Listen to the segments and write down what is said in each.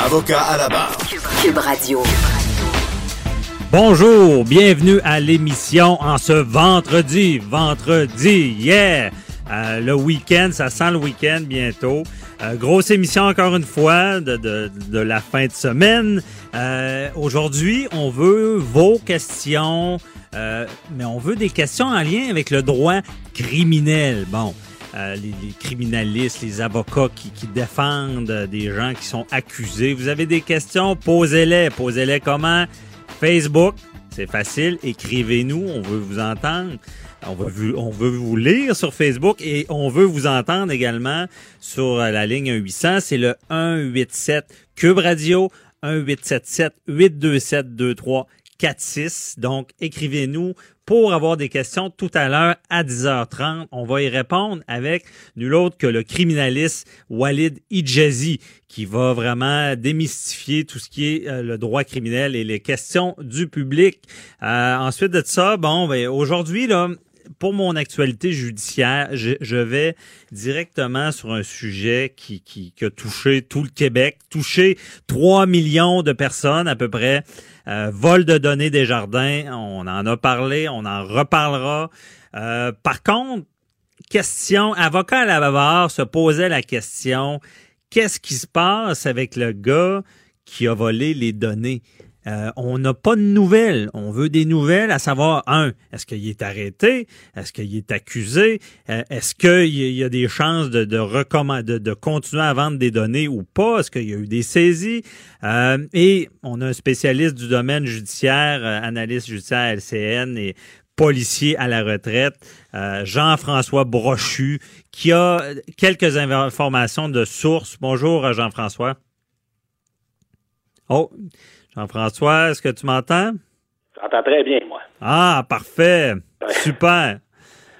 Avocat à la barre. Cube Radio. Bonjour, bienvenue à l'émission en ce vendredi. Vendredi, yeah! Euh, le week-end, ça sent le week-end bientôt. Euh, grosse émission encore une fois de, de, de la fin de semaine. Euh, Aujourd'hui, on veut vos questions, euh, mais on veut des questions en lien avec le droit criminel. Bon, euh, les, les criminalistes, les avocats qui, qui défendent des gens qui sont accusés. Vous avez des questions, posez-les. Posez-les comment? Facebook, c'est facile. Écrivez-nous, on veut vous entendre. On veut, on veut vous lire sur Facebook et on veut vous entendre également sur la ligne 800. C'est le 187 Cube Radio, 1877 827 2346. Donc, écrivez-nous pour avoir des questions tout à l'heure à 10h30. On va y répondre avec nul autre que le criminaliste Walid Ijazi qui va vraiment démystifier tout ce qui est euh, le droit criminel et les questions du public. Euh, ensuite de ça, bon, ben, aujourd'hui, là, pour mon actualité judiciaire, je, vais directement sur un sujet qui, qui, a touché tout le Québec, touché 3 millions de personnes à peu près. Euh, vol de données des jardins, on en a parlé, on en reparlera. Euh, par contre, question, avocat à la barre se posait la question, qu'est-ce qui se passe avec le gars qui a volé les données? Euh, on n'a pas de nouvelles. On veut des nouvelles, à savoir, un, est-ce qu'il est arrêté? Est-ce qu'il est accusé? Euh, est-ce qu'il y a des chances de, de, continuer à vendre des données ou pas? Est-ce qu'il y a eu des saisies? Euh, et on a un spécialiste du domaine judiciaire, analyste judiciaire LCN et policier à la retraite, Jean-François Brochu, qui a quelques informations de source. Bonjour, Jean-François. Oh, Jean-François, est-ce que tu m'entends? J'entends très bien, moi. Ah, parfait. Super.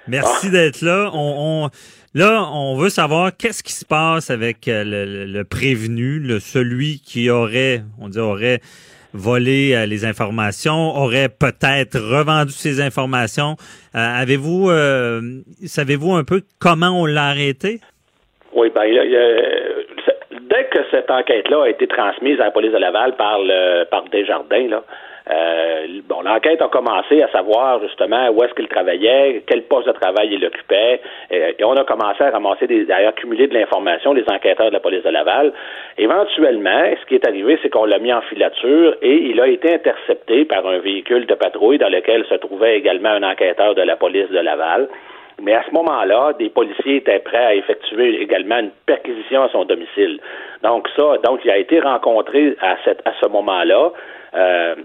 Merci ah. d'être là. On, on, là, on veut savoir qu'est-ce qui se passe avec euh, le, le prévenu, le, celui qui aurait, on dit aurait volé euh, les informations, aurait peut-être revendu ces informations. Euh, avez-vous, euh, savez-vous un peu comment on l'a arrêté? Oui, ben, il y a, dès que cette enquête-là a été transmise à la police de Laval par le par Desjardins, là, euh, bon, l'enquête a commencé à savoir justement où est-ce qu'il travaillait, quel poste de travail il occupait, et, et on a commencé à ramasser des, à accumuler de l'information, les enquêteurs de la police de Laval. Éventuellement, ce qui est arrivé, c'est qu'on l'a mis en filature et il a été intercepté par un véhicule de patrouille dans lequel se trouvait également un enquêteur de la police de Laval. Mais à ce moment-là, des policiers étaient prêts à effectuer également une perquisition à son domicile. Donc ça, donc il a été rencontré à, cette, à ce moment-là. Euh,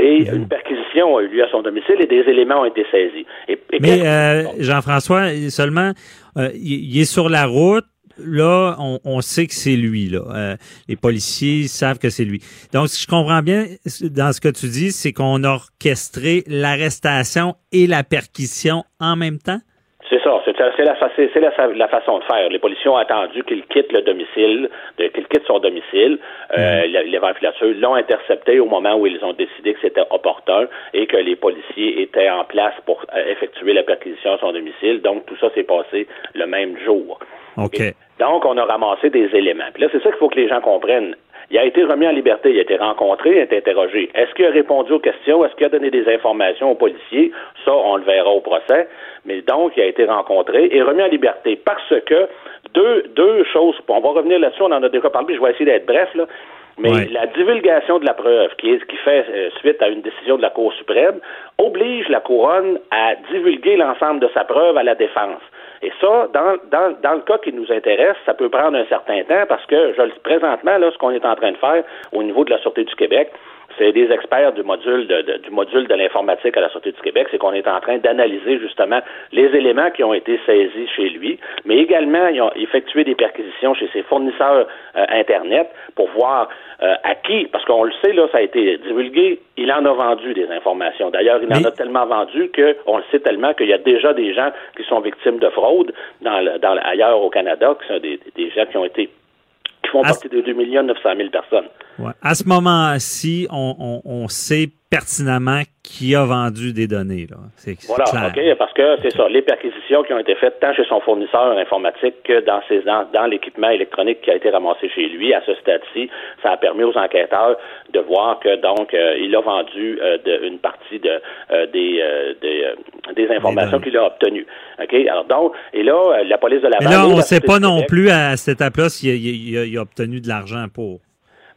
et mmh. une perquisition a eu lieu à son domicile et des éléments ont été saisis. Et, et Mais euh, Jean-François, seulement, euh, il est sur la route. Là, on, on sait que c'est lui. Là. Euh, les policiers savent que c'est lui. Donc, si je comprends bien, dans ce que tu dis, c'est qu'on a orchestré l'arrestation et la perquisition en même temps? C'est ça, c'est la, la, la, façon de faire. Les policiers ont attendu qu'il quitte le domicile, qu'il quitte son domicile. Euh, mm. Les ventilateurs l'ont intercepté au moment où ils ont décidé que c'était opportun et que les policiers étaient en place pour euh, effectuer la perquisition à son domicile. Donc, tout ça s'est passé le même jour. OK. Et donc, on a ramassé des éléments. Puis là, c'est ça qu'il faut que les gens comprennent. Il a été remis en liberté, il a été rencontré, il a été interrogé. Est-ce qu'il a répondu aux questions? Est-ce qu'il a donné des informations aux policiers? Ça, on le verra au procès. Mais donc, il a été rencontré et remis en liberté parce que deux, deux choses, on va revenir là-dessus, on en a déjà parlé, je vais essayer d'être bref, là. Mais Ouais. la divulgation de la preuve, qui est qui fait euh, suite à une décision de la Cour suprême, oblige la couronne à divulguer l'ensemble de sa preuve à la défense. Et ça, dans, dans, dans le cas qui nous intéresse, ça peut prendre un certain temps parce que je le présentement, là, ce qu'on est en train de faire au niveau de la Sûreté du Québec, c'est des experts du module de, de- du module de l'informatique à la Sûreté du Québec, c'est qu'on est en train d'analyser justement les éléments qui ont été saisis chez lui, mais également ils ont effectué des perquisitions chez ses fournisseurs euh, Internet pour voir euh, à qui, parce qu'on le sait, là, ça a été divulgué, il en a vendu des informations. D'ailleurs, il en a tellement vendu qu'on le sait tellement qu'il y a déjà des gens qui sont victimes de fraude dans le- dans le- ailleurs au Canada, qui sont des, des gens qui ont été qui font À- partie de 2 900 000 personnes. Ouais. À ce moment-ci, on, on, on sait pertinemment qui a vendu des données. Là. C'est Voilà, clair. OK, parce que c'est ça, les perquisitions qui ont été faites tant chez son fournisseur informatique que dans ses dans, dans l'équipement électronique qui a été ramassé chez lui, à ce stade-ci, ça a permis aux enquêteurs de voir que donc euh, il a vendu euh, de- une partie de euh, des euh, des, euh, des informations qu'il a obtenues. OK? Alors donc, et là, euh, la police de la Mais là, on ne sait pas non plus à cette étape-là s'il a, il a- il a obtenu de l'argent pour.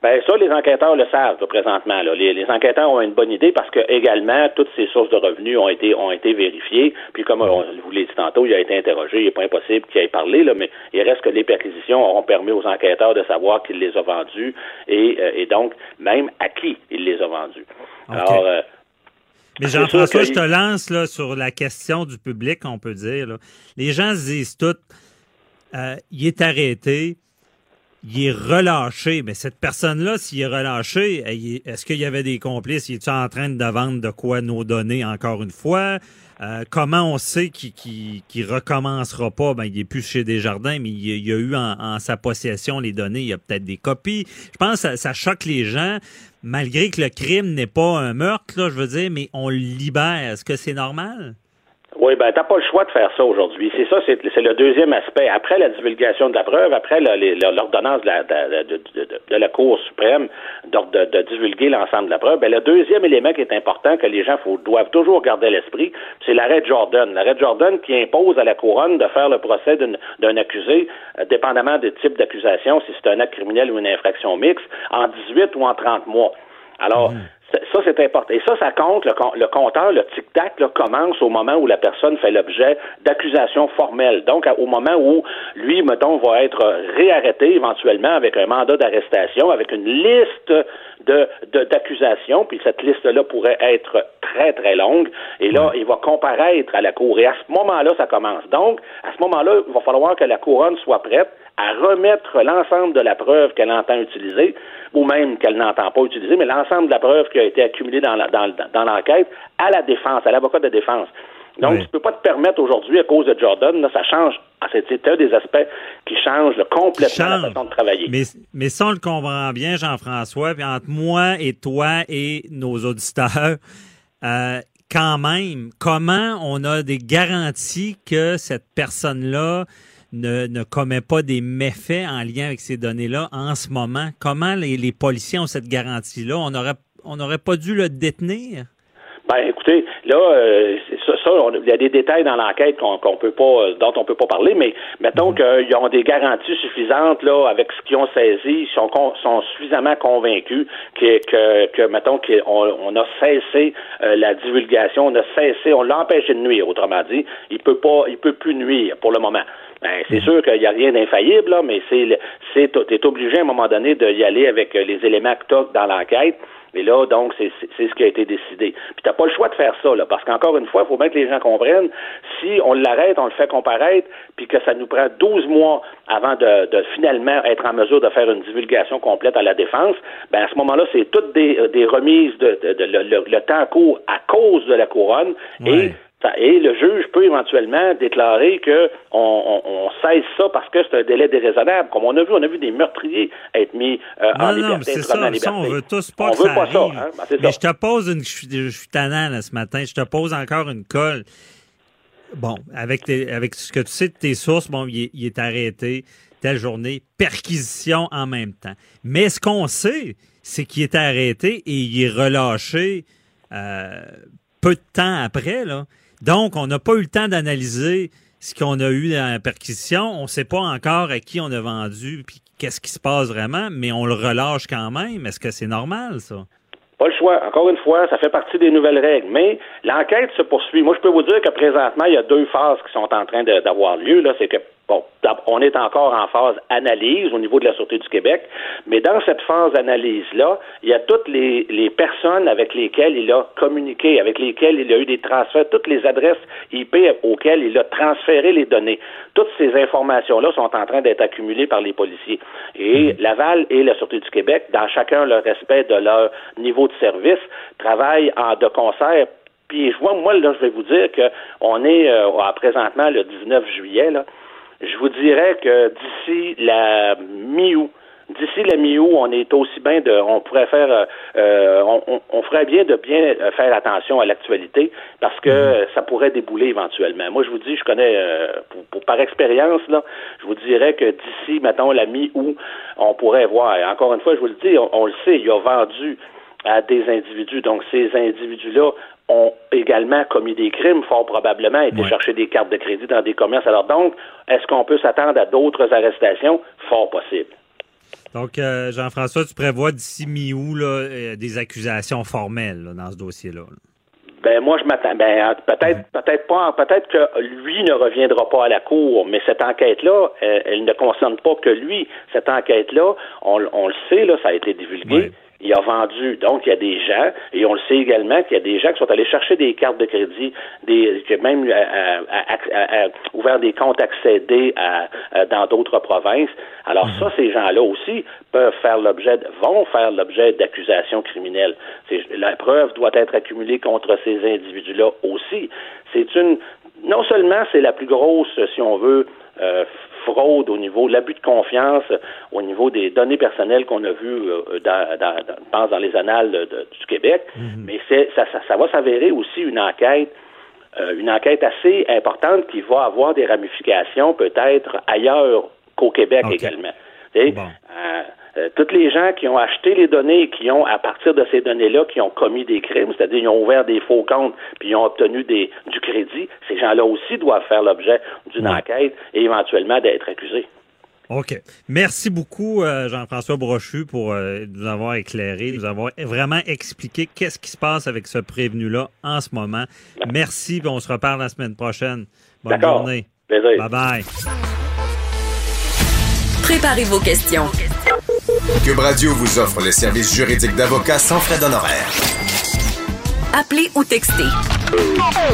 Ben ça, les enquêteurs le savent là, présentement. Là. Les, les enquêteurs ont une bonne idée parce que également toutes ces sources de revenus ont été ont été vérifiées. Puis comme on vous l'ai dit tantôt, il a été interrogé. Il n'est pas impossible qu'il ait parlé, là, mais il reste que les perquisitions auront permis aux enquêteurs de savoir qu'il les a vendus et, euh, et donc même à qui il les a vendus. Alors euh, Mais Jean-François, je te lance là, sur la question du public, on peut dire. là. Les gens se disent tout, euh, il est arrêté, il est relâché. Mais cette personne-là, s'il est relâché, est- est-ce qu'il y avait des complices? Il est en train de vendre de quoi nos données encore une fois? Euh, comment on sait qu'il qu'il recommencera pas? Ben, il est plus chez Desjardins, mais il, il a eu en, sa possession les données. Il y a peut-être des copies. Je pense que ça, ça choque les gens, malgré que le crime n'est pas un meurtre, là, je veux dire, mais on le libère. Est-ce que c'est normal? Oui, ben t'as pas le choix de faire ça aujourd'hui. C'est ça, c'est le deuxième aspect. Après la divulgation de la preuve, après l'ordonnance de la, de, la Cour suprême de, divulguer l'ensemble de la preuve, ben, le deuxième élément qui est important que les gens doivent toujours garder à l'esprit, c'est l'arrêt de Jordan. L'arrêt de Jordan qui impose à la couronne de faire le procès d'un accusé, euh, dépendamment des types d'accusation, si c'est un acte criminel ou une infraction mixte, en 18 ou en 30 mois. Alors, c'est- ça, c'est important. Et ça, ça compte, le, com- le compteur, le tic-tac, commence au moment où la personne fait l'objet d'accusations formelles. Donc, au moment où lui, mettons, va être réarrêté éventuellement avec un mandat d'arrestation, avec une liste de de- d'accusations, puis cette liste-là pourrait être très, très longue. Et là, il va comparaître à la Cour. Et à ce moment-là, ça commence. Donc, à ce moment-là, il va falloir que la couronne soit prête à remettre l'ensemble de la preuve qu'elle entend utiliser, ou même qu'elle n'entend pas utiliser, mais l'ensemble de la preuve qui a été accumulée dans la- dans, dans l'enquête à la défense, à l'avocat de défense. Donc, Oui. tu ne peux pas te permettre aujourd'hui, à cause de Jordan, là, ça change. Ah, C'est un des aspects qui change là, complètement la Change. façon de travailler. Mais, mais ça, on le comprend bien, Jean-François. Puis entre moi et toi et nos auditeurs, euh, quand même, comment on a des garanties que cette personne-là ne, commet pas des méfaits en lien avec ces données-là en ce moment? Comment les, les policiers ont cette garantie-là? On aurait, on n'aurait pas dû le détenir? Ben, écoutez, là, euh, ça, ça, on- il y a des détails dans l'enquête qu'on qu'on peut pas, euh, dont on peut pas parler, mais mettons qu'ils ont des garanties suffisantes là avec ce qu'ils ont saisi, ils sont, sont suffisamment convaincus que, que, que mettons qu'on on a cessé euh, la divulgation, on a cessé, on l'a empêché de nuire, autrement dit, il peut pas, il peut plus nuire pour le moment. Ben, c'est sûr qu'il n'y a rien d'infaillible, là, mais c'est, c'est, t'es obligé à un moment donné d'y aller avec euh, les éléments que t'as dans l'enquête. Et là, donc, c'est ce qui a été décidé. Puis t'as pas le choix de faire ça, là, parce qu'encore une fois, il faut bien que les gens comprennent, si on l'arrête, on le fait comparaître, puis que ça nous prend 12 mois avant de, de finalement être en mesure de faire une divulgation complète à la défense, ben à ce moment-là, c'est toutes des, euh, des remises de, de- de- le, le- temps court à cause de la couronne et Et le juge peut éventuellement déclarer que on, on, on cesse ça parce que c'est un délai déraisonnable. Comme on a vu, on a vu des meurtriers être mis euh, en Non, liberté. non, mais c'est en ça, ça, on veut tous pas On que veut ça pas ça, arrive. hein? Ben, mais ça. je te pose une, je suis, tannant, là, ce matin, je te pose encore une colle. Bon, avec, tes- avec ce que tu sais de tes sources, bon, il est, il est arrêté telle journée, perquisition en même temps. Mais ce qu'on sait, c'est qu'il est arrêté et il est relâché euh, peu de temps après. Là. Donc, on n'a pas eu le temps d'analyser ce qu'on a eu dans la perquisition. On ne sait pas encore à qui on a vendu puis qu'est-ce qui se passe vraiment, mais on le relâche quand même. Est-ce que c'est normal, ça? Pas le choix. Encore une fois, ça fait partie des nouvelles règles. Mais l'enquête se poursuit. Moi, je peux vous dire que présentement, il y a deux phases qui sont en train d'avoir lieu. Là, c'est que bon, on est encore en phase analyse au niveau de la Sûreté du Québec, mais dans cette phase analyse-là, il y a toutes les, les personnes avec lesquelles il a communiqué, avec lesquelles il a eu des transferts, toutes les adresses IP auxquelles il a transféré les données. Toutes ces informations-là sont en train d'être accumulées par les policiers. Et Laval et la Sûreté du Québec, dans chacun le respect de leur niveau de service, travaillent en de concert puis je vois, moi, là, je vais vous dire que on est euh, à présentement le 19 juillet, là. Je vous dirais que d'ici la mi-août, d'ici la mi-août, on est aussi bien de, on pourrait faire, euh, euh, on, on- on ferait bien de bien euh, faire attention à l'actualité parce que euh, ça pourrait débouler éventuellement. Moi, je vous dis, je connais, euh, pour, pour- par expérience, là, je vous dirais que d'ici, mettons, la mi-août, on pourrait voir. Et encore une fois, je vous le dis, on, on le sait, il a vendu à des individus. Donc, ces individus-là ont également commis des crimes, fort probablement, été Ouais. chercher des cartes de crédit dans des commerces. Alors donc, est-ce qu'on peut s'attendre à d'autres arrestations? Fort possible. Donc, euh, Jean-François, tu prévois d'ici mi-août là, euh, des accusations formelles là, dans ce dossier-là. là. Ben moi je m'attends. Ben peut-être peut-être pas. Peut-être que lui ne reviendra pas à la cour, mais cette enquête-là, euh, elle ne concerne pas que lui. Cette enquête-là, on, on le sait là, ça a été divulgué. Ouais. Il a vendu, donc il y a des gens, et on le sait également qu'il y a des gens qui sont allés chercher des cartes de crédit, des, qui même euh, euh, ouvert des comptes accédés à, à- dans d'autres provinces. Alors ça, ces gens-là aussi peuvent faire l'objet, vont faire l'objet d'accusations criminelles. C'est- La preuve doit être accumulée contre ces individus-là aussi. C'est une, non seulement c'est la plus grosse, si on veut, euh, fraude au niveau de l'abus de confiance, au niveau des données personnelles qu'on a vues, euh, dans, dans, les annales de- du Québec, mais c'est, ça, ça, ça va s'avérer aussi une enquête euh, une enquête assez importante qui va avoir des ramifications peut-être ailleurs qu'au Québec également. Bon. euh, euh, toutes les gens qui ont acheté les données et qui ont, à partir de ces données-là, qui ont commis des crimes, c'est-à-dire ils ont ouvert des faux comptes puis ils ont obtenu des, du crédit, ces gens-là aussi doivent faire l'objet d'une Ouais. enquête et éventuellement d'être accusés. OK. Merci beaucoup, euh, Jean-François Brochu, pour euh, nous avoir éclairé, nous avoir vraiment expliqué qu'est-ce qui se passe avec ce prévenu-là en ce moment. Merci, puis on se reparle la semaine prochaine. Bonne journée. Bye-bye. Préparez vos questions. Cube Radio vous offre les services juridiques d'avocats sans frais d'honoraires. Appelez ou textez.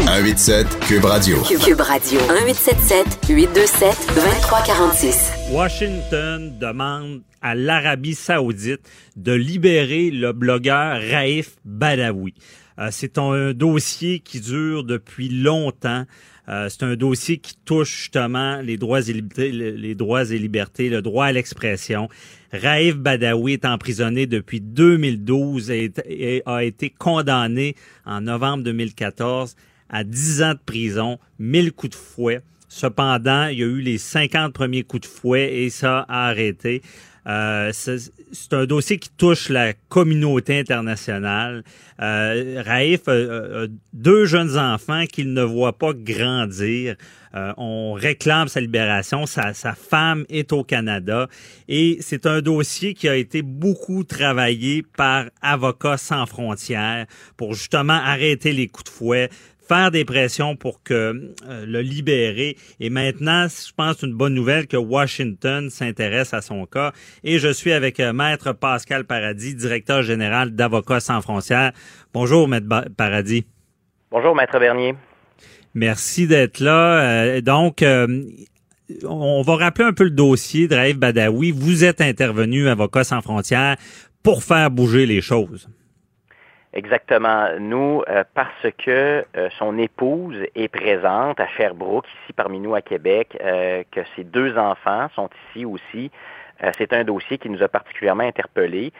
187 Cube Radio. Cube Radio. 1877 827 2346. Washington demande à l'Arabie saoudite de libérer le blogueur Raif Badawi. Euh, c'est un dossier qui dure depuis longtemps. Euh, c'est un dossier qui touche justement les droits et libertés, les droits et libertés, le droit à l'expression. Raif Badawi est emprisonné depuis 2012 et, a été condamné en novembre 2014 à 10 ans de prison, 1000 coups de fouet. Cependant, il y a eu les 50 premiers coups de fouet et ça a arrêté. Euh, c'est un dossier qui touche la communauté internationale. Euh, Raif a- a deux jeunes enfants qu'il ne voit pas grandir. Euh, on réclame sa libération. Sa, sa femme est au Canada et c'est un dossier qui a été beaucoup travaillé par Avocats sans frontières pour justement arrêter les coups de fouet, faire des pressions pour que euh, le libérer. Et maintenant, je pense une bonne nouvelle que Washington s'intéresse à son cas. Et je suis avec euh, Maître Pascal Paradis, directeur général d'Avocats sans frontières. Bonjour, Maître Ba- Paradis. Bonjour, Maître Bernier. Merci d'être là. Euh, donc, euh, on va rappeler un peu le dossier de Raif Badawi. Vous êtes intervenu, Avocats sans frontières, pour faire bouger les choses. Exactement. Nous, euh, parce que euh, son épouse est présente à Sherbrooke, ici parmi nous à Québec, euh, que ses deux enfants sont ici aussi, euh, c'est un dossier qui nous a particulièrement interpellés.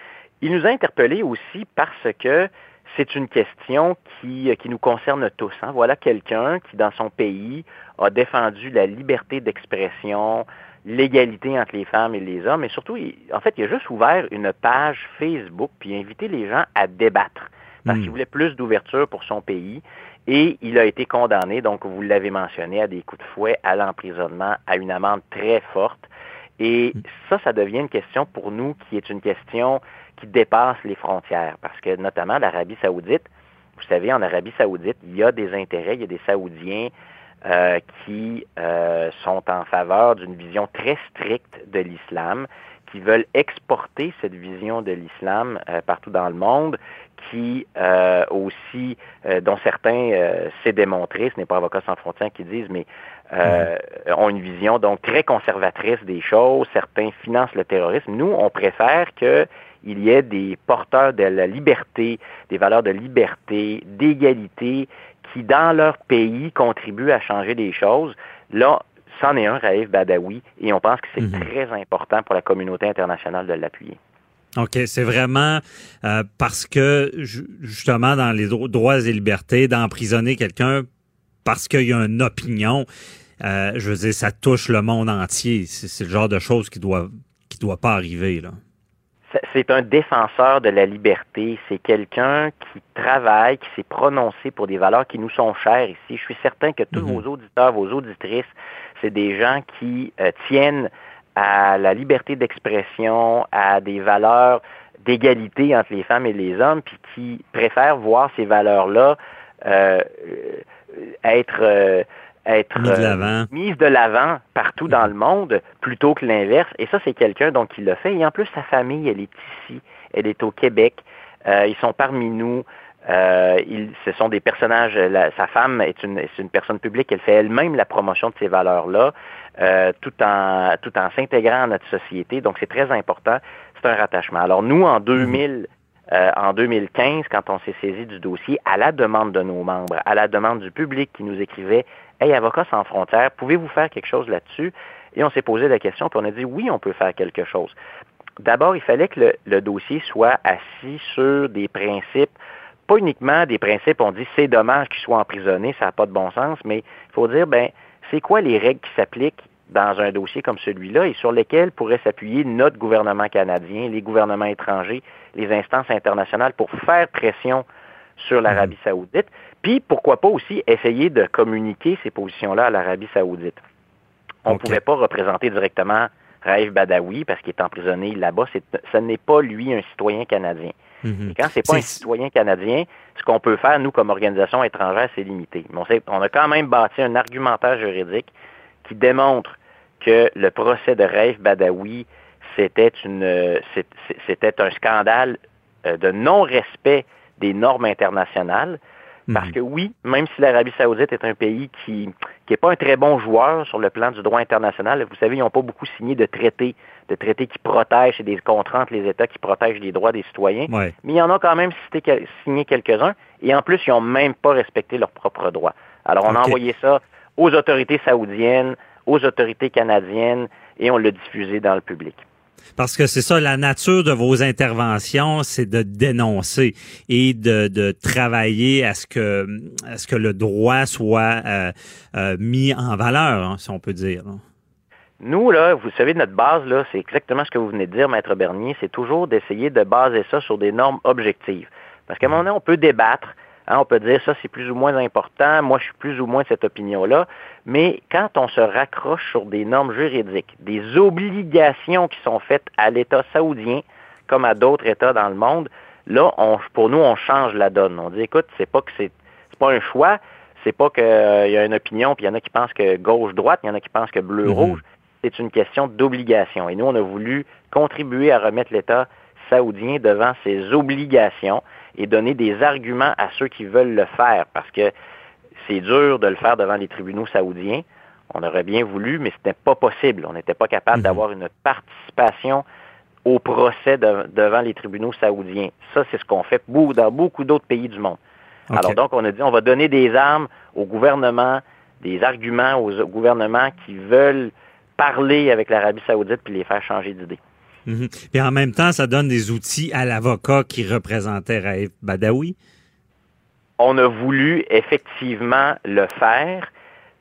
Il nous a interpellés aussi parce que c'est une question qui, qui nous concerne tous. Hein. Voilà quelqu'un qui, dans son pays, a défendu la liberté d'expression, l'égalité entre les femmes et les hommes, et surtout, en fait, il a juste ouvert une page Facebook, puis invité les gens à débattre, parce qu'il voulait plus d'ouverture pour son pays, et il a été condamné, donc vous l'avez mentionné, à des coups de fouet, à l'emprisonnement, à une amende très forte. Et ça, ça devient une question pour nous qui est une question qui dépasse les frontières, parce que notamment l'Arabie saoudite, vous savez, en Arabie saoudite, il y a des intérêts, il y a des Saoudiens euh, qui euh, sont en faveur d'une vision très stricte de l'islam, qui veulent exporter cette vision de l'islam euh, partout dans le monde, qui aussi, dont certains, s'est démontré, ce n'est pas Avocats sans frontières qui disent, mais ont une vision donc très conservatrice des choses. Certains financent le terrorisme. Nous, on préfère que il y ait des porteurs de la liberté, des valeurs de liberté, d'égalité, qui, dans leur pays, contribuent à changer des choses. Là, c'en est un, Raif Badawi, et on pense que c'est mhm. très important pour la communauté internationale de l'appuyer. OK, c'est vraiment euh, parce que, justement, dans les droits et libertés, d'emprisonner quelqu'un parce qu'il y a une opinion, euh, je veux dire, ça touche le monde entier. C'est le genre de choses qui doit qui doit pas arriver, là c'est un défenseur de la liberté. C'est quelqu'un qui travaille, qui s'est prononcé pour des valeurs qui nous sont chères ici. Je suis certain que tous mhm. vos auditeurs, vos auditrices, c'est des gens qui euh, tiennent à la liberté d'expression, à des valeurs d'égalité entre les femmes et les hommes, puis qui préfèrent voir ces valeurs-là euh, être euh, être euh, mise de l'avant partout dans le monde plutôt que l'inverse. Et ça, c'est quelqu'un donc qui l'a fait. Et en plus, sa famille, elle est ici, elle est au Québec. Ils sont parmi nous. Euh, ils, ce sont des personnages. sa femme est une, est une personne publique. Elle fait elle-même la promotion de ces valeurs-là, tout en tout en s'intégrant à notre société. Donc, c'est très important. C'est un rattachement. Alors, nous, en 2000. en 2015, quand on s'est saisi du dossier, à la demande de nos membres, à la demande du public qui nous écrivait Hey, Avocats sans frontières, pouvez-vous faire quelque chose là-dessus? Et on s'est posé la question, puis on a dit oui, on peut faire quelque chose. D'abord, il fallait que le, dossier soit assis sur des principes, pas uniquement des principes, on dit c'est dommage qu'il soit emprisonné, ça n'a pas de bon sens, mais il faut dire, ben, c'est quoi les règles qui s'appliquent dans un dossier comme celui-là et sur lesquelles pourrait s'appuyer notre gouvernement canadien, les gouvernements étrangers, les instances internationales pour faire pression sur l'Arabie mhm. saoudite? Puis, pourquoi pas aussi essayer de communiquer ces positions-là à l'Arabie saoudite? On ne pouvait pas représenter directement Raif Badawi parce qu'il est emprisonné là-bas. Ce n'est pas lui un citoyen canadien. Mhm. Et quand c'est pas un citoyen canadien, ce qu'on peut faire, nous, comme organisation étrangère, c'est limité. Mais on, on, a quand même bâti un argumentaire juridique qui démontre que le procès de Raif Badawi, c'était une, c'était un scandale euh, de non-respect des normes internationales. Parce mhm. que oui, même si l'Arabie saoudite est un pays qui n'est pas un très bon joueur sur le plan du droit international, vous savez, ils n'ont pas beaucoup signé de traités, de traités qui protègent et des contrats entre les États qui protègent les droits des citoyens. Mais il y en a quand même signé quelques-uns, et en plus, ils n'ont même pas respecté leurs propres droits. Alors, on a envoyé ça aux autorités saoudiennes, aux autorités canadiennes, et on l'a diffusé dans le public. Parce que c'est ça, la nature de vos interventions, c'est de dénoncer et de, de, travailler à ce que à ce que le droit soit euh, euh, mis en valeur, hein, si on peut dire. Nous, là, vous savez, notre base, là, c'est exactement ce que vous venez de dire, Maître Bernier, c'est toujours d'essayer de baser ça sur des normes objectives. Parce qu'à un moment donné, on peut débattre, Hein, on peut dire ça, c'est plus ou moins important, moi je suis plus ou moins de cette opinion-là, mais quand on se raccroche sur des normes juridiques, des obligations qui sont faites à l'État saoudien, comme à d'autres États dans le monde, là, on, pour nous, on change la donne. On dit, écoute, c'est pas que c'est, pas un choix, c'est pas qu'il euh, y a une opinion, puis il y en a qui pensent que gauche-droite, il y en a qui pensent que bleu-rouge. Mhm. C'est une question d'obligation. Et nous, on a voulu contribuer à remettre l'État saoudien devant ses obligations et donner des arguments à ceux qui veulent le faire, parce que c'est dur de le faire devant les tribunaux saoudiens. On aurait bien voulu, mais ce n'est pas possible. On n'était pas capable mhm. d'avoir une participation au procès devant les tribunaux saoudiens. Ça, c'est ce qu'on fait dans beaucoup d'autres pays du monde. Alors donc, on a dit, on va donner des armes au gouvernement, des arguments aux gouvernements qui veulent parler avec l'Arabie saoudite puis les faire changer d'idée. Mhm. Et en même temps, ça donne des outils à l'avocat qui représentait Raif Badawi? On a voulu effectivement le faire,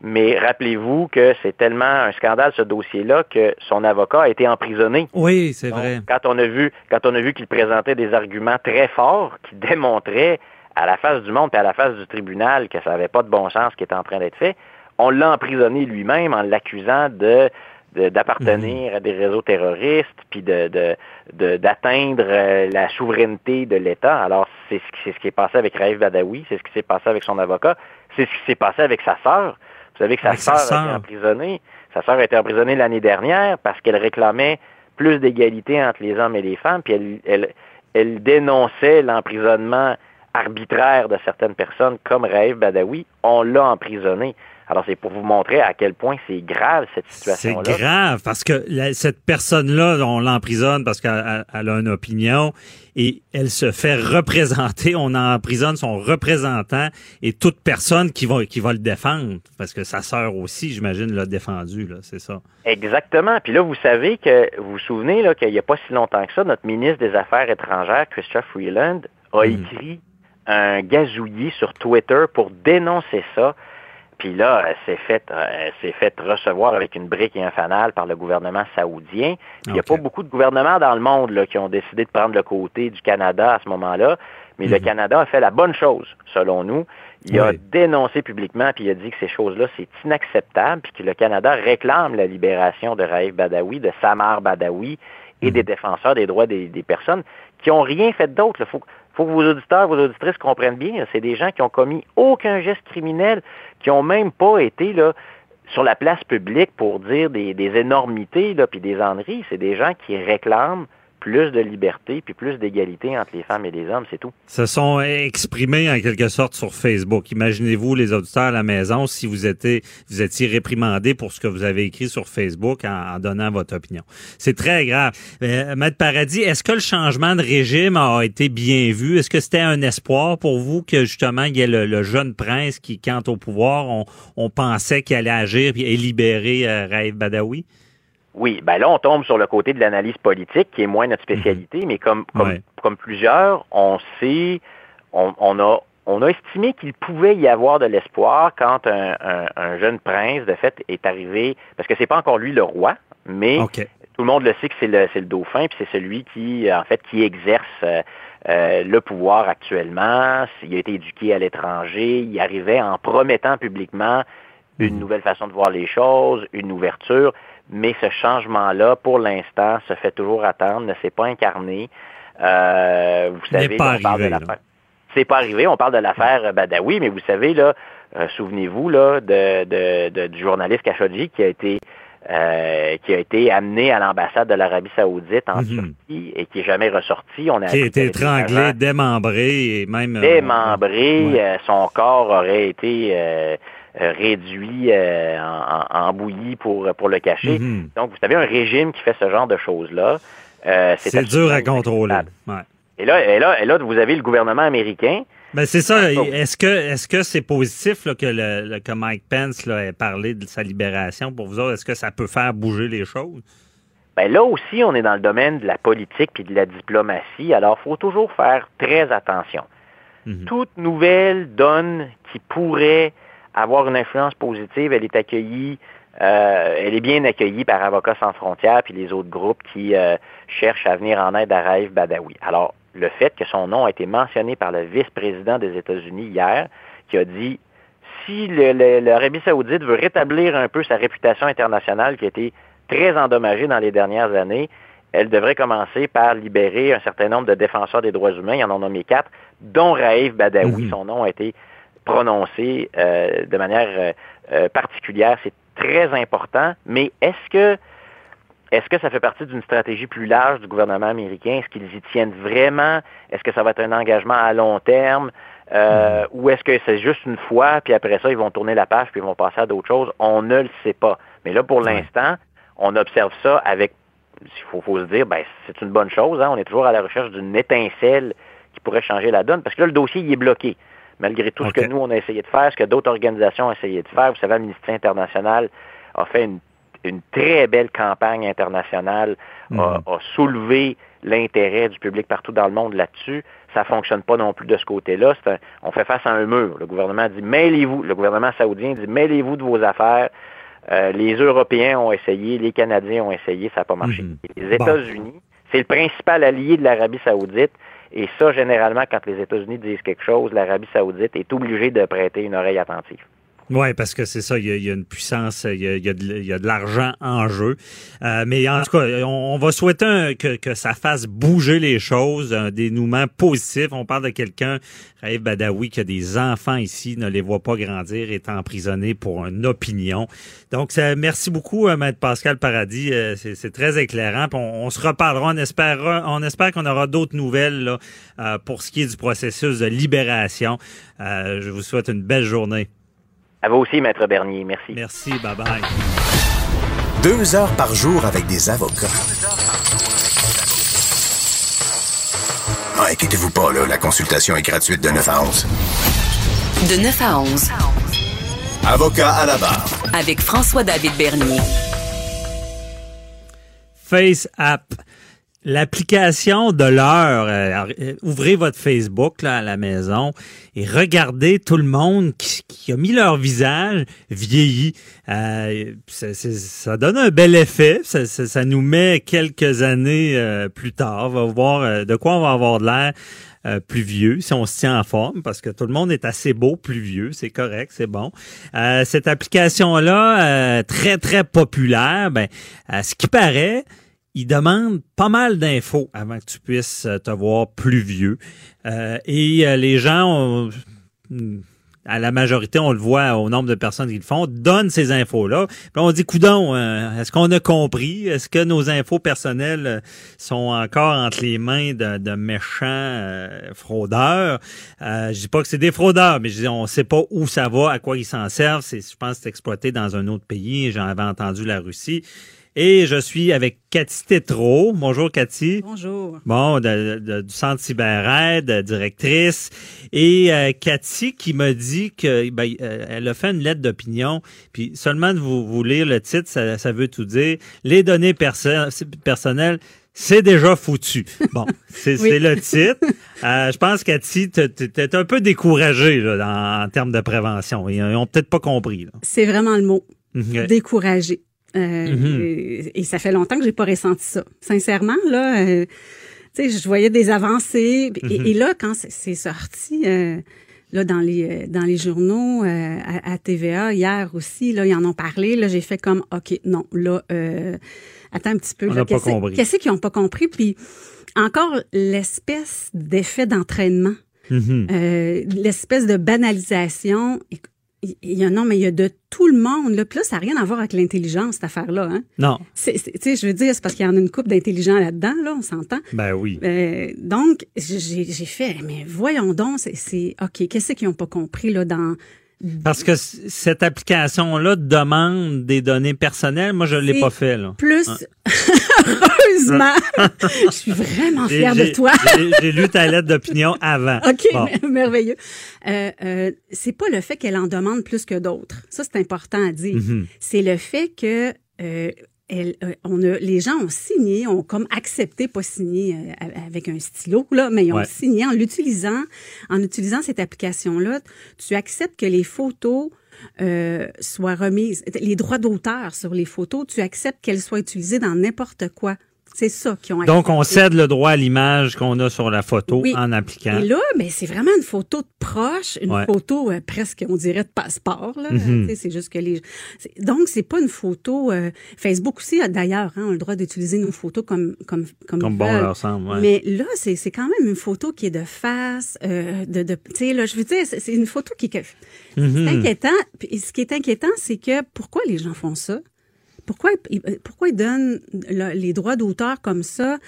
mais rappelez-vous que c'est tellement un scandale ce dossier-là que son avocat a été emprisonné. Oui, c'est vrai. Quand on a vu, quand on a vu qu'il présentait des arguments très forts qui démontraient à la face du monde et à la face du tribunal que ça n'avait pas de bon sens ce qui était en train d'être fait, on l'a emprisonné lui-même en l'accusant de d'appartenir à des réseaux terroristes, puis de, d'atteindre euh, la souveraineté de l'État. Alors, c'est ce, qui, ce qui est passé avec Raif Badawi, c'est ce qui s'est passé avec son avocat, c'est ce qui s'est passé avec sa sœur. Vous savez que sa sœur a été emprisonnée. Sa sœur a été emprisonnée l'année dernière parce qu'elle réclamait plus d'égalité entre les hommes et les femmes, puis elle, elle, elle dénonçait l'emprisonnement arbitraire de certaines personnes comme Raif Badawi. On l'a emprisonné. Alors, c'est pour vous montrer à quel point c'est grave, cette situation-là. C'est grave, parce que cette personne-là, on l'emprisonne parce qu'elle a une opinion et elle se fait représenter. On emprisonne son représentant et toute personne qui va, qui va le défendre, parce que sa sœur aussi, j'imagine, l'a défendu, là, c'est ça. Exactement. Puis là, vous savez que, vous vous souvenez là, qu'il n'y a pas si longtemps que ça, notre ministre des Affaires étrangères, Christophe Freeland, a hmm. écrit un gazouillis sur Twitter pour dénoncer ça puis là, elle s'est fait, s'est fait recevoir avec une brique et un fanal par le gouvernement saoudien. Il n'y a pas beaucoup de gouvernements dans le monde là, qui ont décidé de prendre le côté du Canada à ce moment-là. Mais le mhm. Canada a fait la bonne chose, selon nous. Il a dénoncé publiquement, puis il a dit que ces choses-là, c'est inacceptable, puis que le Canada réclame la libération de Raif Badawi, de Samar Badawi et mhm. des défenseurs des droits des, personnes qui n'ont rien fait d'autre. Il faut, faut que vos auditeurs, vos auditrices comprennent bien. C'est des gens qui ont commis aucun geste criminel, qui ont même pas été là sur la place publique pour dire des, des énormités là, puis des enneries. C'est des gens qui réclament plus de liberté puis plus d'égalité entre les femmes et les hommes, c'est tout. Se sont exprimés en quelque sorte sur Facebook. Imaginez-vous les auditeurs à la maison si vous étiez vous étiez réprimandé pour ce que vous avez écrit sur Facebook en, donnant votre opinion. C'est très grave. Euh, Maître Paradis, est-ce que le changement de régime a été bien vu? Est-ce que c'était un espoir pour vous que justement il y ait le, jeune prince qui, quand au pouvoir, on, pensait qu'il allait agir et libérer euh, Raif Badawi? Oui, ben là, on tombe sur le côté de l'analyse politique, qui est moins notre spécialité, mhm. mais comme, comme, comme plusieurs, on sait, on, on a on a estimé qu'il pouvait y avoir de l'espoir quand un, un, jeune prince, de fait, est arrivé, parce que c'est pas encore lui le roi, mais tout le monde le sait que c'est le, le dauphin, puis c'est celui qui, en fait, qui exerce euh, euh, le pouvoir actuellement. Il a été éduqué à l'étranger, il arrivait en promettant publiquement une mhm. nouvelle façon de voir les choses, une ouverture mais ce changement-là, pour l'instant, se fait toujours attendre, ne s'est pas incarné. Euh, vous savez, on parle de l'affaire. C'est pas arrivé, on parle de l'affaire Badawi, mais vous savez, là, euh, souvenez-vous là, de, du journaliste Khashoggi qui a été euh, qui a été amené à l'ambassade de l'Arabie Saoudite en mhm. Turquie et qui n'est jamais ressorti. On a qui a été étranglé, démembrré et même... Démembré, son corps aurait été euh, réduit euh, en, bouillie pour, pour le cacher. Mhm. Donc, vous savez, un régime qui fait ce genre de choses-là, euh, c'est dur à contrôler. Et là, et là, et là, vous avez le gouvernement américain. Ben c'est ça. Est-ce que est-ce que c'est positif que le, que Mike Pence là, ait parlé de sa libération pour vous autres? Est-ce que ça peut faire bouger les choses? Ben là aussi, on est dans le domaine de la politique puis de la diplomatie. Alors, il faut toujours faire très attention. Mhm. Toute nouvelle donne qui pourrait avoir une influence positive, elle est accueillie, euh, elle est bien accueillie par Avocats sans frontières puis les autres groupes qui euh, cherchent à venir en aide à Raif Badawi. Alors, le fait que son nom a été mentionné par le vice-président des États-Unis hier, qui a dit si l'Arabie saoudite veut rétablir un peu sa réputation internationale qui a été très endommagée dans les dernières années, elle devrait commencer par libérer un certain nombre de défenseurs des droits humains. Il y en a nommé quatre, dont Raif Badawi. Mhm. Son nom a été prononcé euh, de manière euh, euh, particulière. C'est très important. Mais est-ce que est-ce que ça fait partie d'une stratégie plus large du gouvernement américain? Est-ce qu'ils y tiennent vraiment? Est-ce que ça va être un engagement à long terme? Ou est-ce que c'est juste une fois, puis après ça, ils vont tourner la page, puis ils vont passer à d'autres choses? On ne le sait pas. Mais là, pour l'instant, on observe ça avec, il faut, faut, se dire, ben, c'est une bonne chose. Hein? On est toujours à la recherche d'une étincelle qui pourrait changer la donne, parce que là, le dossier, il est bloqué malgré tout ce que nous, on a essayé de faire, ce que d'autres organisations ont essayé de faire. Vous savez, Amnesty International a fait une une très belle campagne internationale a, Mhm. a soulevé l'intérêt du public partout dans le monde là-dessus. Ça fonctionne pas non plus de ce côté-là. Un- on fait face à un mur. Le gouvernement dit mêlez-vous. Le gouvernement saoudien dit mêlez-vous de vos affaires. Euh, les Européens ont essayé, les Canadiens ont essayé, ça n'a pas marché. Mhm. Les Bon. États-Unis, c'est le principal allié de l'Arabie saoudite. Et ça, généralement, quand les États-Unis disent quelque chose, l'Arabie saoudite est obligée de prêter une oreille attentive. Oui, parce que c'est ça, il y, a, une puissance, il y a, il y a de, l'argent en jeu. Euh, mais en tout cas, on, on va souhaiter que, que ça fasse bouger les choses, un dénouement positif. On parle de quelqu'un, Raif Badawi, qui a des enfants ici, ne les voit pas grandir, est emprisonné pour une opinion. Donc, ça, merci beaucoup, euh, Maître Pascal Paradis. Euh, c'est très éclairant. On, se reparlera. On espère, on espère qu'on aura d'autres nouvelles là, pour ce qui est du processus de libération. Je vous souhaite une belle journée. À vous aussi, Maître Bernier. Merci. Merci, bye bye. Deux heures par jour avec des avocats. Ah, inquiétez-vous pas, là, la consultation est gratuite de 9 à 11. De 9 à 11, Avocat à la barre. avec François-David Bernier. Face App. L'application de l'heure, euh, euh, ouvrez votre Facebook là, à la maison et regardez tout le monde qui, qui a mis leur visage vieilli. Euh, c'est- ça donne un bel effet. Ça, ça- ça nous met quelques années euh, plus tard. On va voir euh, de quoi on va avoir de l'air euh, plus vieux, si on se tient en forme, parce que tout le monde est assez beau, plus vieux, c'est correct, c'est bon. Euh, cette application-là, euh, très, très populaire, ben, à ce qui paraît, il demande pas mal d'infos avant que tu puisses euh, te voir plus vieux. Euh, et euh, les gens, ont- à la majorité, on le voit au nombre de personnes qui le font, donnent ces infos-là. Puis on dit, coudon, euh, est-ce qu'on a compris? Est-ce que nos infos personnelles sont encore entre les mains de, de méchants euh, fraudeurs? Euh, je dis pas que c'est des fraudeurs, mais je dis, on sait pas où ça va, à quoi ils s'en servent. C'est, je pense c'est exploité dans un autre pays. J'en avais entendu la Russie. Et je suis avec Cathy Tétrault. Bonjour Cathy. Bonjour. Bon, de- de- du Centre CyberAide, euh, directrice. Et euh, Cathy qui m'a dit que ben, euh, elle a fait une lettre d'opinion. Puis seulement de vous, vous lire le titre, ça, ça veut tout dire. Les données perso- personnelles, c'est déjà foutu. Bon, c'est Oui. le titre. Euh, je pense, Cathy, t'es t'es un peu découragée là, dans- en termes de prévention. Ils ont peut-être pas compris. C'est vraiment le mot. Mhm. Découragé. Euh, Mhm. et, et ça fait longtemps que j'ai pas ressenti ça. Sincèrement, là, euh, tu sais, je voyais des avancées. Et, Mhm. et là, quand c'est- sorti, euh, là, dans les dans les journaux, à, à TVA hier aussi, là, ils en ont parlé. Là, j'ai fait comme, ok, non, là, euh, attends un petit peu. Qu'est-ce- qu'ils ont pas compris? Puis encore l'espèce d'effet d'entraînement. Mhm. Euh, l'espèce de banalisation. Il y a non, mais il y a de tout le monde. Là. Puis là, ça n'a rien à voir avec l'intelligence, cette affaire-là. Hein? Non, Tu sais, je veux dire, c'est parce qu'il y en a une coupe d'intelligents là-dedans, là, on s'entend. ben oui. Euh, donc, j'ai fait, mais voyons donc, c'est- c'est OK, qu'est-ce qu'ils n'ont pas compris là dans Parce que cette application-là demande des données personnelles. Moi, je l'ai pas fait. Là. plus heureusement. je suis vraiment fière de toi. j'ai- lu ta lettre d'opinion avant. OK, Bon. merveilleux. Euh, euh, c'est pas le fait qu'elle en demande plus que d'autres. Ça, c'est important à dire. Mhm. C'est le fait que euh, elle, euh, on a, les gens ont signé, ont comme accepté, pas signé euh, avec un stylo, là, mais ils ont Ouais. signé en l'utilisant, en utilisant cette application-là. Tu acceptes que les photos euh, soient remises, les droits d'auteur sur les photos, tu acceptes qu'elles soient utilisées dans n'importe quoi. C'est ça qu'ils ont Donc, on accepté. cède le droit à l'image qu'on a sur la photo Oui. en appliquant. Et là, ben, c'est vraiment une photo de proche, une Ouais. photo euh, presque, on dirait, de passeport. Là. Tu sais, C'est juste que les. Donc, c'est pas une photo. euh, Facebook aussi, a d'ailleurs, hein, a le droit d'utiliser nos photos comme comme comme, Comme bon leur semble. ouais. Mais là, c'est c'est quand même une photo qui est de face, euh, de, de tu sais là, je veux dire, c'est une photo qui est c'est Mhm. inquiétant. Puis ce qui est inquiétant, c'est que pourquoi les gens font ça? Pourquoi ils- pourquoi ils donnent le- les droits d'auteur comme ça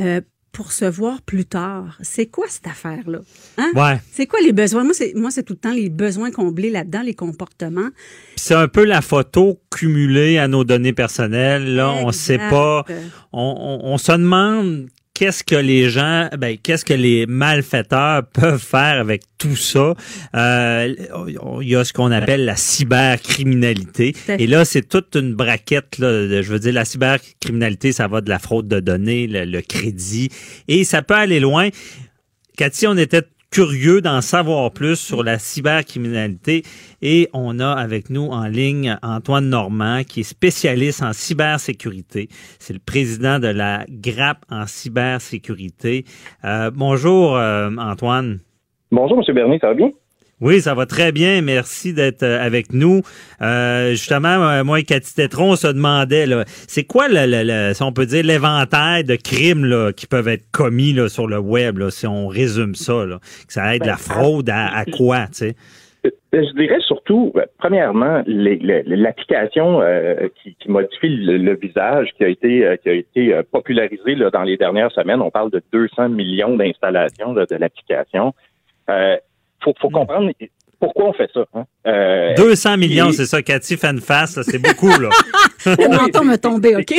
euh, pour se voir plus tard? C'est quoi cette affaire là Hein? Ouais. C'est quoi les besoins? Moi, c'est moi, c'est tout le temps les besoins comblés là-dedans, les comportements. C'est un peu la photo cumulée à nos données personnelles. Là, on Exact. sait pas. On, on- on se demande qu'est-ce que les gens, ben, qu'est-ce que les malfaiteurs peuvent faire avec tout ça? Euh, il y a ce qu'on appelle la cybercriminalité. Et là, c'est toute une braquette. Là, je veux dire, la cybercriminalité, ça va de la fraude de données, le, le crédit, et ça peut aller loin. Cathy, on était curieux d'en savoir plus sur la cybercriminalité et on a avec nous en ligne Antoine Normand qui est spécialiste en cybersécurité. C'est le président de la GRAP en cybersécurité. Euh, bonjour euh, Antoine. Bonjour M. Bernier, ça va bien? Oui, ça va très bien. Merci d'être euh, avec nous. Euh, justement, euh, moi et Cathy Tétron, on se demandait, c'est quoi, le, si on peut dire, l'éventail de crimes là, qui peuvent être commis là, sur le web, là, si on résume ça, là, que ça aide la ben, fraude à, quoi, tu sais? Je dirais surtout, premièrement, l'application qui, modifie le, visage qui a été qui a été popularisée dans les dernières semaines. On parle de 200 millions d'installations de l'application faut, faut comprendre pourquoi on fait ça. Hein? 200 euh, millions, c'est ça, Cathy face, c'est beaucoup, là. Le menton me tomber, OK?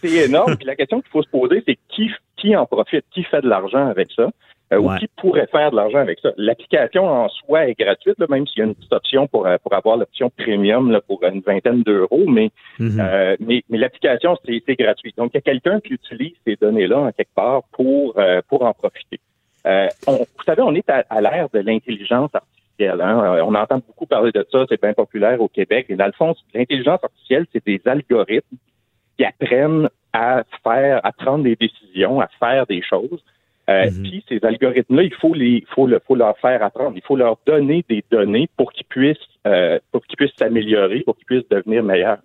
c'est énorme. Puis la question qu'il faut se poser, c'est qui, qui en profite, qui fait de l'argent avec ça? Euh, ou qui pourrait faire de l'argent avec ça? L'application en soi est gratuite, même s'il y a une petite option pour, euh, pour avoir l'option premium là, pour une vingtaine d'euros, mais, mm-hmm. mais, mais l'application, c'est gratuit. Donc, il y a quelqu'un qui utilise ces données-là en quelque part pour, pour en profiter. Euh, vous savez, on est à, l'ère de l'intelligence artificielle. Hein. Euh, on entend beaucoup parler de ça, c'est bien populaire au Québec. Et dans le fond, l'intelligence artificielle, c'est des algorithmes qui apprennent à faire, à prendre des décisions, à faire des choses. Euh, mhm. Puis ces algorithmes-là, il faut les, faut, le, faut leur faire apprendre. Il faut leur donner des données pour qu'ils puissent, pour qu'ils puissent s'améliorer, pour qu'ils puissent devenir meilleurs.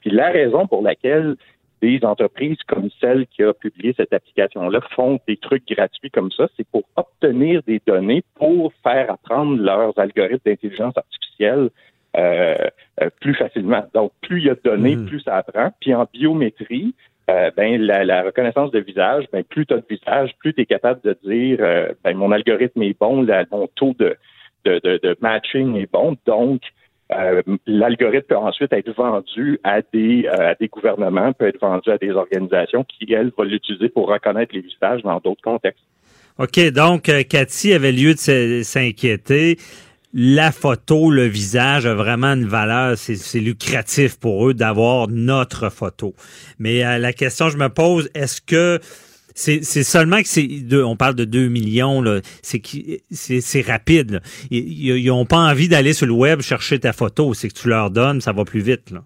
Puis la raison pour laquelle des entreprises comme celle qui a publié cette application-là font des trucs gratuits comme ça, c'est pour obtenir des données pour faire apprendre leurs algorithmes d'intelligence artificielle euh, euh, plus facilement. Donc, plus il y a de données, hmm. plus ça apprend. Puis en biométrie, euh, ben la, reconnaissance de visage, ben plus tu as de visage, plus tu es capable de dire ben mon algorithme est bon, mon taux de, de, de matching est bon, donc euh, l'algorithme peut ensuite être vendu à des, euh, à des gouvernements, peut être vendu à des organisations qui, elles, vont l'utiliser pour reconnaître les visages dans d'autres contextes. OK, donc euh, Cathy avait lieu de s'inquiéter. La photo, le visage a vraiment une valeur, c'est lucratif pour eux d'avoir notre photo. Mais la question que je me pose, est-ce que c'est seulement que c'est on parle de 2 millions là, c'est c'est rapide. Ils n'ont pas envie d'aller sur le web chercher ta photo, c'est que tu leur donnes, ça va plus vite là.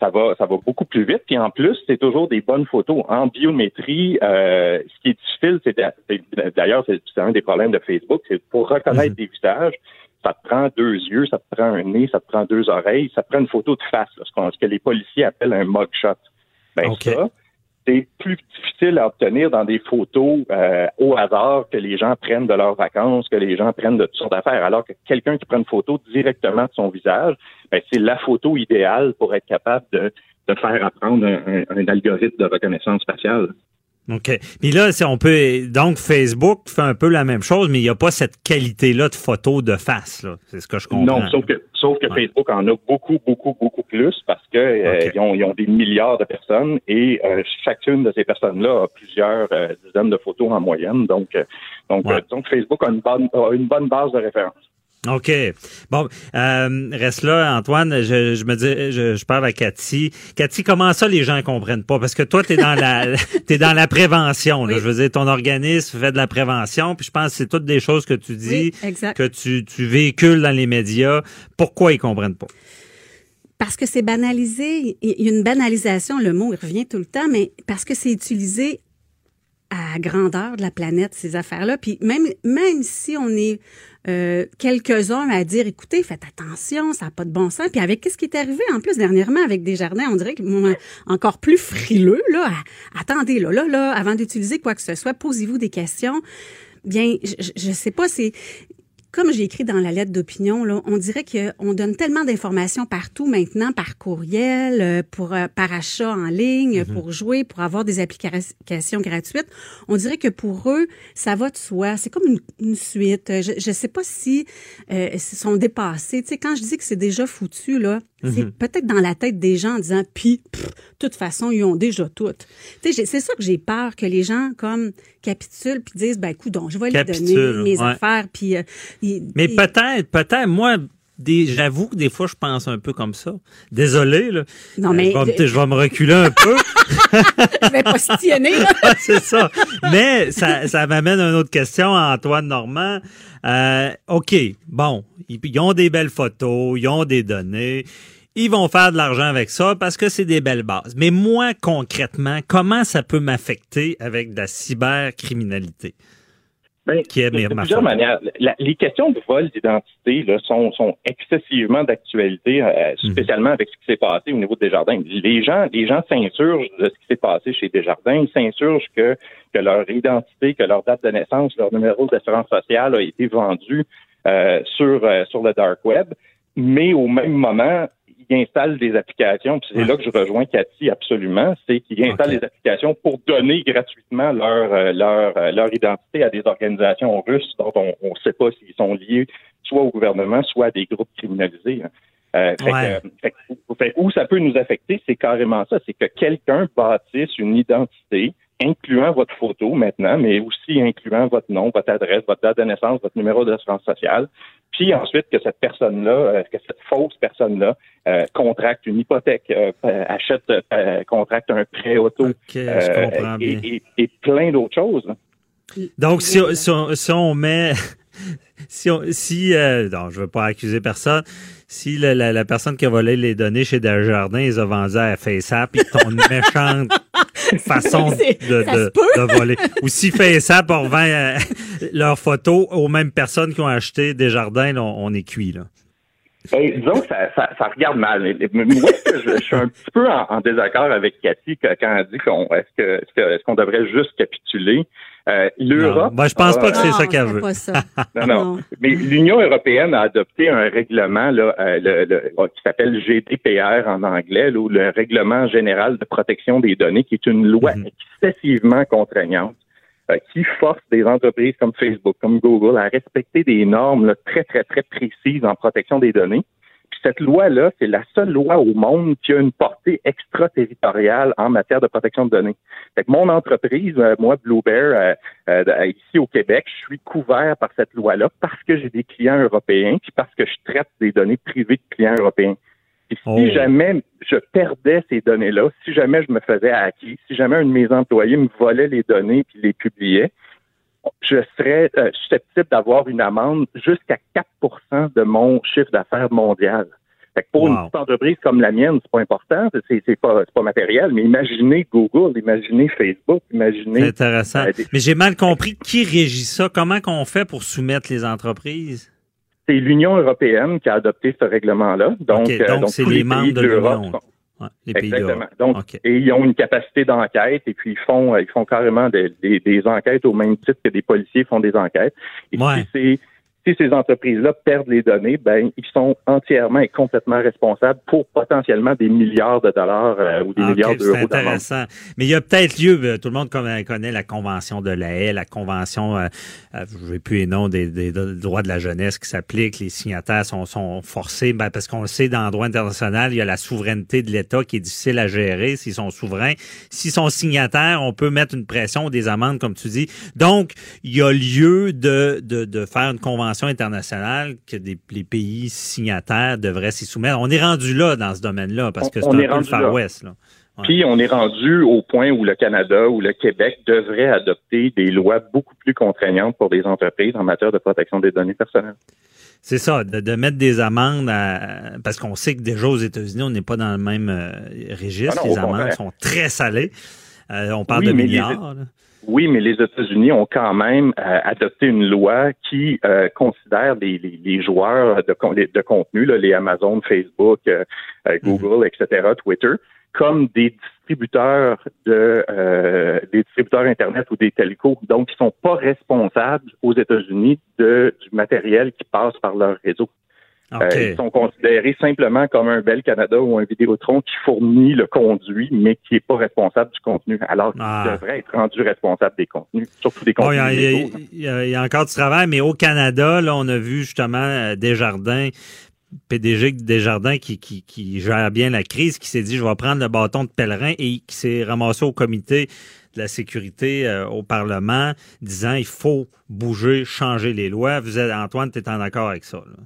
Ça va, ça va beaucoup plus vite. Puis en plus, c'est toujours des bonnes photos. En biométrie, euh, ce qui est difficile, c'est d'ailleurs, c'est un des problèmes de Facebook, c'est pour reconnaître mhm. des visages, ça te prend deux yeux, ça te prend un nez, ça te prend deux oreilles, ça te prend une photo de face, ce, que les policiers appellent un mugshot. Ben ça, c'est plus difficile à obtenir dans des photos euh, au hasard que les gens prennent de leurs vacances, que les gens prennent de toutes sortes d'affaires, alors que quelqu'un qui prend une photo directement de son visage, ben, c'est la photo idéale pour être capable de, de faire apprendre un, un algorithme de reconnaissance faciale. OK. Puis là, on peut. Donc, Facebook fait un peu la même chose, mais il n'y a pas cette qualité-là de photo de face. C'est ce que je comprends. Non, sauf que, sauf que Facebook en a beaucoup, beaucoup, beaucoup plus parce que euh, ils, ont, ils, ont, des milliards de personnes et euh, chacune de ces personnes-là a plusieurs euh, dizaines de photos en moyenne. Donc, donc, donc Facebook a une bonne, a une bonne base de référence. OK. Bon, euh, reste là, Antoine. Je, je me dis, je, je, parle à Cathy. Cathy, comment ça les gens comprennent pas? Parce que toi, tu es dans la t'es dans la prévention. Là. Je veux dire, ton organisme fait de la prévention, puis je pense que c'est toutes des choses que tu dis, que tu, tu véhicules dans les médias. Pourquoi ils comprennent pas? Parce que c'est banalisé. Il y a une banalisation, le mot il revient tout le temps, mais parce que c'est utilisé à grandeur de la planète, ces affaires-là. Puis même, même si on est euh, quelques-uns à dire, écoutez, faites attention, ça n'a pas de bon sens. Puis avec ce qui est arrivé en plus dernièrement avec Desjardins, on dirait que encore plus frileux, là, attendez, là, là, là, avant d'utiliser quoi que ce soit, posez-vous des questions. Bien, je, ne sais pas, c'est comme j'ai écrit dans la lettre d'opinion, là, on dirait qu'on donne tellement d'informations partout maintenant, par courriel, euh, pour euh, par achat en ligne, mhm. pour jouer, pour avoir des applications gratuites. On dirait que pour eux, ça va de soi. C'est comme une, suite. Je ne sais pas si euh, sont dépassés. Tu sais, quand je dis que c'est déjà foutu, là, c'est Mhm. peut-être dans la tête des gens en disant, puis, de toute façon, ils ont déjà tout. Tu sais, j'ai- c'est ça que j'ai peur, que les gens, comme, capitulent puis disent, ben, écoute, je vais les donner, mes ouais. affaires, puis... euh, Mais peut-être, peut-être, moi, des, j'avoue que des fois, je pense un peu comme ça. Désolé, là. Non, mais- Je vais, me- je vais me reculer un peu. je vais postillonner, c'est ça. Mais ça, ça m'amène à une autre question, Antoine Normand. Euh, OK, bon, ils, ils ont des belles photos, ils ont des données. Ils vont faire de l'argent avec ça parce que c'est des belles bases. Mais moi, concrètement, comment ça peut m'affecter avec de la cybercriminalité? Ben, qui est de, plusieurs manières. La- les questions de vol d'identité là, sont, sont excessivement d'actualité, euh, Mhm. spécialement avec ce qui s'est passé au niveau de Desjardins. Les gens, les gens s'insurgent de ce qui s'est passé chez Desjardins. Ils s'insurgent que, que leur identité, que leur date de naissance, leur numéro d'assurance sociale a été vendu euh, sur, euh, sur le dark web. Mais au même moment, ils installent des applications. Puis c'est là que je rejoins Cathy absolument, c'est qu'ils installent des applications pour donner gratuitement leur euh, leur euh, leur identité à des organisations russes dont on ne sait pas s'ils sont liés soit au gouvernement, soit à des groupes criminalisés. hein. Euh, fait que, Ouais. fait que- fait que où ça peut nous affecter, c'est carrément ça, c'est que quelqu'un bâtisse une identité incluant votre photo maintenant, mais aussi incluant votre nom, votre adresse, votre date de naissance, votre numéro d'assurance sociale, puis ensuite que cette personne-là, euh, que cette fausse personne-là euh, contracte une hypothèque, euh, achète, euh, contracte un prêt auto, et, bien. et- et plein d'autres choses. Donc, si, on- si on, si on met, si, on, si euh, non, je veux pas accuser personne, si la, la, la personne qui a volé les données chez Desjardins, ils ont vendu à FaceApp, ils ont une méchante façon de, ça de, de voler. Ou si FaceApp on revend euh, leurs photos aux mêmes personnes qui ont acheté Desjardins, là, on, on est cuit, là. Disons que ça, ça, ça regarde mal. Mais Moi, je, je suis un petit peu en, en désaccord avec Cathy quand elle dit qu'on est-ce que- est-ce qu'on devrait juste capituler? Euh, L'Europe. Non, ben, je pense pas a- que c'est ça Non, qu'elle veut. pas ça. Non, non. Mais l'Union européenne a adopté un règlement là, euh, le- le- qui s'appelle GDPR en anglais, là, ou le Règlement général de protection des données, qui est une loi Mhm. excessivement contraignante euh, qui force des entreprises comme Facebook, comme Google à respecter des normes là, très, très, très précises en protection des données. Cette loi-là, c'est la seule loi au monde qui a une portée extraterritoriale en matière de protection de données. Fait que mon entreprise, euh, moi, Blue Bear, euh, euh, ici au Québec, je suis couvert par cette loi-là parce que j'ai des clients européens, puis parce que je traite des données privées de clients européens. Puis si Oh. jamais je perdais ces données-là, si jamais je me faisais hacker, si jamais un de mes employés me volait les données puis les publiait, je serais euh, susceptible d'avoir une amende jusqu'à 4% de mon chiffre d'affaires mondial. Fait que pour Wow. une petite entreprise comme la mienne, c'est pas important, c'est c'est pas c'est pas matériel, mais imaginez Google, imaginez Facebook, imaginez C'est intéressant. euh, des- Mais j'ai mal compris qui régit ça. Comment qu'on fait pour soumettre les entreprises? c'est l'Union européenne qui a adopté ce règlement-là. Donc, euh, donc c'est tous les membres de l'Europe l'Union. sont- Ouais, les pays Exactement. Donc, et ils ont une capacité d'enquête et puis ils font, ils font carrément des, des- des enquêtes au même titre que des policiers font des enquêtes. Et Ouais. si, c'est- si ces entreprises-là perdent les données, ben ils sont entièrement et complètement responsables pour potentiellement des milliards de dollars euh, ou des Ah, OK, milliards c'est d'euros d'amende. intéressant. Mais il y a peut-être lieu, euh, tout le monde connaît, la Convention de la haie, la Convention, euh, euh, je ne vais plus les noms, des, des- des droits de la jeunesse qui s'appliquent. Les signataires sont, sont forcés, ben, parce qu'on le sait, dans le droit international, il y a la souveraineté de l'État qui est difficile à gérer s'ils sont souverains. S'ils sont signataires, on peut mettre une pression ou des amendes, comme tu dis. Donc, il y a lieu de, de, de faire une convention internationale que des, les pays signataires devraient s'y soumettre. On est rendu là dans ce domaine-là, parce que c'est un est peu le Far là. West. Là. Ouais. Puis on est rendu au point où le Canada ou le Québec devrait adopter des lois beaucoup plus contraignantes pour les entreprises en matière de protection des données personnelles. C'est ça, de, de mettre des amendes à- parce qu'on sait que déjà aux États-Unis, on n'est pas dans le même euh, registre. Ah non, les amendes contraire. sont très salées. Euh, on parle Oui, de les- milliards. Oui, mais les États-Unis ont quand même euh, adopté une loi qui euh, considère les, les- les joueurs de, de contenu, là, les Amazon, Facebook, euh, euh, Google, etc., Twitter, comme des distributeurs de euh, des distributeurs Internet ou des télécos. Donc, ils sont pas responsables aux États-Unis de, du matériel qui passe par leur réseau. Euh, ils sont considérés simplement comme un Bel Canada ou un Vidéotron qui fournit le conduit, mais qui n'est pas responsable du contenu, alors qu'ils Ah. devraient être rendus responsables des contenus, surtout des Bon, contenus il, y a, il y a- il y a- il y a encore du travail, mais au Canada, là, on a vu justement euh, Desjardins PDG de Desjardins qui, qui, qui gère bien la crise, qui s'est dit, je vais prendre le bâton de pèlerin et qui s'est ramassé au comité de la sécurité euh, au Parlement, disant, il faut bouger, changer les lois. Vous êtes, Antoine, tu es en accord avec ça? Là?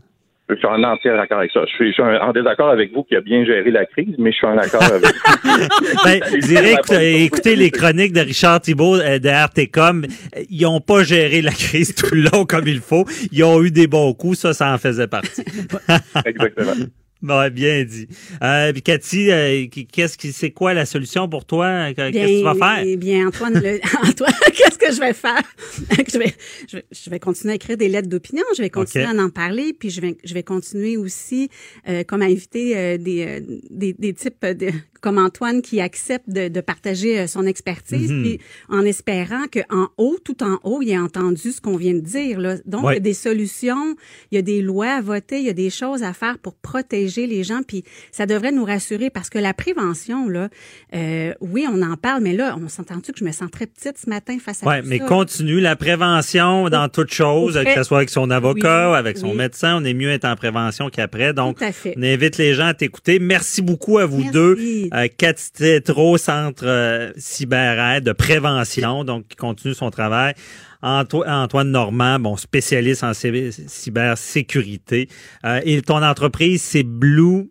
Je suis en entier d'accord avec ça. Je suis, en désaccord avec vous qui a bien géré la crise, mais je suis en accord avec vous. ben, je dirais, écoutez les chroniques de Richard Thibault euh, de RTCOM. Ils n'ont pas géré la crise tout le long comme il faut. Ils ont eu des bons coups. Ça, ça en faisait partie. Exactement. Bon, bien dit. Euh, puis Cathy, euh, qu'est-ce qui, c'est quoi la solution pour toi? Qu'est-ce que tu vas faire? Eh bien, Antoine, le, Antoine, qu'est-ce que je vais faire? Je vais, je vais, continuer à écrire des lettres d'opinion. Je vais continuer à en parler, puis je vais, je vais continuer aussi euh, comme inviter euh, des, euh, des, des types de, comme Antoine qui accepte de, de partager son expertise, mhm. puis en espérant que en haut, tout en haut, il ait entendu ce qu'on vient de dire. Là. Donc, il y a des solutions, il y a des lois à voter, il y a des choses à faire pour protéger les gens, puis ça devrait nous rassurer parce que la prévention, là, euh, oui, on en parle, mais là, on s'entend-tu que je me sens très petite ce matin face à ouais, mais continue la prévention dans toute chose, que ce soit avec son avocat, avec son médecin, on est mieux être en prévention qu'après. Donc, on invite les gens à t'écouter. Merci beaucoup à vous deux. Euh, Cathy Tétro, Centre euh, Cyberaide de prévention, donc qui continue son travail. Antoine Normand, bon, spécialiste en cybersécurité. Euh, et ton entreprise, c'est Blue?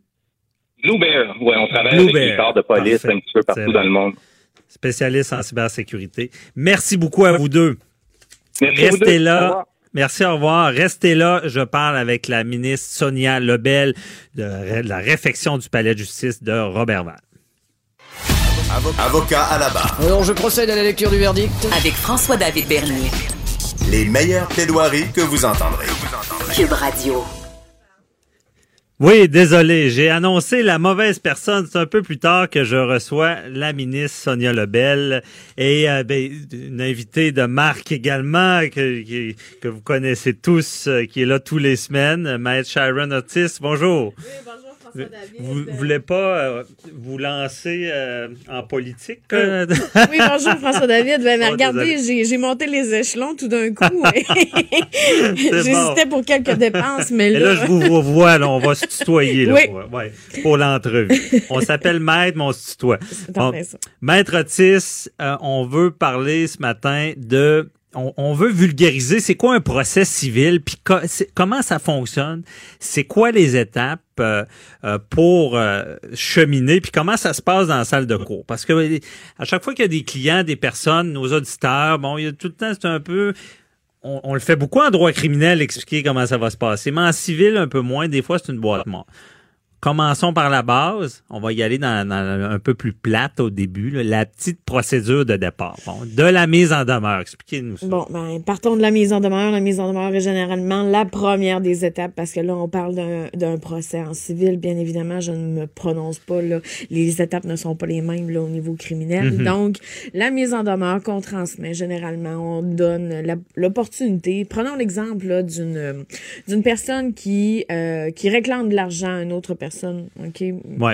Blue Bear. Oui, on travaille avec les corps de police un petit peu partout dans le monde. Spécialiste en cybersécurité. Merci beaucoup à vous deux. Merci Restez là. Merci, au revoir. Restez là. Je parle avec la ministre Sonia Lebel de la réfection du palais de justice de Robertval. Avocat à la barre. Alors, je procède à la lecture du verdict. Avec François-David Bernier. Les meilleures plaidoiries que vous entendrez. Cube Radio. Oui, désolé, j'ai annoncé la mauvaise personne. C'est un peu plus tard que je reçois la ministre Sonia Lebel et euh, ben, une invitée de marque également que, que, vous connaissez tous, euh, qui est là tous les semaines, Maître Sharon Otis. Bonjour. Oui, bonjour. Vous ne voulez pas euh, vous lancer euh, en politique? Euh? oui, bonjour François David. Ben, oh, regardez, j'ai monté les échelons tout d'un coup. J'hésitais pour quelques dépenses, mais là... là, je vous vois, là, on va se tutoyer là, oui. pour, l'entrevue. On s'appelle Maître, mais on se tutoie. Maître Otis, on veut parler ce matin de on, veut vulgariser c'est quoi un procès civil, puis comment ça fonctionne, c'est quoi les étapes euh, euh, pour euh, cheminer, puis comment ça se passe dans la salle de cours? Parce que à chaque fois qu'il y a des clients, des personnes, nos auditeurs, bon, il y a tout le temps, c'est un peu on, on, le fait beaucoup en droit criminel, expliquer comment ça va se passer, mais en civil, un peu moins. Des fois, c'est une boîte mort. Commençons par la base. On va y aller dans, un peu plus plate au début, la petite procédure de départ. Bon, de la mise en demeure. Expliquez-nous ça. Bon, ben, partons de la mise en demeure. La mise en demeure est généralement la première des étapes parce que là, on parle d'un procès en civil. Bien évidemment, je ne me prononce pas. Là. Les étapes ne sont pas les mêmes là, au niveau criminel. Mm-hmm. Donc, la mise en demeure qu'on transmet, généralement, on donne l'opportunité. Prenons l'exemple d'une d'une personne qui, euh, qui réclame de l'argent à une autre personne OK?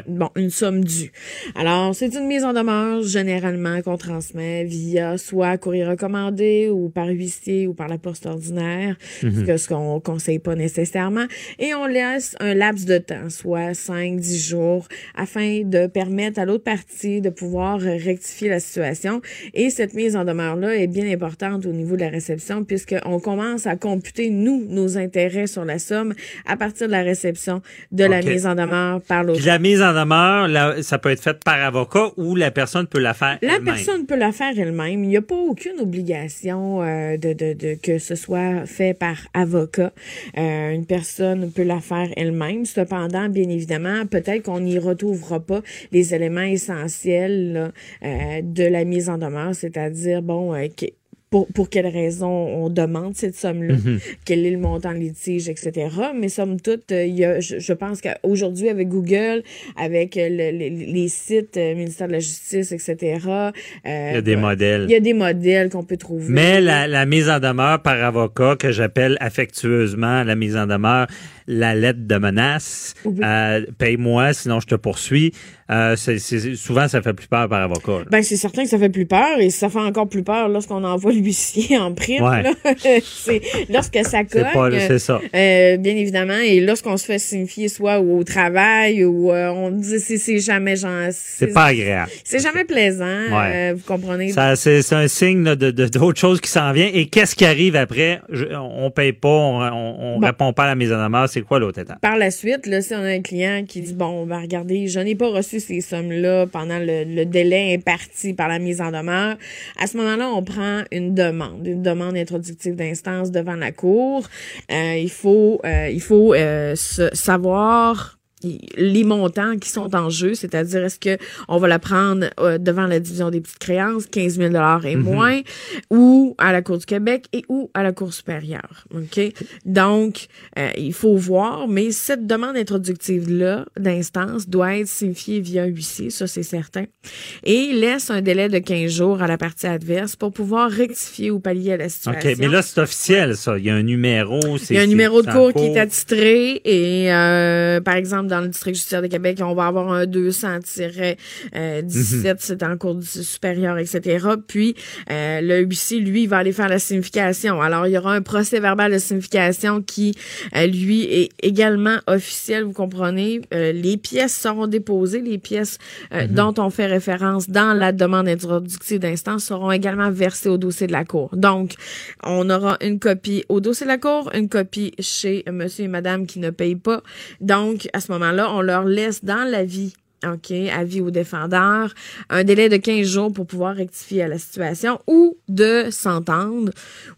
Bon, une somme due. Alors, c'est une mise en demeure, généralement, qu'on transmet via soit courrier recommandé ou par huissier ou par la poste ordinaire, mhm. ce qu'on conseille pas nécessairement. Et on laisse un laps de temps, soit 5, 10 jours, afin de permettre à l'autre partie de pouvoir rectifier la situation. Et cette mise en demeure-là est bien importante au niveau de la réception, puisqu'on commence à computer, nous, nos intérêts sur la somme à partir de la réception de la mise en demeure par La mise en demeure, ça peut être fait par avocat ou la personne peut la faire La personne peut la faire elle-même. Il n'y a pas aucune obligation euh, de, de, de, que ce soit fait par avocat. Euh, une personne peut la faire elle-même. Cependant, bien évidemment, peut-être qu'on n'y retrouvera pas les éléments essentiels euh, de la mise en demeure, c'est-à-dire, bon, pour, pour quelle raison on demande cette somme-là, mhm. quel est le montant de litige, etc. Mais somme toute, euh, il y a, je, pense qu'aujourd'hui, avec Google, avec euh, les, sites euh, ministère de la Justice, etc., il y a des modèles. Il y a des modèles qu'on peut trouver. Mais la, la mise en demeure par avocat, que j'appelle affectueusement la mise en demeure, la lettre de menace, paye-moi, sinon je te poursuis. euh, souvent, ça fait plus peur par avocat. là. Ben, c'est certain que ça fait plus peur et ça fait encore plus peur lorsqu'on envoie l'huissier en prime. Ouais. là. c'est lorsque ça cogne. C'est ça. euh, bien évidemment. Et lorsqu'on se fait signifier soit au travail ou euh, on dit c'est, c'est jamais genre. C'est pas agréable. C'est jamais plaisant. Ouais. euh, vous comprenez? Ça, c'est, un signe là, de, de- d'autre chose qui s'en vient. Et qu'est-ce qui arrive après? Je- on paye pas, on, on, on Bon. répond pas à la mise en demeure. Par la suite, là, si on a un client qui dit bon, ben regardez, je n'ai pas reçu ces sommes-là pendant le, le délai imparti par la mise en demeure, à ce moment-là, on prend une demande, une demande introductive d'instance devant la cour. Euh, il faut, euh, il faut euh, savoir les montants qui sont en jeu, c'est-à-dire est-ce que on va la prendre euh, devant la division des petites créances, 15 000 et Mhm. moins, ou à la Cour du Québec et ou à la Cour supérieure. OK? Donc, euh, il faut voir, mais cette demande introductive-là d'instance doit être signifiée via huissier, ça c'est certain, et laisse un délai de 15 jours à la partie adverse pour pouvoir rectifier ou pallier à la situation. OK, mais là, c'est officiel, ça. Il y a un numéro. Il y a un numéro de cours qui est attitré et euh, par exemple dans le district judiciaire de Québec, on va avoir un 200-17, Mhm. c'est en cours du supérieur, etc. Puis euh, le huissier, lui, va aller faire la signification. Alors il y aura un procès verbal de signification qui, euh, lui, est également officiel. Vous comprenez Euh, Les pièces seront déposées, les pièces Mhm. dont on fait référence dans la demande introductive d'instance seront également versées au dossier de la cour. Donc on aura une copie au dossier de la cour, une copie chez monsieur et madame qui ne payent pas. Donc, à ce moment-là, on leur laisse dans l'avis OK, avis au défendeur, un délai de 15 jours pour pouvoir rectifier la situation ou de s'entendre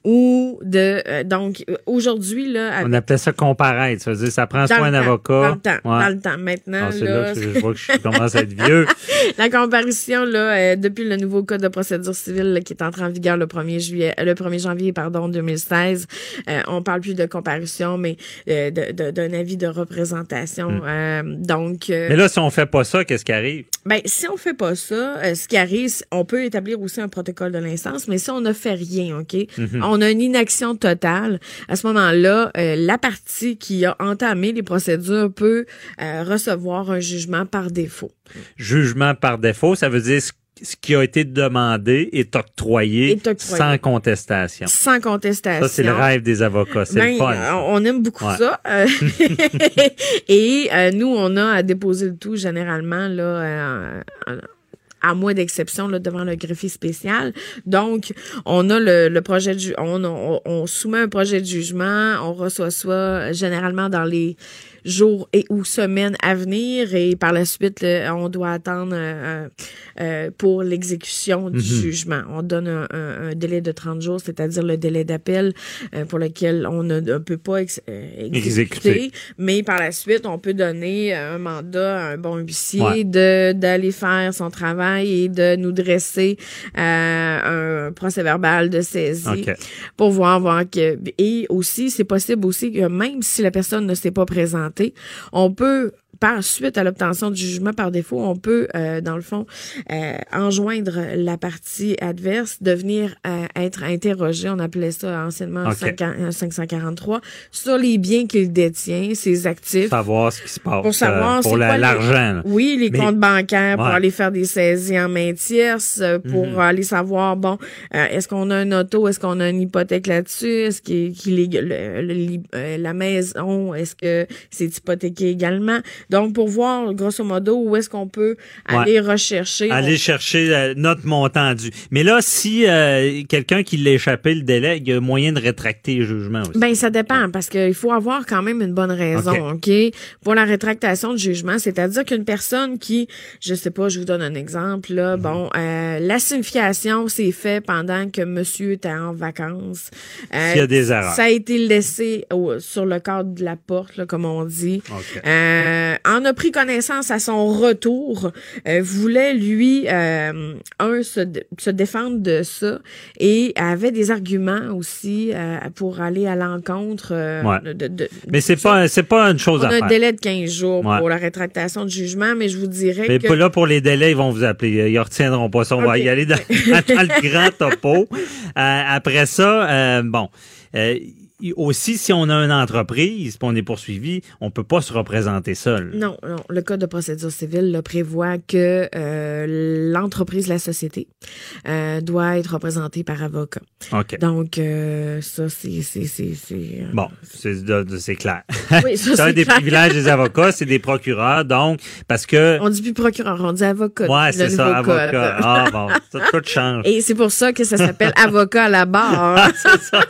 ou de euh, donc aujourd'hui là On appelait ça comparaître. Ça veut dire ça prend dans le un temps, avocat. Dans le temps, Ouais. dans le temps. Maintenant, Ah, c'est là, là que je vois que je commence à être vieux. la comparution, là, euh, depuis le nouveau code de procédure civile là, qui est entré en vigueur le 1er juillet, euh, le 1er janvier, pardon, 2016, euh, on parle plus de comparution, mais de- de- d'un avis de représentation. Hmm. Donc, Mais là, si on fait pas ça, qu'est-ce qui arrive? ben, si on fait pas ça, euh, ce qui arrive, on peut établir aussi un protocole de l'instance, mais si on ne fait rien, OK? Mhm. On a une inaction totale. À ce moment-là, euh, la partie qui a entamé les procédures peut euh, recevoir un jugement par défaut. Jugement par défaut, ça veut dire ce qui a été demandé est octroyé, Est octroyé. sans contestation. Sans contestation. Ça, c'est le rêve des avocats. C'est Ben, le fun. euh, ça. On aime beaucoup Ouais. ça. Euh, et euh, nous, on a à déposer le tout généralement là. euh, à moins d'exception là, devant le greffier spécial. Donc, on a le, le projet de ju- on, on, on soumet un projet de jugement, on reçoit ça généralement dans les jours et ou semaines à venir et par la suite, le- on doit attendre euh, euh, pour l'exécution du Mhm. jugement. On donne un, un- un délai de 30 jours, c'est-à-dire le délai d'appel euh, pour lequel on ne peut pas ex- euh, exécuter. Exécuter. Mais par la suite, on peut donner un mandat à un bon huissier Ouais. de d'aller faire son travail et de nous dresser euh, un procès verbal de saisie OK. pour voir voir que et aussi c'est possible aussi que même si la personne ne s'est pas présentée, on peut par suite à l'obtention du jugement par défaut, on peut, euh, dans le fond, euh, enjoindre la partie adverse de venir euh, être interrogé, on appelait ça anciennement OK. 500 543, sur les biens qu'il détient, ses actifs. Savoir ce qui se passe. Pour savoir euh, pour la- l'argent. là. Oui, les Mais- comptes bancaires pour aller faire des saisies en main tierce, euh, pour Mhm. aller savoir, bon, euh, est-ce qu'on a un auto, est-ce qu'on a une hypothèque là-dessus, est-ce qu'il est, le- le- euh, la maison, est-ce que c'est hypothéqué également? Donc, pour voir, grosso modo, où est-ce qu'on peut Ouais. aller rechercher. Aller chercher euh, notre montant dû. Mais là, si euh, quelqu'un qui l'a échappé le délai, il y a moyen de rétracter le jugement aussi. Ben, ça dépend, parce qu'il faut avoir quand même une bonne raison, OK? Pour la rétractation de jugement, c'est-à-dire qu'une personne qui, je sais pas, je vous donne un exemple, Mhm. là, bon, euh, la signification s'est fait pendant que monsieur était en vacances. Euh, S'il y a des erreurs. Ça a été laissé au- sur le cadre de la porte, là, comme on dit. OK. Euh, en a pris connaissance à son retour, euh, voulait lui euh, un se, se défendre de ça et avait des arguments aussi euh, pour aller à l'encontre euh, Ouais. de, de- de- Mais c'est pas, c'est pas une chose on à a un délai de 15 jours Ouais. pour la rétractation de jugement, mais je vous dirais Mais que pas là pour les délais, ils vont vous appeler. Ils retiendront pas ça. On va y aller dans, dans le grand topo. Euh, après ça, euh, bon, euh, aussi, si on a une entreprise, puis on est poursuivi, on peut pas se représenter seul. Non, non. Le Code de procédure civile là, prévoit que euh, l'entreprise, la société, euh, doit être représentée par avocat. OK. Donc, euh, ça, c'est... c'est- c'est- c'est, euh, Bon, c'est clair. Oui, ça, c'est un c'est des clair. privilèges des avocats, c'est des procureurs, donc, parce que... On dit plus procureur, on dit avocat. Ouais, c'est ça, code. avocat. Ah, bon, ça, tout change. Et c'est pour ça que ça s'appelle avocat à la barre. c'est ça.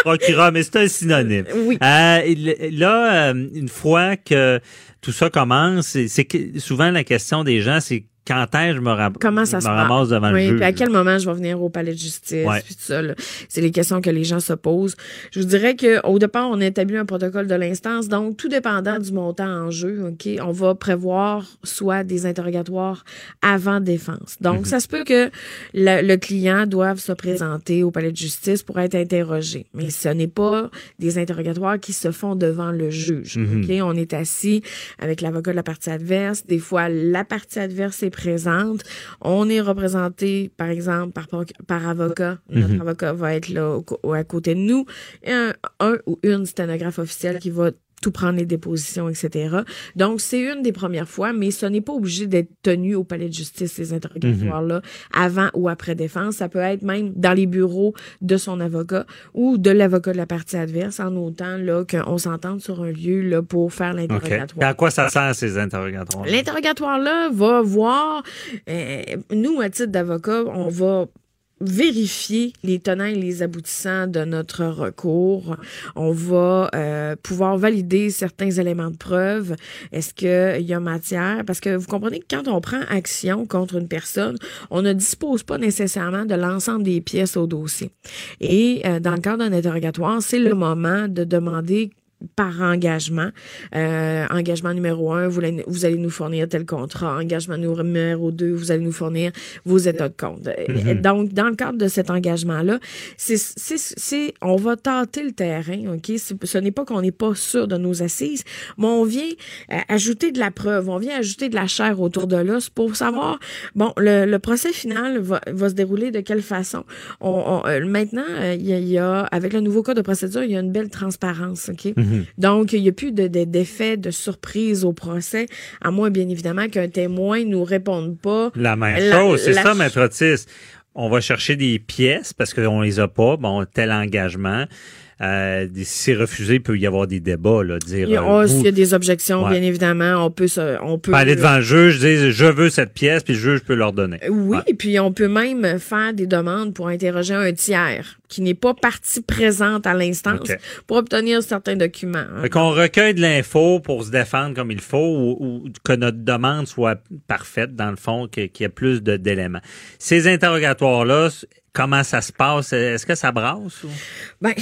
Procureur, mais c'est un synonyme. Oui. Euh, là, euh, une fois que tout ça commence, c'est c'est que souvent la question des gens, c'est quand est-ce que je me, ram- Comment ça me se ramasse passe? devant oui, le juge? puis à quel moment je vais venir au palais de justice, Ouais. puis tout ça. là? C'est les questions que les gens se posent. Je vous dirais qu'au départ, on a établi un protocole de l'instance, donc tout dépendant du montant en jeu, OK, on va prévoir soit des interrogatoires avant défense. Donc, Mhm. ça se peut que le, le client doive se présenter au palais de justice pour être interrogé. Mais ce n'est pas des interrogatoires qui se font devant le juge. Mhm. OK? On est assis avec l'avocat de la partie adverse. Des fois, la partie adverse est On est représenté, par exemple, par, par avocat. Notre Mhm. avocat va être là au co- à côté de nous. Et un, un ou une sténographe officielle qui va tout prendre les dépositions, etc. Donc, c'est une des premières fois, mais ce n'est pas obligé d'être tenu au palais de justice, ces interrogatoires-là, avant ou après défense. Ça peut être même dans les bureaux de son avocat ou de l'avocat de la partie adverse, en autant là qu'on s'entende sur un lieu là, pour faire l'interrogatoire. À quoi ça sert, ces interrogatoires? L'interrogatoire-là va voir, euh, nous, à titre d'avocat, on va vérifier les tenants et les aboutissants de notre recours. On va euh, pouvoir valider certains éléments de preuve. Est-ce qu'il y a matière? Parce que vous comprenez que quand on prend action contre une personne, on ne dispose pas nécessairement de l'ensemble des pièces au dossier. Et euh, dans le cadre d'un interrogatoire, c'est le moment de demander par engagement. Euh, engagement numéro un, vous, allez- vous allez nous fournir tel contrat. Engagement numéro deux, vous allez nous fournir vos états de compte. Euh, Mhm. Donc, dans le cadre de cet engagement-là, c'est, c'est, c'est, on va tâter le terrain, OK? Ce n'est pas qu'on n'est pas sûr de nos assises, mais on vient euh, ajouter de la preuve, on vient ajouter de la chair autour de l'os pour savoir, bon, le, le procès final va, va se dérouler de quelle façon? On, on- euh, maintenant, euh, il y, a, il y a, avec le nouveau code de procédure, il y a une belle transparence, OK? Mhm. Donc, il n'y a plus de, de- d'effet de surprise au procès, à moins, bien évidemment, qu'un témoin nous réponde pas. La même La- chose, c'est ça, maître Otis. On va chercher des pièces parce qu'on les a pas. Bon, tel engagement. Euh, si c'est refusé, il peut y avoir des débats, là, dire. Il y a, euh, vous- s'il y a des objections, Ouais. bien évidemment, on peut se, on peut peut aller devant le juge, dire je veux cette pièce, puis le juge peut leur donner. Oui, puis on peut même faire des demandes pour interroger un tiers qui n'est pas partie présente à l'instance pour obtenir certains documents. hein. Qu'on recueille de l'info pour se défendre comme il faut ou, ou que notre demande soit parfaite, dans le fond, qu'il y ait plus d'éléments. Ces interrogatoires-là, comment ça se passe? Est-ce que ça brasse? Ou? Ben,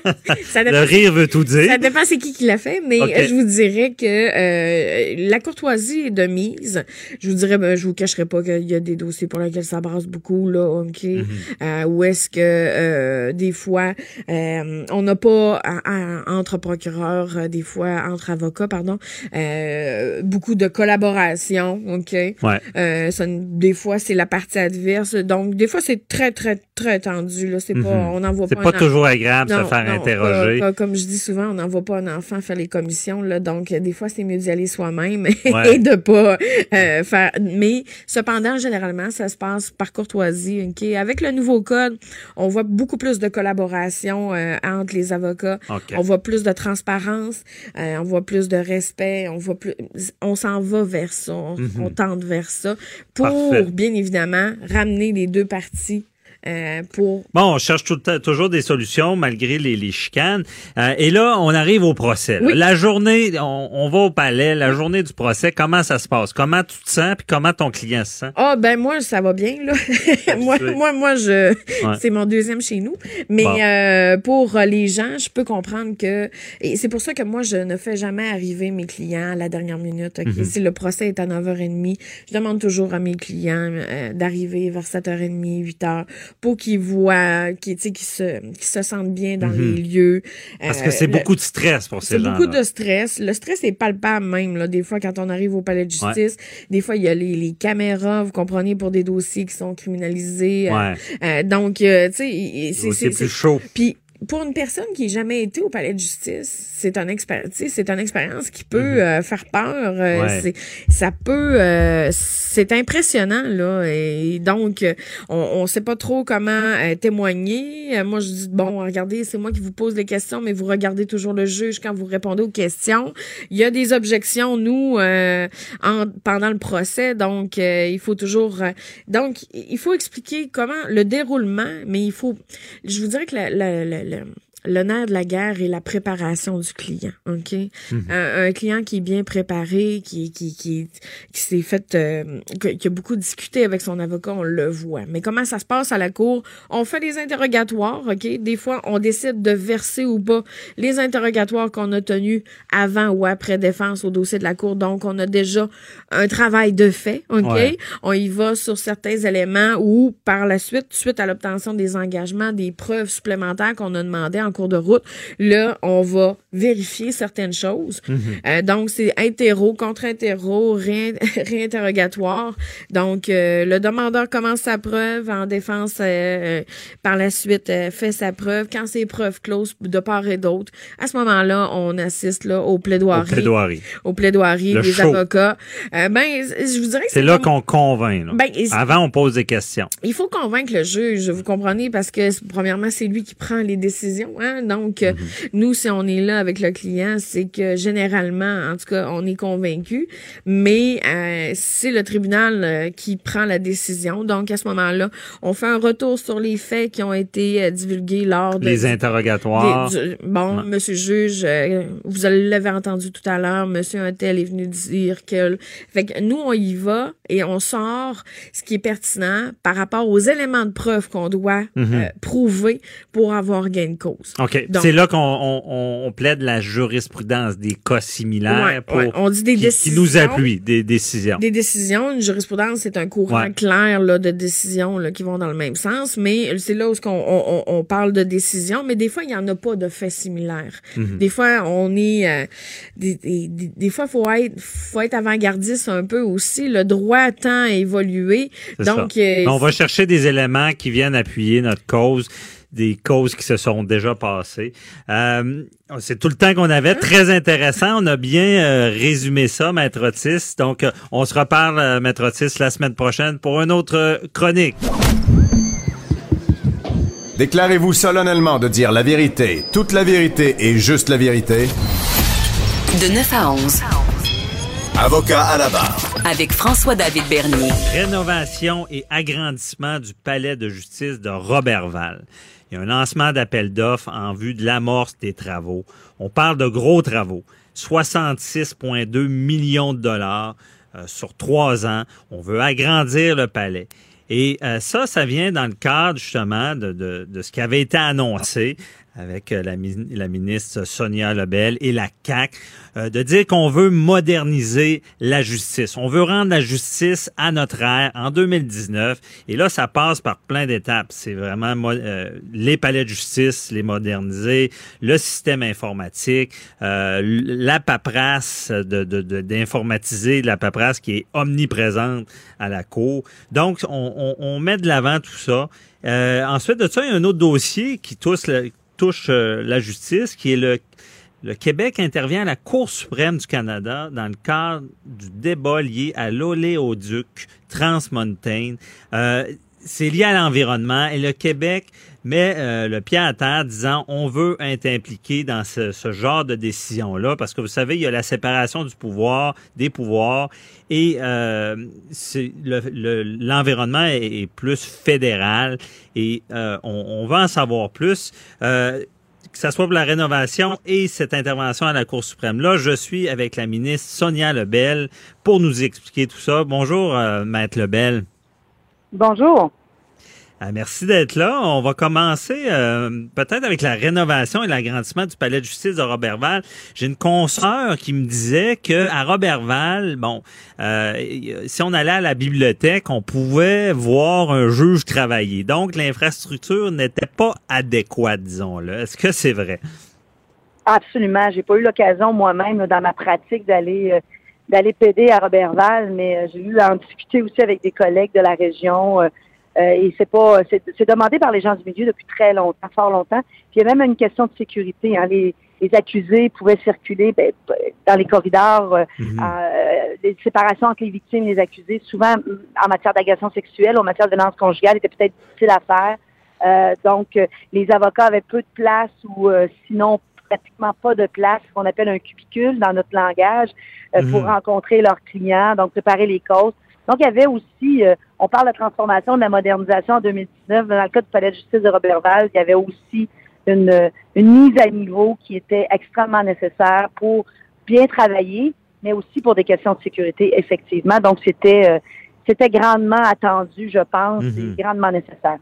Le rire veut tout dire. Ça dépend c'est qui qui l'a fait, mais je vous dirais que euh, la courtoisie est de mise. Je vous dirais, ben, je vous cacherai pas qu'il y a des dossiers pour lesquels ça brasse beaucoup, là, OK? Mm-hmm. Euh, où est-ce que euh, des fois, euh, on n'a pas à- à- entre procureurs, euh, des fois entre avocats, pardon, euh, beaucoup de collaboration, OK? Ouais. Euh, ça, des fois, c'est la partie adverse. Donc, des fois, c'est très, très, très tendu. Là. C'est pas, Mhm. on n'envoie C'est pas. pas un en- toujours agréable de se faire non, interroger. pas- pas- comme je dis souvent, on n'envoie pas un enfant faire les commissions. Là. Donc, des fois, c'est mieux d'y aller soi-même Ouais. et de pas euh, faire. Mais cependant, généralement, ça se passe par courtoisie. OK? Avec le nouveau on voit beaucoup plus de collaboration euh, entre les avocats. On voit plus de transparence, euh, on voit plus de respect, on voit plus, on s'en va vers ça, on, Mhm. on tente vers ça pour Parfait. bien évidemment ramener les deux parties euh, pour Bon, on cherche tout toujours des solutions malgré les, les chicanes. Euh, et là, on arrive au procès. Oui. La journée, on, on va au palais, la journée du procès, comment ça se passe? Comment tu te sens, puis comment ton client se sent? Ah ben moi ça va bien là. moi moi moi je Ouais. c'est mon deuxième chez nous. Mais Bon. euh, pour euh, les gens, je peux comprendre que et c'est pour ça que moi je ne fais jamais arriver mes clients à la dernière minute. Mhm. Si le procès est à 9h30, je demande toujours à mes clients euh, d'arriver vers 7h30, 8h pour qu'ils voient qu'ils tu sais qu'ils se qu'ils se sentent bien dans Mhm. les lieux. Parce Euh, que c'est beaucoup de stress pour ces c'est gens-là. beaucoup de stress. Le stress est palpable même. Là. Des fois, quand on arrive au palais de justice, des fois, il y a les, les caméras, vous comprenez, pour des dossiers qui sont criminalisés. euh, Ouais. euh, donc, euh, tu sais, c'est... C'est- plus c'est- chaud. Puis, pour une personne qui n'a jamais été au palais de justice, c'est un expérience, c'est une expérience qui peut Mhm. euh, faire peur. euh, Ouais. c'est, ça peut, euh, c'est impressionnant là. Et donc, euh, on, on sait pas trop comment euh, témoigner. Moi, je dis bon, regardez, c'est moi qui vous pose les questions, mais vous regardez toujours le juge quand vous répondez aux questions. Il y a des objections nous euh, en, pendant le procès, donc euh, il faut toujours, euh, donc il faut expliquer comment le déroulement, mais il faut, je vous dirais que la, la, la, la- le nerf de la guerre est la préparation du client, ok? Un, un client qui est bien préparé, qui qui qui, qui s'est fait, euh, qui qui a beaucoup discuté avec son avocat, on le voit. Mais comment ça se passe à la cour? On fait des interrogatoires, ok? Des fois, on décide de verser ou pas les interrogatoires qu'on a tenus avant ou après défense au dossier de la cour. Donc, on a déjà un travail de fait, ok? Ouais. On y va sur certains éléments ou par la suite, suite à l'obtention des engagements, des preuves supplémentaires qu'on a demandées en cours de route, là, on va vérifier certaines choses. Euh, donc, c'est interro, contre-interro, ré- réinterrogatoire. Donc, euh, le demandeur commence sa preuve en défense euh, par la suite fait sa preuve. Quand c'est preuve close de part et d'autre, à ce moment-là, on assiste là au plaidoirie. Au plaidoirie. Au plaidoirie Le des show. avocats. Ben, je vous dirais que C'est là comme- qu'on convainc. là. Ben, Avant, on pose des questions. il faut convaincre le juge, vous comprenez, parce que premièrement, c'est lui qui prend les décisions. Hein? Donc, euh, nous, si on est là avec le client, c'est que généralement, en tout cas, on est convaincu, mais euh, c'est le tribunal euh, qui prend la décision. Donc, à ce moment-là, on fait un retour sur les faits qui ont été divulgués lors de Les interrogatoires. des- du- bon, Ouais. monsieur juge, euh, vous l'avez entendu tout à l'heure, monsieur Untel est venu dire que... Fait que nous, on y va et on sort ce qui est pertinent par rapport aux éléments de preuve qu'on doit Mhm. euh, prouver pour avoir gain de cause. OK. C'est là qu'on on, on- plaide la jurisprudence des cas similaires Ouais, pour, ouais. On dit des qui, qui décisions. nous appuient, des décisions. Des décisions, une jurisprudence, c'est un courant Ouais. clair là, de décisions là, qui vont dans le même sens, mais c'est là où on, on, on parle de décisions, mais des fois, il n'y en a pas de faits similaires. Mhm. Des fois, on est... euh, des, des, des- fois, il faut être, faut être avant-gardiste un peu aussi. Le droit tend à évoluer. Donc, euh, on va chercher des éléments qui viennent appuyer notre cause des causes qui se sont déjà passées. Euh, c'est tout le temps qu'on avait. Très intéressant. On a bien euh, résumé ça, Maître Otis. Donc, euh, on se reparle, euh, Maître Otis, la semaine prochaine pour une autre chronique. Déclarez-vous solennellement de dire la vérité, toute la vérité et juste la vérité. De 9 à 11. Avocat à la barre. Avec François-David Bernier. Rénovation et agrandissement du palais de justice de Robertval. Il y a un lancement d'appel d'offres en vue de l'amorce des travaux. On parle de gros travaux. 66,2 millions de dollars euh, sur trois ans. On veut agrandir le palais. Et euh, ça, ça vient dans le cadre justement de, de, de ce qui avait été annoncé avec euh, la, la ministre Sonia Lebel et la CAC, euh, de dire qu'on veut moderniser la justice. On veut rendre la justice à notre ère en 2019. Et là, ça passe par plein d'étapes. C'est vraiment euh, les palais de justice, les moderniser, le système informatique, la paperasse, de, de, d'informatiser la paperasse qui est omniprésente à la cour. Donc, on, met de l'avant tout ça. Ensuite de ça, il y a un autre dossier qui touche, le- touche euh, la justice, qui est le, Québec intervient à la Cour suprême du Canada dans le cadre du débat lié à l'oléoduc Transmontane. Euh, c'est lié à l'environnement et le Québec met euh, le pied à terre disant on veut être impliqué dans ce, genre de décision-là parce que vous savez, il y a la séparation du pouvoir, des pouvoirs et euh, l'environnement est, plus fédéral et euh, on, on va en savoir plus. Euh, que ce soit pour la rénovation et cette intervention à la Cour suprême. Là, je suis avec la ministre Sonia Lebel pour nous expliquer tout ça. Bonjour, Maître Lebel. Bonjour. Ah, merci d'être là. On va commencer euh, peut-être avec la rénovation et l'agrandissement du palais de justice de Robertval. J'ai une consoeur qui me disait que à Robertval, bon, euh, si on allait à la bibliothèque, on pouvait voir un juge travailler. Donc l'infrastructure n'était pas adéquate, disons-le. Est-ce que c'est vrai? Absolument. J'ai pas eu l'occasion moi-même dans ma pratique d'aller euh, d'aller plaider à Robertval, mais euh, j'ai eu à en discuter aussi avec des collègues de la région. Euh, Euh, et c'est pas, c'est c'est demandé par les gens du milieu depuis très longtemps, fort longtemps. Puis il y a même une question de sécurité. Hein. Les, les accusés pouvaient circuler ben, dans les corridors, euh, euh, les séparations entre les victimes et les accusés, souvent en matière d'agression sexuelle, en matière de violence conjugale, étaient peut-être difficiles à faire. Euh, donc, les avocats avaient peu de place ou euh, sinon pratiquement pas de place, ce qu'on appelle un cubicule dans notre langage, euh, pour Mhm. rencontrer leurs clients, donc préparer les causes. Donc, il y avait aussi, euh, on parle de transformation, de la modernisation en 2019. Dans le cas du palais de justice de Robertval, il y avait aussi une, euh, une mise à niveau qui était extrêmement nécessaire pour bien travailler, mais aussi pour des questions de sécurité, effectivement. Donc, c'était euh, c'était grandement attendu, je pense, Mhm. et grandement nécessaire.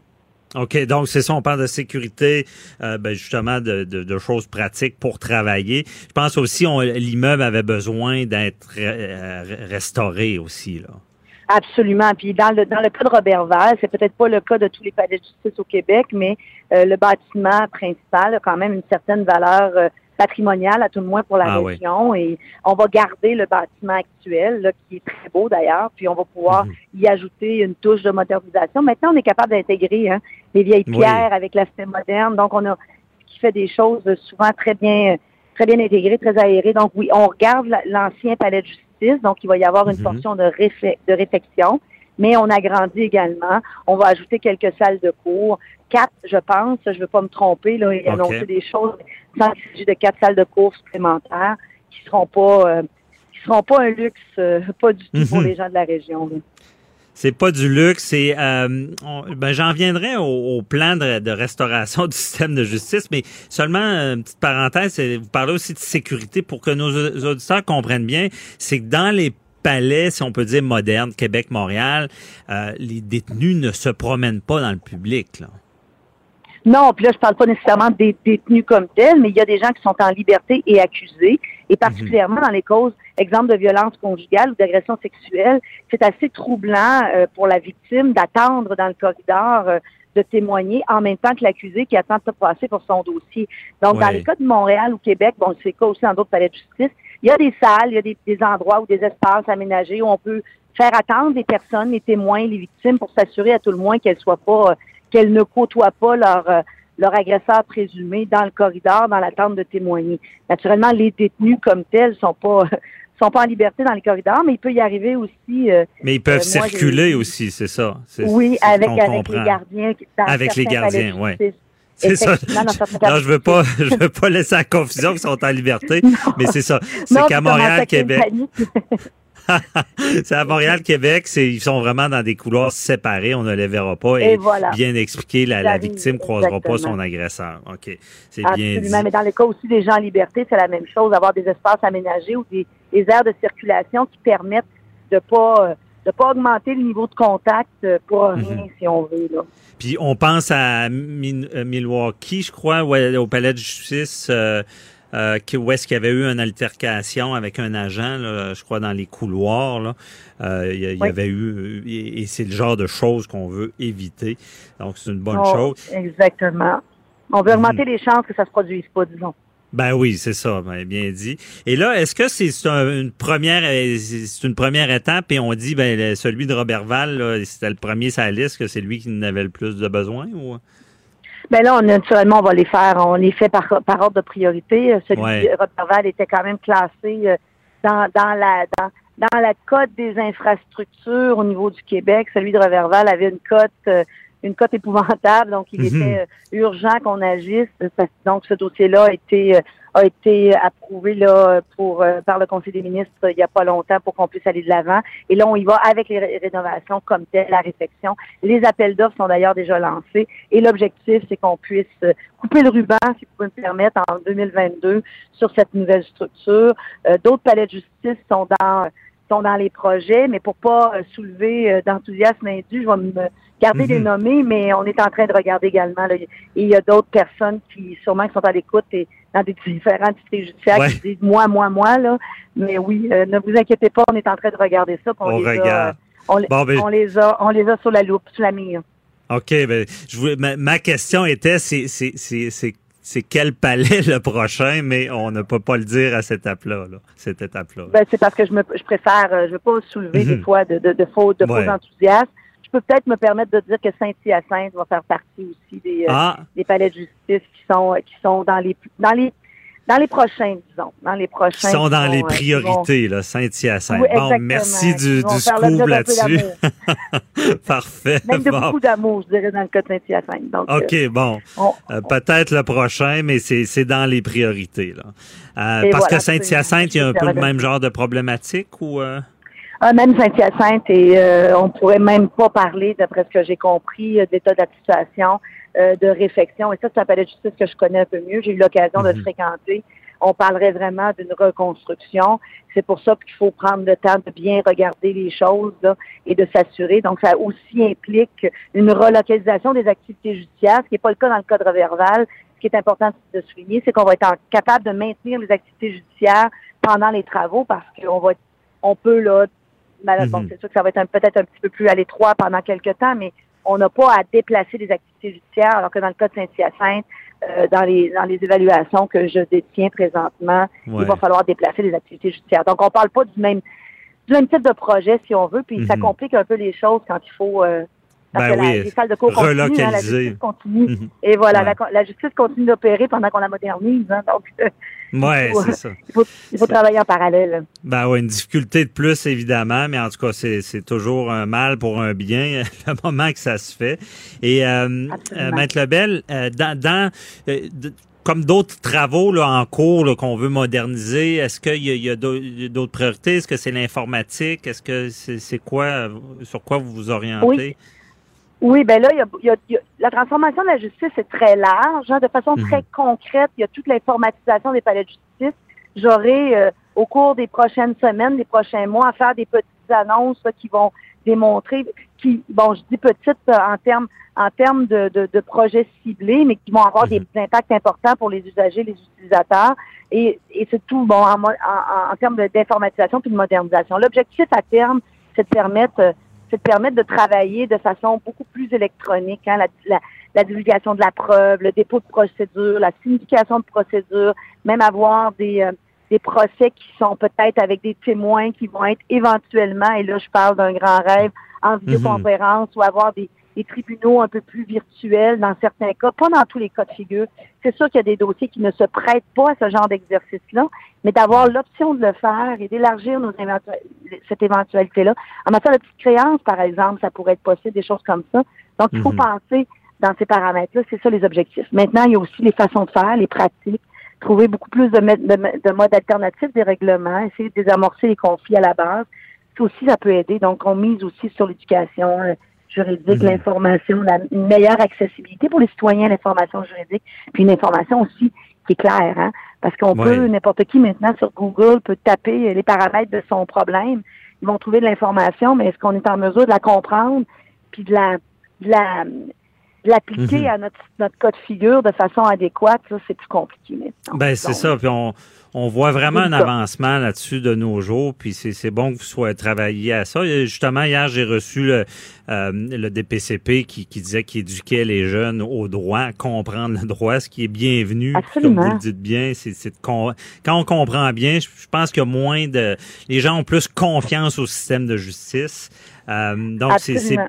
OK, donc c'est ça, on parle de sécurité, euh, ben, justement de, de- de choses pratiques pour travailler. Je pense aussi on l'immeuble avait besoin d'être euh, restauré aussi. Là. Absolument. Puis dans le dans le cas de Robertval, c'est peut-être pas le cas de tous les palais de justice au Québec, mais euh, le bâtiment principal a quand même une certaine valeur patrimoniale, à tout le moins pour la Ah oui. région. Et on va garder le bâtiment actuel, là, qui est très beau d'ailleurs, puis on va pouvoir y ajouter une touche de modernisation. Maintenant, on est capable d'intégrer hein, les vieilles Oui. pierres avec l'aspect moderne. Donc, on a ce qui fait des choses souvent très bien très bien intégrées, très aérées. Donc, oui, on regarde la- l'ancien palais de justice, donc il va y avoir une Mhm. portion de réflexion, mais on agrandit également. On va ajouter quelques salles de cours, quatre, je pense, je ne veux pas me tromper, là, et Ok. annoncer des choses, sans qu'il s'agit de quatre salles de cours supplémentaires qui seront pas euh, qui seront pas un luxe, euh, pas du tout pour Mhm. les gens de la région. là. C'est pas du luxe, c'est euh, ben, j'en viendrai au, au plan de, de restauration du système de justice, mais seulement une petite parenthèse, vous parlez aussi de sécurité pour que nos au- auditeurs comprennent bien, c'est que dans les palais, si on peut dire modernes, Québec, Montréal, euh, les détenus ne se promènent pas dans le public. Là. Non, puis là, je parle pas nécessairement des détenus comme tels, mais il y a des gens qui sont en liberté et accusés, et particulièrement dans les causes, exemple de violence conjugale ou d'agression sexuelle, c'est assez troublant euh, pour la victime d'attendre dans le corridor euh, de témoigner en même temps que l'accusé qui attend de passer pour son dossier. Donc, dans les cas de Montréal ou Québec, bon, c'est le cas aussi dans d'autres palais de justice, il y a des salles, il y a des, des endroits ou des espaces aménagés où on peut faire attendre les personnes, les témoins, les victimes pour s'assurer à tout le moins qu'elles soient pas, euh, qu'elles ne côtoient pas leur, euh, leur agresseur présumé dans le corridor, dans l'attente de témoigner. Naturellement, les détenus comme tels sont pas sont pas en liberté dans les corridors, mais il peut y arriver aussi. euh, Mais ils peuvent euh, moi, circuler aussi, c'est ça. Oui, avec, avec comprend. les gardiens. Avec les gardiens, ouais. C'est ça. Non, je veux pas, je veux pas laisser la confusion qu'ils sont en liberté, mais c'est ça. C'est qu'à Montréal, Québec. c'est à Montréal, Québec, ils sont vraiment dans des couloirs séparés, on ne les verra pas. Et, Et voilà. bien expliqué, la, la victime ne croisera pas son agresseur. OK. C'est bien dit. Absolument. Mais dans le cas aussi des gens en liberté, c'est la même chose, avoir des espaces aménagés ou des, des aires de circulation qui permettent de pas euh, de pas augmenter le niveau de contact euh, pour rien, Mhm. si on veut. Là. Puis on pense à euh, Milwaukee, je crois, au palais de justice, euh, euh, où est-ce qu'il y avait eu une altercation avec un agent, là, je crois, dans les couloirs. Là. Euh, il y, Oui. avait eu, et, et c'est le genre de choses qu'on veut éviter. Donc c'est une bonne Oh, chose. Exactement. On veut Mhm. augmenter les chances que ça se produise pas, disons. Ben oui, c'est ça, ben, bien dit. Et là, est-ce que c'est c'est un- une première euh, c'est une première étape et on dit ben celui de Robertval, là, c'était le premier sur la liste, que c'est lui qui en avait le plus de besoin ou? Ben là, on, naturellement, on va les faire. On les fait par, par ordre de priorité. Celui Ouais. de Robertval était quand même classé euh, dans, dans la dans, dans la cote des infrastructures au niveau du Québec. Celui de Robertval avait une cote euh, une cote épouvantable, donc il Mhm. était euh, urgent qu'on agisse. Donc ce dossier-là a été euh, a été approuvé là pour euh, par le Conseil des ministres il n'y a pas longtemps pour qu'on puisse aller de l'avant. Et là, on y va avec les ré- rénovations comme telles, la réflexion. Les appels d'offres sont d'ailleurs déjà lancés. Et l'objectif, c'est qu'on puisse couper le ruban, si vous pouvez me permettre, en 2022 sur cette nouvelle structure. D'autres palais de justice sont dans sont dans les projets, mais pour pas soulever d'enthousiasme indu, je vais me garder les Mhm. nommer, mais on est en train de regarder également. Là. Et il y a d'autres personnes qui sûrement qui sont à l'écoute et dans des différents districts judiciaires Ouais. qui disent moi, moi, moi, là. Mais oui, euh, ne vous inquiétez pas, on est en train de regarder ça. puis On les a, regarde. on, les- Bon, ben- on les a, on les a sur la loupe, sur la mire. OK, ben, je voulais- ma, ma question était, c'est, c'est, quel palais le prochain, mais on ne peut pas le dire à cette étape-là, là, cette étape-là. Ben, c'est parce que je me, je préfère, euh, je veux pas soulever Mhm. des fois de, de, de faux, de Ouais. faux enthousiasmes. Je peux peut-être me permettre de dire que Saint-Hyacinthe va faire partie aussi des, euh, Ah. des palais de justice qui sont qui sont dans les dans les dans les prochains, disons, dans les prochains. Qui sont dans les vont, euh, priorités, là, Saint-Hyacinthe. Oui, bon, merci du, du scoop là-dessus. Parfait. Même de Bon. beaucoup d'amour, je dirais, dans le cas de Saint-Hyacinthe. OK, euh, bon. on- Euh, Peut-être le prochain, mais c'est dans les priorités. Là. Euh, parce voilà, que Saint-Hyacinthe, il y a un peu le même genre de problématique ou... Ah, même Saint-Hyacinthe, et euh, on pourrait même pas parler, d'après ce que j'ai compris, euh, d'état de la situation, euh, de réfection. Et ça, c'est un palais de justice que je connais un peu mieux. J'ai eu l'occasion de le fréquenter. On parlerait vraiment d'une reconstruction. C'est pour ça qu'il faut prendre le temps de bien regarder les choses là, et de s'assurer. Donc, ça aussi implique une relocalisation des activités judiciaires, ce qui n'est pas le cas dans le cadre verbal. Ce qui est important de souligner, c'est qu'on va être en- capable de maintenir les activités judiciaires pendant les travaux parce qu'on va être- on peut là Malheureusement, Mhm. c'est sûr que ça va être peut-être un petit peu plus à l'étroit pendant quelques temps, mais on n'a pas à déplacer les activités judiciaires, alors que dans le cas de Saint-Hyacinthe, euh, dans les dans les évaluations que je détiens présentement, Ouais. il va falloir déplacer les activités judiciaires. Donc, on parle pas du même du même type de projet, si on veut, puis ça Mhm. complique un peu les choses quand il faut euh, parce Ben que la- oui, les salles de cours continuent, hein, la justice continue. Mhm. Et voilà, Ouais. la, la justice continue d'opérer pendant qu'on la modernise. hein, donc, euh, Ouais, il faut, c'est ça. Il faut, il faut travailler en parallèle. Ben ouais, une difficulté de plus, évidemment, mais en tout cas, c'est c'est toujours un mal pour un bien, le moment que ça se fait. Et, euh, euh, Maître Lebel, euh, dans, dans comme d'autres travaux là, en cours qu'on veut moderniser, est-ce qu'il y a, a d'au- d'autres priorités? Est-ce que c'est l'informatique? Est-ce que c'est quoi, sur quoi vous vous orientez? Oui. Oui, ben là, il y a, il y a- il y a- la transformation de la justice est très large. hein, de façon Mhm. très concrète, il y a toute l'informatisation des palais de justice. J'aurai, euh, au cours des prochaines semaines, des prochains mois, à faire des petites annonces là, qui vont démontrer, qui, bon, je dis petites euh, en termes en termes de, de, de projets ciblés, mais qui vont avoir des impacts importants pour les usagers, les utilisateurs. Et, et c'est tout, bon, en, en, en, termes d'informatisation puis de modernisation. L'objectif à terme, c'est de permettre euh, c'est de permettre de travailler de façon beaucoup plus électronique, hein, la, la, la divulgation de la preuve, le dépôt de procédure, la signification de procédure, même avoir des, euh, des procès qui sont peut-être avec des témoins qui vont être éventuellement, et là je parle d'un grand rêve, en vidéoconférence ou avoir des, des tribunaux un peu plus virtuels dans certains cas, pas dans tous les cas de figure. C'est sûr qu'il y a des dossiers qui ne se prêtent pas à ce genre d'exercice-là, mais d'avoir l'option de le faire et d'élargir nos éventuel- cette éventualité-là. En matière de petites créances, par exemple, ça pourrait être possible, des choses comme ça. Donc, il faut Mhm. penser dans ces paramètres-là, c'est ça les objectifs. Maintenant, il y a aussi les façons de faire, les pratiques, trouver beaucoup plus de, de, modes alternatifs des règlements, essayer de désamorcer les conflits à la base. Ça aussi, ça peut aider. Donc, on mise aussi sur l'éducation juridique, l'information, la, une meilleure accessibilité pour les citoyens à l'information juridique, puis une information aussi qui est claire, hein? parce qu'on Ouais. peut, n'importe qui maintenant sur Google peut taper les paramètres de son problème. Ils vont trouver de l'information, mais est-ce qu'on est en mesure de la comprendre, puis de la, de la, l'appliquer Mhm. à notre, notre cas de figure de façon adéquate, c'est plus compliqué maintenant. Ben, c'est Donc, ça. Puis on, on voit vraiment un avancement là-dessus de nos jours. Puis c'est c'est bon que vous soyez travaillé à ça. Et justement, hier, j'ai reçu le, euh, le DPCP qui, qui disait qu'il éduquait les jeunes au droit, à comprendre le droit, ce qui est bienvenu. Absolument. Comme vous le dites bien, c'est quand on comprend bien, je, je pense qu'il y a moins de... Les gens ont plus confiance au système de justice. Euh, donc,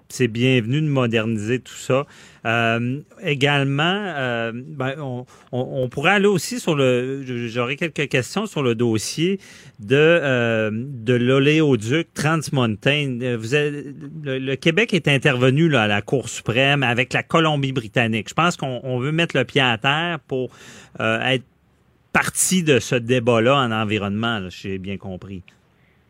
c'est- bienvenu de moderniser tout ça. Euh, également, euh, ben, on, on, on pourrait aller aussi sur le. J'aurais quelques questions sur le dossier de euh, de l'oléoduc Trans Mountain. Vous avez- le, le Québec est intervenu là, à la Cour suprême avec la Colombie-Britannique. Je pense qu'on on veut mettre le pied à terre pour être partie de ce débat-là en environnement. là, J'ai bien compris.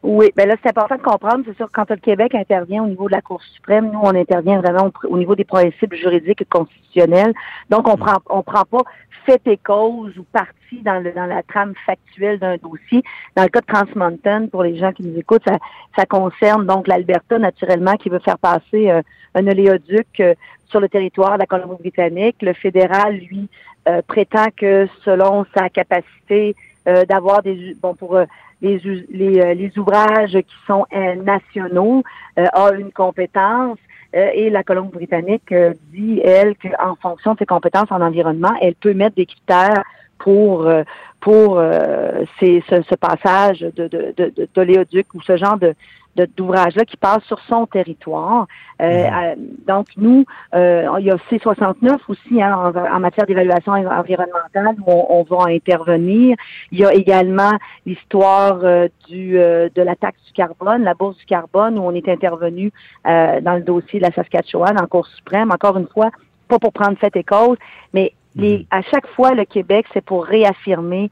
Oui, ben là, c'est important de comprendre. C'est sûr, quand le Québec intervient au niveau de la Cour suprême, nous, on intervient vraiment au, au niveau des principes juridiques et constitutionnels. Donc, on prend, on prend pas fait et cause ou partie dans, le, dans la trame factuelle d'un dossier. Dans le cas de Trans Mountain, pour les gens qui nous écoutent, ça, ça concerne donc l'Alberta, naturellement, qui veut faire passer euh, un oléoduc euh, sur le territoire de la Colombie-Britannique. Le fédéral, lui, euh, prétend que selon sa capacité euh, d'avoir des bon pour euh, les, les, euh, les ouvrages qui sont euh, nationaux euh, a une compétence et la Colombie-Britannique dit, elle, qu'en fonction de ses compétences en environnement, elle peut mettre des critères pour pour euh, ce, ce passage de, de, de, d'oléoduc ou ce genre de- d'ouvrages-là qui passent sur son territoire. Euh, Mhm. donc, nous, euh, il y a C69 aussi hein, en, en matière d'évaluation en- environnementale où on, on va intervenir. Il y a également l'histoire euh, du euh, de la taxe du carbone, la bourse du carbone, où on est intervenu euh, dans le dossier de la Saskatchewan en Cour suprême. Encore une fois, pas pour prendre fait et cause, mais les, à chaque fois, le Québec, c'est pour réaffirmer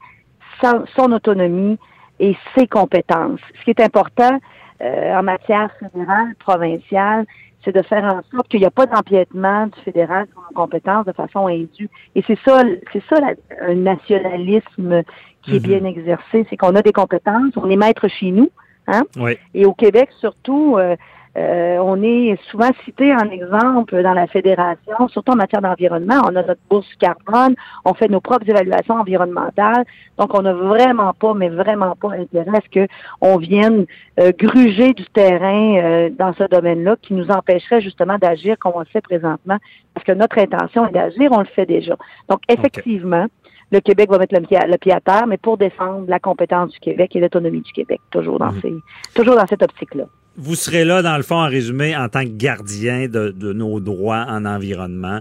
son, son autonomie et ses compétences. Ce qui est important en matière fédérale, provinciale, c'est de faire en sorte qu'il n'y a pas d'empiètement du fédéral sur nos compétences de façon indue. Et c'est ça, c'est ça la- un nationalisme qui est bien exercé, c'est qu'on a des compétences, on est maître chez nous, hein? Oui. Et au Québec, surtout, euh, euh, on est souvent cité en exemple dans la fédération, surtout en matière d'environnement. On a notre bourse carbone, on fait nos propres évaluations environnementales. Donc, on n'a vraiment pas, mais vraiment pas intérêt à ce que on vienne euh, gruger du terrain euh, dans ce domaine-là qui nous empêcherait justement d'agir comme on le fait présentement. Parce que notre intention est d'agir, on le fait déjà. Donc, effectivement, le Québec va mettre le pied, à, le pied à terre, mais pour défendre la compétence du Québec et l'autonomie du Québec, toujours dans, ces, toujours dans cette optique-là. Vous serez là, dans le fond, en résumé, en tant que gardien de, de nos droits en environnement.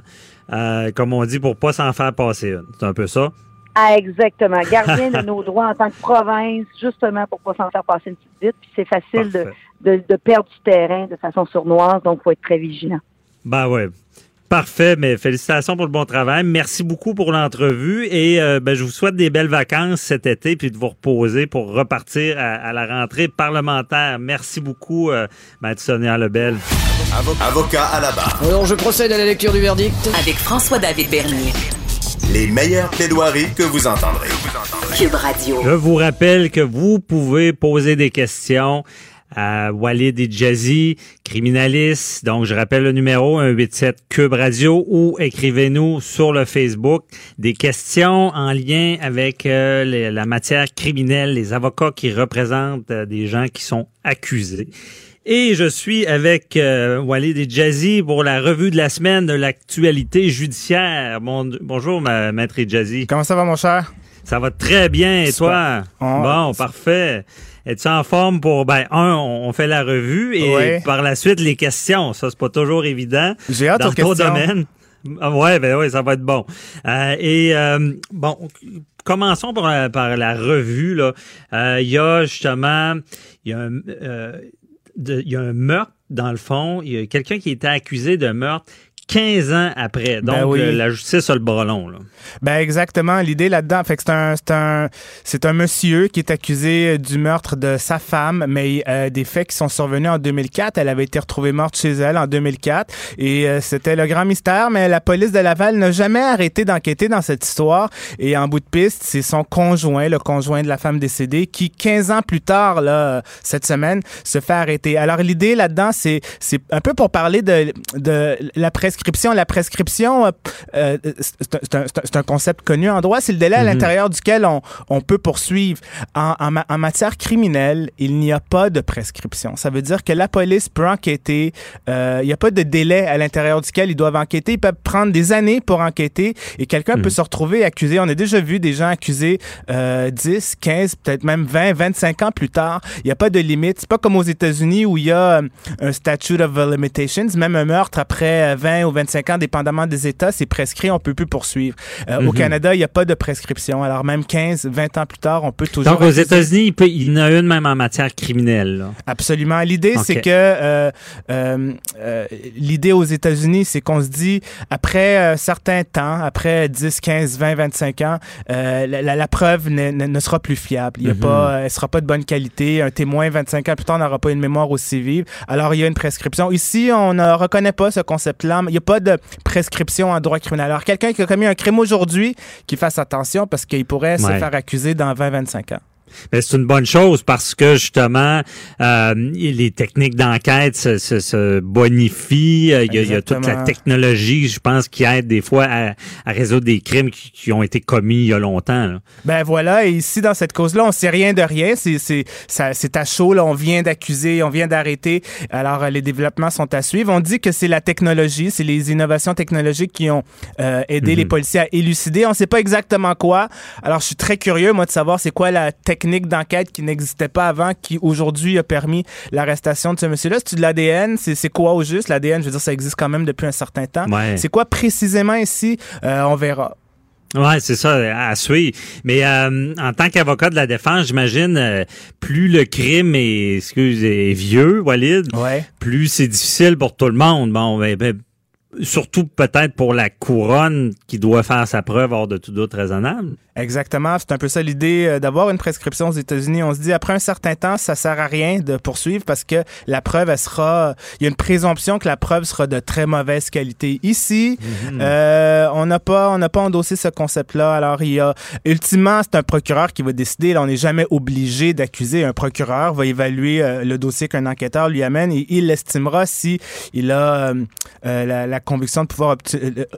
Euh, comme on dit, pour pas s'en faire passer une. C'est un peu ça? Ah, exactement. Gardien de nos droits en tant que province, justement pour pas s'en faire passer une petite vite. Puis c'est facile de, de, de perdre du terrain de façon sournoise, donc faut être très vigilant. Ben ouais. Parfait, mais félicitations pour le bon travail. Merci beaucoup pour l'entrevue et euh, ben, je vous souhaite des belles vacances cet été puis de vous reposer pour repartir à, à la rentrée parlementaire. Merci beaucoup, euh, Maître Sonia Lebel. Avocat à la barre. Alors, je procède à la lecture du verdict. Avec François-David Bernier. Les meilleures plaidoiries que vous entendrez. Cube Radio. Je vous rappelle que vous pouvez poser des questions à Walid et Jazzy, criminaliste. Donc, je rappelle le numéro 187 Cube Radio ou écrivez-nous sur le Facebook des questions en lien avec euh, les- la matière criminelle, les avocats qui représentent euh, des gens qui sont accusés. Et je suis avec euh, Walid et Jazzy pour la revue de la semaine de l'actualité judiciaire. Bon, bonjour, ma, maître Jazzy. Comment ça va, mon cher? Ça va très bien, et toi? On- Bon, parfait. Es-tu en forme pour, ben, un, on fait la revue et Ouais. par la suite, les questions. Ça, c'est pas toujours évident. J'ai hâte Dans ton domaine. Ah Ouais, ben oui, ça va être bon. Euh, et euh, bon, commençons par, la- par la revue. Là, Euh, il y a justement, il y a un, euh, de- il y a un meurtre dans le fond. Il y a quelqu'un qui était accusé de meurtre 15 ans après. Donc, Ben oui. euh, la justice a le bras long. Là. Ben exactement, l'idée là-dedans, fait que c'est un c'est un c'est un monsieur qui est accusé euh, du meurtre de sa femme, mais euh, des faits qui sont survenus en 2004. Elle avait été retrouvée morte chez elle en 2004 et euh, c'était le grand mystère. Mais la police de Laval n'a jamais arrêté d'enquêter dans cette histoire. Et en bout de piste, c'est son conjoint, le conjoint de la femme décédée, qui 15 ans plus tard là cette semaine se fait arrêter. Alors l'idée là-dedans, c'est c'est un peu pour parler de de la prescription. La prescription, euh, euh, c'est un- concept connu en droit. C'est le délai à Mhm. l'intérieur duquel on, on peut poursuivre. En, en ma- en matière criminelle, il n'y a pas de prescription. Ça veut dire que la police peut enquêter. euh, il n'y a pas de délai à l'intérieur duquel ils doivent enquêter. Ils peuvent prendre des années pour enquêter et quelqu'un Mhm. peut se retrouver accusé. On a déjà vu des gens accusés euh, 10, 15, peut-être même 20, 25 ans plus tard. Il n'y a pas de limite. C'est pas comme aux États-Unis où il y a un statute of limitations. Même un meurtre après euh, 20 ou 25 ans, dépendamment des États, c'est prescrit. On peut plus poursuivre. Euh, Au Mhm. Canada, il n'y a pas de prescription. Alors même 15, 20 ans plus tard, on peut toujours. Donc, aux États-Unis, il, peut- il y en a une même en matière criminelle. là. Absolument. L'idée, c'est que euh, euh, l'idée aux États-Unis, c'est qu'on se dit après un certain temps, après 10, 15, 20, 25 ans, la, la- la preuve ne, ne- ne sera plus fiable. Il y a Mhm. pas, euh, elle sera pas de bonne qualité. Un témoin 25 ans plus tard n'aura pas une mémoire aussi vive. Alors il y a une prescription. Ici, on ne reconnaît pas ce concept-là. Il n'y a pas de prescription en droit criminel. Alors quelqu'un qui a commis un crime aujourd'hui, qu'il fasse attention parce qu'il pourrait se faire accuser dans 20, 25 ans. Mais c'est une bonne chose parce que justement, euh, les techniques d'enquête se, se- se bonifient. Euh, Il y, a, il y a toute la technologie, je pense, qui aide des fois à, à résoudre des crimes qui, qui ont été commis il y a longtemps. là. Ben voilà, et ici, dans cette cause-là, on sait rien de rien. C'est, c'est, ça- c'est à chaud, là. On vient d'accuser, on vient d'arrêter. Alors, euh, les développements sont à suivre. On dit que c'est la technologie, c'est les innovations technologiques qui ont euh, aidé Mhm. les policiers à élucider. On sait pas exactement quoi. Alors, je suis très curieux, moi, de savoir c'est quoi la technologie technique d'enquête qui n'existait pas avant, qui aujourd'hui a permis l'arrestation de ce monsieur-là. C'est de l'ADN, c'est quoi au juste? L'ADN, je veux dire, ça existe quand même depuis un certain temps. C'est quoi précisément ici? Euh, on verra. Ouais, c'est ça, à suivre. Mais euh, en tant qu'avocat de la défense, j'imagine, euh, plus le crime est, excuse, est vieux, Walid, plus c'est difficile pour tout le monde. Bon, ben, ben, surtout peut-être pour la couronne qui doit faire sa preuve hors de tout doute raisonnable. Exactement, c'est un peu ça l'idée euh, d'avoir une prescription aux États-Unis. On se dit après un certain temps, ça sert à rien de poursuivre parce que la preuve elle sera, il y a une présomption que la preuve sera de très mauvaise qualité. Ici, mhm. euh, on n'a pas, on n'a pas endossé ce concept-là. Alors il y a, ultimement, c'est un procureur qui va décider. Là, on n'est jamais obligé d'accuser. Un procureur va évaluer euh, le dossier qu'un enquêteur lui amène et il l'estimera si il a la, la, conviction de pouvoir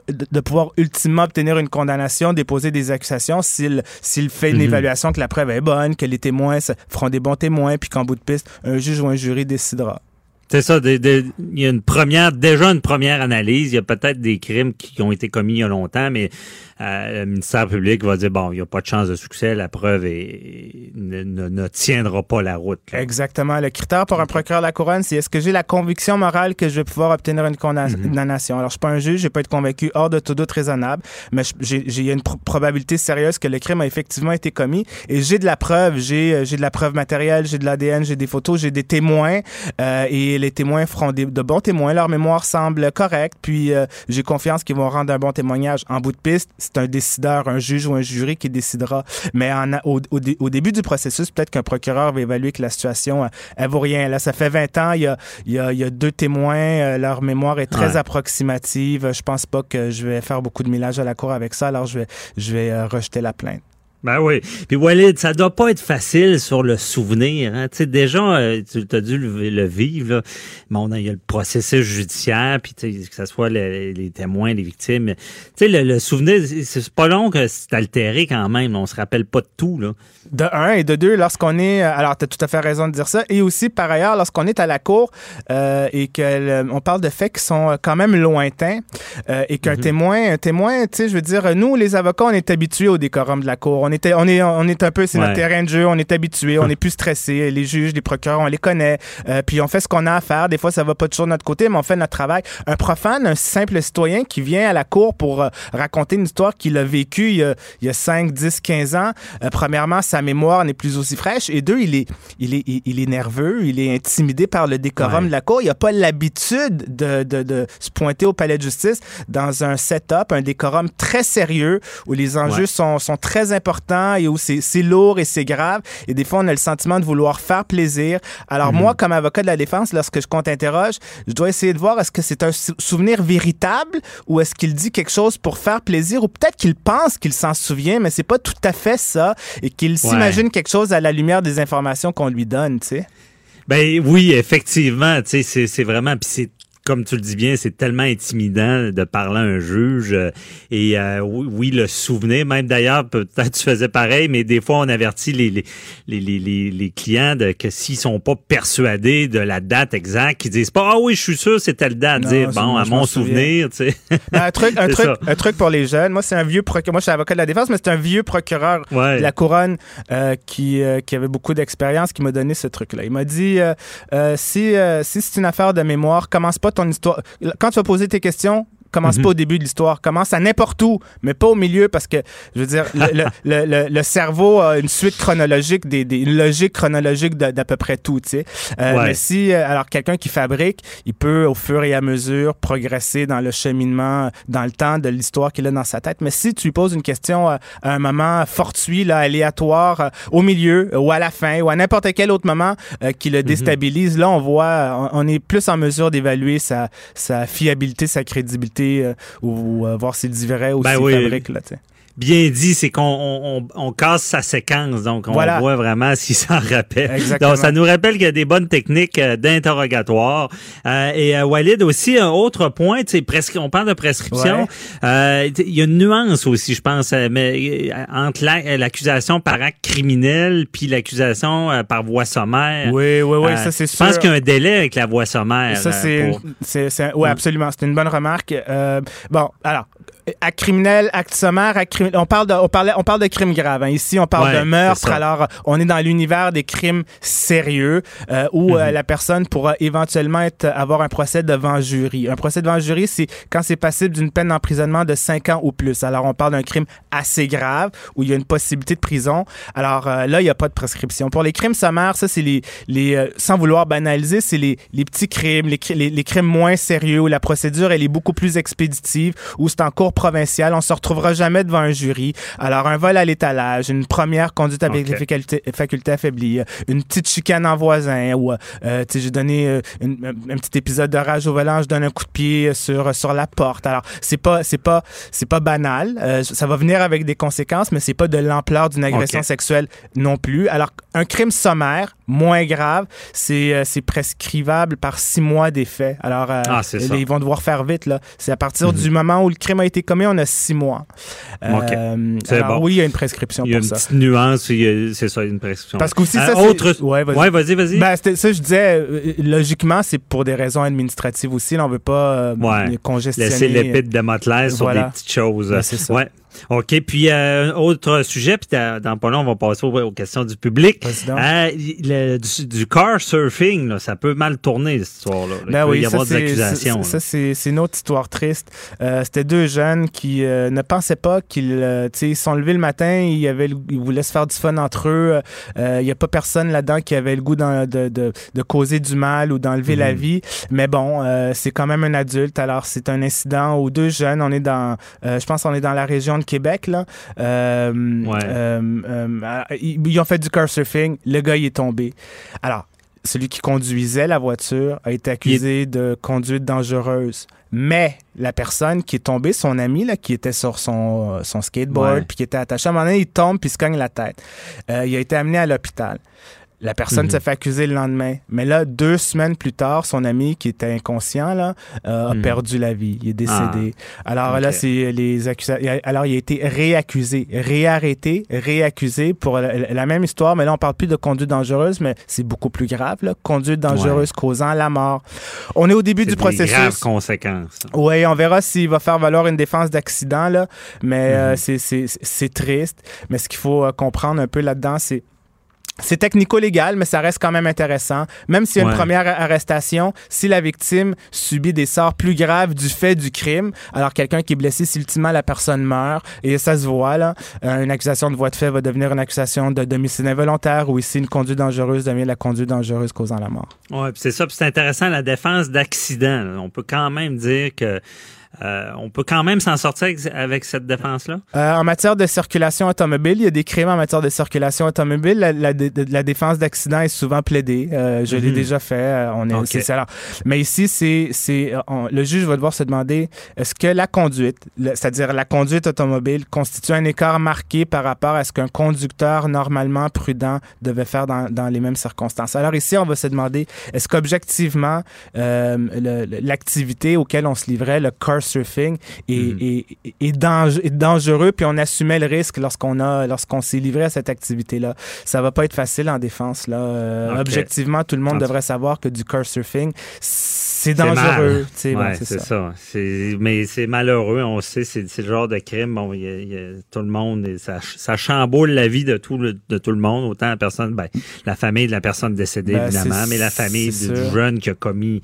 de pouvoir ultimement obtenir une condamnation, déposer des accusations s'il fait une mhm. évaluation que la preuve est bonne, que les témoins feront des bons témoins, puis qu'en bout de piste, un juge ou un jury décidera. C'est ça, il y a une première, déjà une première analyse. Il y a peut-être des crimes qui ont été commis il y a longtemps, mais euh, le ministère public va dire bon, il n'y a pas de chance de succès, la preuve ne, ne, tiendra pas la route. Exactement. Le critère pour un procureur de la couronne, c'est est-ce que j'ai la conviction morale que je vais pouvoir obtenir une condamnation. Alors, je suis pas un juge, je pas être convaincu. Hors de tout doute raisonnable, mais j'ai une probabilité sérieuse que le crime a effectivement été commis. Et j'ai de la preuve, j'ai euh, j'ai de la preuve matérielle, j'ai de l'ADN, j'ai des photos, j'ai des témoins. Euh, et les témoins feront de bons témoins, leur mémoire semble correcte, puis j'ai confiance qu'ils vont rendre un bon témoignage en bout de piste c'est un décideur, un juge ou un jury qui décidera. Mais en, au, au, début du processus, peut-être qu'un procureur va évaluer que la situation, elle, vaut rien. Là, ça fait 20 ans, il y a, il y a, il y a deux témoins, euh, leur mémoire est très approximative. Je pense pas que je vais faire beaucoup de millage à la cour avec ça, alors je vais, je vais euh, rejeter la plainte. Ben oui. Puis Walid, ça doit pas être facile sur le souvenir. Hein. Tu sais, déjà, euh, tu as dû le, vivre. Là. Bon, il y a le processus judiciaire, puis que ce soit les, témoins, les victimes. Tu sais, le, souvenir, c'est pas long que c'est altéré quand même. On se rappelle pas de tout. Là. De un et de deux, lorsqu'on est... Euh, alors, tu as tout à fait raison de dire ça. Et aussi, par ailleurs, lorsqu'on est à la cour euh, et qu'on parle de faits qui sont quand même lointains et qu'un mm-hmm. témoin, un témoin, tu sais, je veux dire, nous, les avocats, on est habitués au décorum de la cour on était, on est, on est un peu, c'est notre terrain de jeu, on est habitué, on est plus stressé. Les juges, les procureurs, on les connaît. Euh, puis on fait ce qu'on a à faire. Des fois, ça va pas toujours de notre côté, mais on fait notre travail. Un profane, un simple citoyen qui vient à la cour pour euh, raconter une histoire qu'il a vécue il y a, il y a 5, 10, 15 ans. Euh, premièrement, sa mémoire n'est plus aussi fraîche. Et deux, il est, il est, il est nerveux, il est intimidé par le décorum de la cour. Il n'a pas l'habitude de, de, de, se pointer au palais de justice dans un setup, un décorum très sérieux où les enjeux sont, sont très importants et où c'est lourd et c'est grave. Et des fois, on a le sentiment de vouloir faire plaisir. Alors, moi, mhm. comme avocat de la défense, lorsque je compte interroge, je dois essayer de voir est-ce que c'est un souvenir véritable ou est-ce qu'il dit quelque chose pour faire plaisir? Ou peut-être qu'il pense qu'il s'en souvient, mais c'est pas tout à fait ça et qu'il s'imagine quelque chose à la lumière des informations qu'on lui donne, tu sais. Ben oui, effectivement, tu sais, c'est vraiment, puis c'est comme tu le dis bien, c'est tellement intimidant de parler à un juge. Euh, et euh, oui, le souvenir, même d'ailleurs, peut-être tu faisais pareil, mais des fois, on avertit les, les, les, les, les clients de, que s'ils sont pas persuadés de la date exacte, qu'ils disent pas, ah oui, je suis sûr, c'est telle date. dire, bon, à mon souvenir, tu sais. Un, truc, un, truc, un truc pour les jeunes. Moi, c'est un vieux procureur. Moi, je suis avocat de la défense, mais c'est un vieux procureur de la couronne euh, qui, qui avait beaucoup d'expérience qui m'a donné ce truc-là. Il m'a dit, si, si c'est une affaire de mémoire, commence pas ton Quand tu vas poser tes questions, Commence mhm. pas au début de l'histoire. Commence à n'importe où, mais pas au milieu parce que, je veux dire, le, le, le, cerveau a une suite chronologique, des, des une logique chronologique d'à peu près tout, tu sais. Euh, mais si, euh, alors, quelqu'un qui fabrique, il peut, au fur et à mesure, progresser dans le cheminement, dans le temps de l'histoire qu'il a dans sa tête. Mais si tu lui poses une question à, un moment fortuit, là, aléatoire, euh, au milieu, ou à la fin, ou à n'importe quel autre moment qui le mhm. déstabilise, là, on voit, on, on, est plus en mesure d'évaluer sa, sa fiabilité, sa crédibilité euh, ou, euh, voir s'il dit vrai ou ben s'il fabrique. Là, bien dit, c'est qu'on on, casse sa séquence, donc on voit vraiment s'il s'en rappelle. Donc ça nous rappelle qu'il y a des bonnes techniques euh, d'interrogatoire. Euh, et euh, Walid aussi un autre point, tu sais, on parle de prescription. il y a une nuance aussi, je pense, mais entre l'accusation par acte criminel puis l'accusation par voie sommaire. Oui, oui, oui, ça c'est sûr. Je pense qu'il y a un délai avec la voie sommaire. Ça c'est, oui, absolument, c'est une bonne remarque. bon, alors à criminel, acte sommaire, on parle de, on parlait, on parle de crimes graves. hein. Ici, on parle Ouais, de meurtre. Alors, on est dans l'univers des crimes sérieux euh, où euh, Mhm. la personne pourra éventuellement être, avoir un procès devant jury. Un procès devant jury, c'est quand c'est passible d'une peine d'emprisonnement de 5 ans ou plus. Alors, on parle d'un crime assez grave où il y a une possibilité de prison. Alors euh, là, il n'y a pas de prescription. Pour les crimes sommaires, ça, c'est les, les sans vouloir banaliser, c'est les, les petits crimes, les, les, les crimes moins sérieux où la procédure, elle est beaucoup plus expéditive, où c'est en cours provincial. On se retrouvera jamais devant un jury. Alors, un vol à l'étalage, une première conduite avec les facultés, facultés affaiblies, une petite chicane en voisin, ou, euh, tu sais, j'ai donné euh, une- un, petit épisode de rage au volant, je donne un coup de pied sur, sur la porte. Alors, c'est pas, c'est pas, c'est pas banal. Euh, ça va venir avec des conséquences, mais c'est pas de l'ampleur d'une agression sexuelle non plus. Alors, un crime sommaire, moins grave, c'est, euh, c'est prescrivable par six mois d'effet. Alors, euh, Ah, ça. ils vont devoir faire vite, là. C'est à partir Mhm. du moment où le crime a été commis, on a six mois. Ok. Euh, C'est alors, bon. oui, il y a une prescription Il y a pour une ça. petite nuance, il y a- c'est ça, une prescription. Parce qu'aussi, Euh, ça, c'est- autre... Ouais, vas-y. Ouais, vas-y, vas-y. Ben, ça, je disais, euh, logiquement, c'est pour des raisons administratives aussi. Là, on veut pas euh, Ouais. congestionner. Laisser l'épée de Damoclès sur Voilà. des petites choses. Ben, c'est ça. Ouais. OK. Puis, euh, autre sujet, puis dans pas long, on va passer aux, aux questions du public. Euh, le- du, du car surfing, là, ça peut mal tourner, cette histoire-là. Il Ben peut oui, y ça, avoir des accusations. Ça, ça, c'est une autre histoire triste. Euh, C'était deux jeunes qui euh, ne pensaient pas qu'ils euh, ils sont levés le matin, ils, avaient le- ils voulaient se faire du fun entre eux. Il n'y a pas personne là-dedans qui avait le goût de, de, de causer du mal ou d'enlever la Mhm. vie. Mais bon, c'est quand même un adulte. Alors, c'est un incident où deux jeunes, on est dans, je pense, on est dans la région de Québec, là. Euh, euh, euh, ils, ils ont fait du car surfing. Le gars, il est tombé. Alors, celui qui conduisait la voiture a été accusé de conduite dangereuse. Mais la personne qui est tombée, son ami là, qui était sur son, son skateboard, puis qui était attaché, à un moment donné, il tombe puis il se cogne la tête. Euh, il a été amené à l'hôpital. La personne Mhm. s'est fait accuser le lendemain. Mais là, deux semaines plus tard, son ami qui était inconscient là, euh, a Mhm. perdu la vie. Il est décédé. Alors Ok. là, c'est les accusations. Alors, il a été réaccusé, réarrêté, réaccusé pour la, la même histoire. Mais là, on parle plus de conduite dangereuse, mais c'est beaucoup plus grave. Là. Conduite dangereuse causant la mort. On est au début du des graves processus. conséquences. Oui, on verra s'il va faire valoir une défense d'accident, là. Mais euh, c'est- c'est c'est triste. Mais ce qu'il faut euh, comprendre un peu là-dedans, c'est. C'est technico-légal, mais ça reste quand même intéressant. Même s'il y a Ouais. une première arrestation, si la victime subit des sorts plus graves du fait du crime, alors quelqu'un qui est blessé, si ultimement la personne meurt, et ça se voit, là, euh, une accusation de voie de fait va devenir une accusation de domicile involontaire, ou ici une conduite dangereuse devient la conduite dangereuse causant la mort. Oui, c'est ça. puis c'est intéressant, la défense d'accident. On peut quand même dire que euh, on peut quand même s'en sortir avec, avec cette défense-là. Euh, en matière de circulation automobile, il y a des crimes en matière de circulation automobile. La, la- de- la défense d'accident est souvent plaidée. Euh, je l'ai Mhm. déjà fait. On est, ça. Alors, mais ici, c'est, le juge va devoir se demander est-ce que la conduite, c'est-à-dire la conduite automobile, constitue un écart marqué par rapport à ce qu'un conducteur normalement prudent devait faire dans, dans les mêmes circonstances? Alors ici, on va se demander est-ce qu'objectivement, l'activité auquel on se livrait, le car surfing, est, Mhm. est- est- est dange- est dangereux, puis on assumait le risque lorsqu'on a lorsqu'on s'est livré à cette activité-là. Ça va pas être facile en défense. Là. Euh. Objectivement, tout le monde devrait savoir que du car surfing, c'est dangereux. bon, c'est ça. Mais c'est malheureux, on sait, c'est c'est le genre de crime. Bon, y a- il y a tout le monde, et ça, ça chamboule la vie de tout le, de tout le monde, autant la personne, ben, la famille de la personne décédée, Ben, évidemment, mais la famille du, du jeune qui a commis,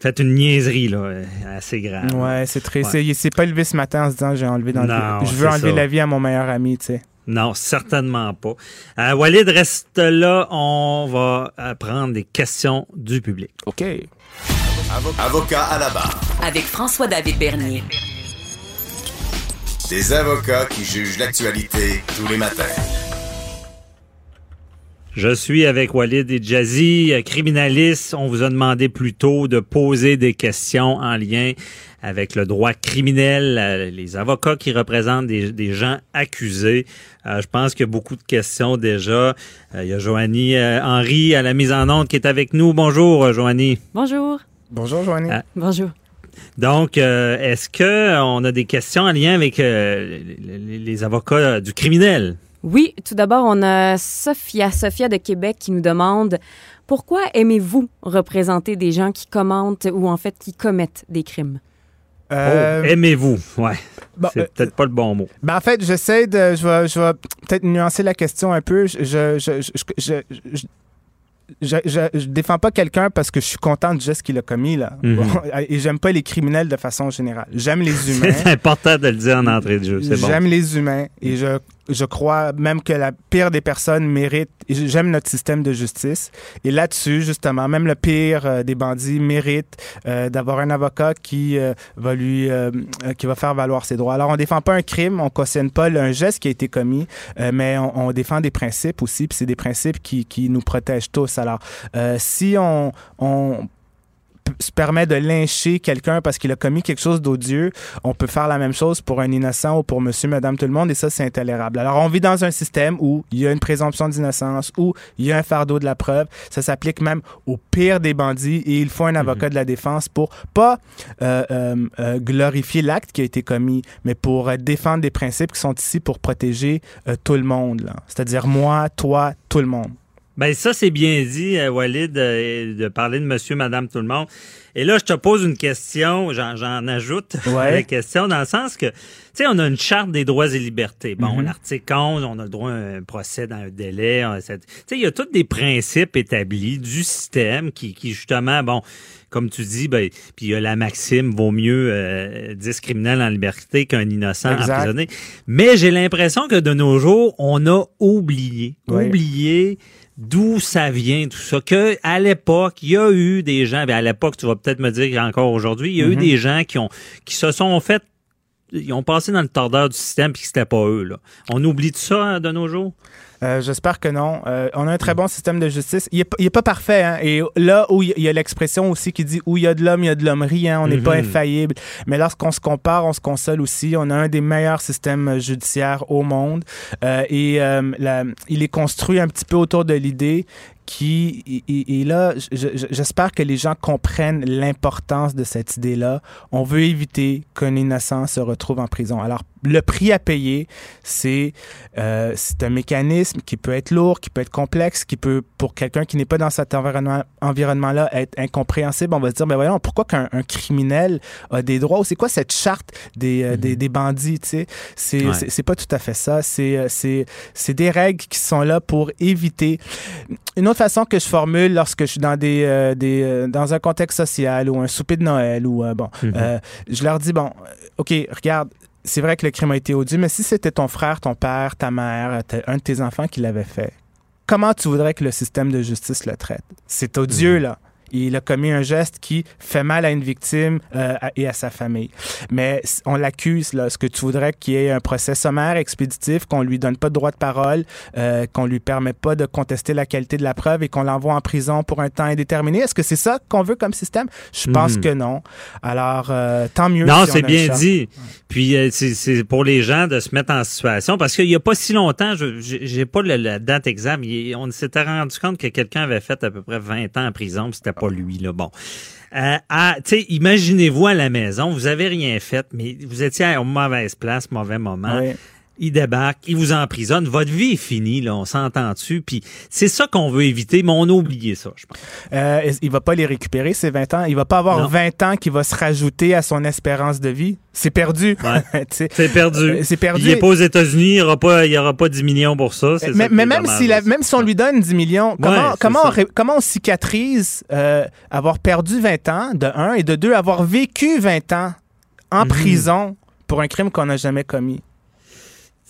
fait une niaiserie, là, assez grave. Ouais, c'est très. Ouais. c'est- Il s'est pas levé ce matin en se disant j'ai enlevé dans le- Non, je veux enlever ça. la vie à mon meilleur ami, tu sais. Non, certainement pas. Euh, Walid, reste là. On va prendre des questions du public. OK. Avocat à la barre. Avec François-David Bernier. Des avocats qui jugent l'actualité tous les matins. Je suis avec Walid et Jazzy, criminaliste. On vous a demandé plus tôt de poser des questions en lien avec le droit criminel, euh, les avocats qui représentent des, des gens accusés. Euh, je pense qu'il y a beaucoup de questions déjà. Euh, il y a Joanie euh, Henry à la mise en onde qui est avec nous. Bonjour, Joanie. Bonjour. Bonjour, Joanie. Bonjour. Donc, euh, est-ce que on a des questions en lien avec euh, les avocats du criminel? Oui, tout d'abord, on a Sophia, Sophia de Québec qui nous demande pourquoi aimez-vous représenter des gens qui commentent ou en fait qui commettent des crimes? Euh, Oh, aimez-vous, ouais. Bon, c'est euh, peut-être pas le bon mot. Ben en fait, j'essaie de. Je vais, je vais peut-être nuancer la question un peu. Je, je, je, je, je, je- je, je- je défends pas quelqu'un parce que je suis content du geste qu'il a commis, là. Mhm. Bon, et j'aime pas les criminels de façon générale. J'aime les humains. C'est important de le dire en entrée de jeu, c'est bon. J'aime les humains et je, je crois même que la pire des personnes mérite. J'aime notre système de justice. Et là-dessus, justement, même le pire euh, des bandits mérite euh, d'avoir un avocat qui euh, va lui, euh, euh, qui va faire valoir ses droits. Alors, on défend pas un crime, on cautionne pas un geste qui a été commis, mais on, on défend des principes aussi. Puis c'est des principes qui, qui nous protègent tous. Alors, si on, on se permet de lyncher quelqu'un parce qu'il a commis quelque chose d'odieux, on peut faire la même chose pour un innocent ou pour monsieur, madame, tout le monde, et ça, c'est intolérable. Alors, on vit dans un système où il y a une présomption d'innocence, où il y a un fardeau de la preuve. Ça s'applique même au pire des bandits et il faut un avocat de la défense pour pas euh, euh, euh, glorifier l'acte qui a été commis, mais pour défendre des principes qui sont ici pour protéger euh, tout le monde. C'est-à-dire moi, toi, tout le monde. Ben ça, c'est bien dit, euh, Walid, euh, de parler de monsieur, madame, tout le monde. Et là, je te pose une question, j'en ajoute Ouais. la question, dans le sens que, tu sais, on a une charte des droits et libertés. Bon, Mhm. l'article 11, on a le droit à un procès dans un délai. Tu sais, il y a tous des principes établis du système qui, qui justement, bon, comme tu dis, ben, puis il y a la maxime, vaut mieux euh, 10 criminels en liberté qu'un innocent Exact. emprisonné. Mais j'ai l'impression que de nos jours, on a oublié, oublié d'où ça vient tout ça que à l'époque il y a eu des gens ben à l'époque tu vas peut-être me dire qu'encore aujourd'hui il y a eu Mhm. des gens qui ont qui se sont fait ils ont passé dans le tordeur du système puis que c'était pas eux là on oublie tout ça hein, de nos jours? Euh, J'espère que non. Euh, on a un très bon système de justice. Il est, p- il est pas parfait. Hein? Et là où il y a l'expression aussi qui dit où il y a de l'homme, il y a de l'hommerie. Hein? On n'est pas Mhm. infaillible. Mais lorsqu'on se compare, on se console aussi. On a un des meilleurs systèmes euh, judiciaires au monde. Euh, et la- il est construit un petit peu autour de l'idée qui et, et- là, je- je- j'espère que les gens comprennent l'importance de cette idée-là. On veut éviter qu'un innocent se retrouve en prison. Alors, le prix à payer, c'est euh, c'est un mécanisme qui peut être lourd, qui peut être complexe, qui peut, pour quelqu'un qui n'est pas dans cet environnement- environnement-là, être incompréhensible. On va se dire, ben voyons, pourquoi qu'un un criminel a des droits? C'est quoi cette charte des, euh, des, des bandits? C'est Ouais. pas tout à fait ça. C'est euh, c'est des règles qui sont là pour éviter. Une autre façon que je formule lorsque je suis dans des, euh, des dans un contexte social ou un souper de Noël ou bon, Mhm. euh, je leur dis bon, ok, regarde, c'est vrai que le crime a été odieux, mais si c'était ton frère, ton père, ta mère, ta- un de tes enfants qui l'avait fait, comment tu voudrais que le système de justice le traite? C'est odieux là. Il a commis un geste qui fait mal à une victime euh, et à sa famille. Mais on l'accuse, là. Ce que tu voudrais qu'il y ait un procès sommaire, expéditif, qu'on lui donne pas de droit de parole, euh, qu'on lui permet pas de contester la qualité de la preuve et qu'on l'envoie en prison pour un temps indéterminé. Est-ce que c'est ça qu'on veut comme système? Je pense Mhm. que non. Alors, euh, tant mieux. non si c'est bien dit puis euh, c'est c'est pour les gens de se mettre en situation parce qu'il y a pas si longtemps je j'ai j'ai pas la date exacte mais on s'était rendu compte que quelqu'un avait fait à peu près 20 ans en prison c'était pas lui là. Bon. Euh, imaginez-vous à la maison, vous avez rien fait, mais vous étiez à mauvaise place, mauvais moment. Il débarque, il vous emprisonne, votre vie est finie, là, on s'entend dessus. Puis c'est ça qu'on veut éviter, mais on a oublié ça, je pense. Euh, il va pas les récupérer, ces 20 ans? Il va pas avoir Non. 20 ans qui va se rajouter à son espérance de vie? C'est perdu. C'est perdu. Euh, c'est perdu. Il est pas aux États-Unis, il n'y aura, pas- il y aura pas 10 millions pour ça. ça Mais, même, si la- même si on lui donne 10 millions, comment, Ouais, comment, on, ré- comment on cicatrise euh, avoir perdu 20 ans, de un, et de deux, avoir vécu 20 ans en Mhm. prison pour un crime qu'on n'a jamais commis?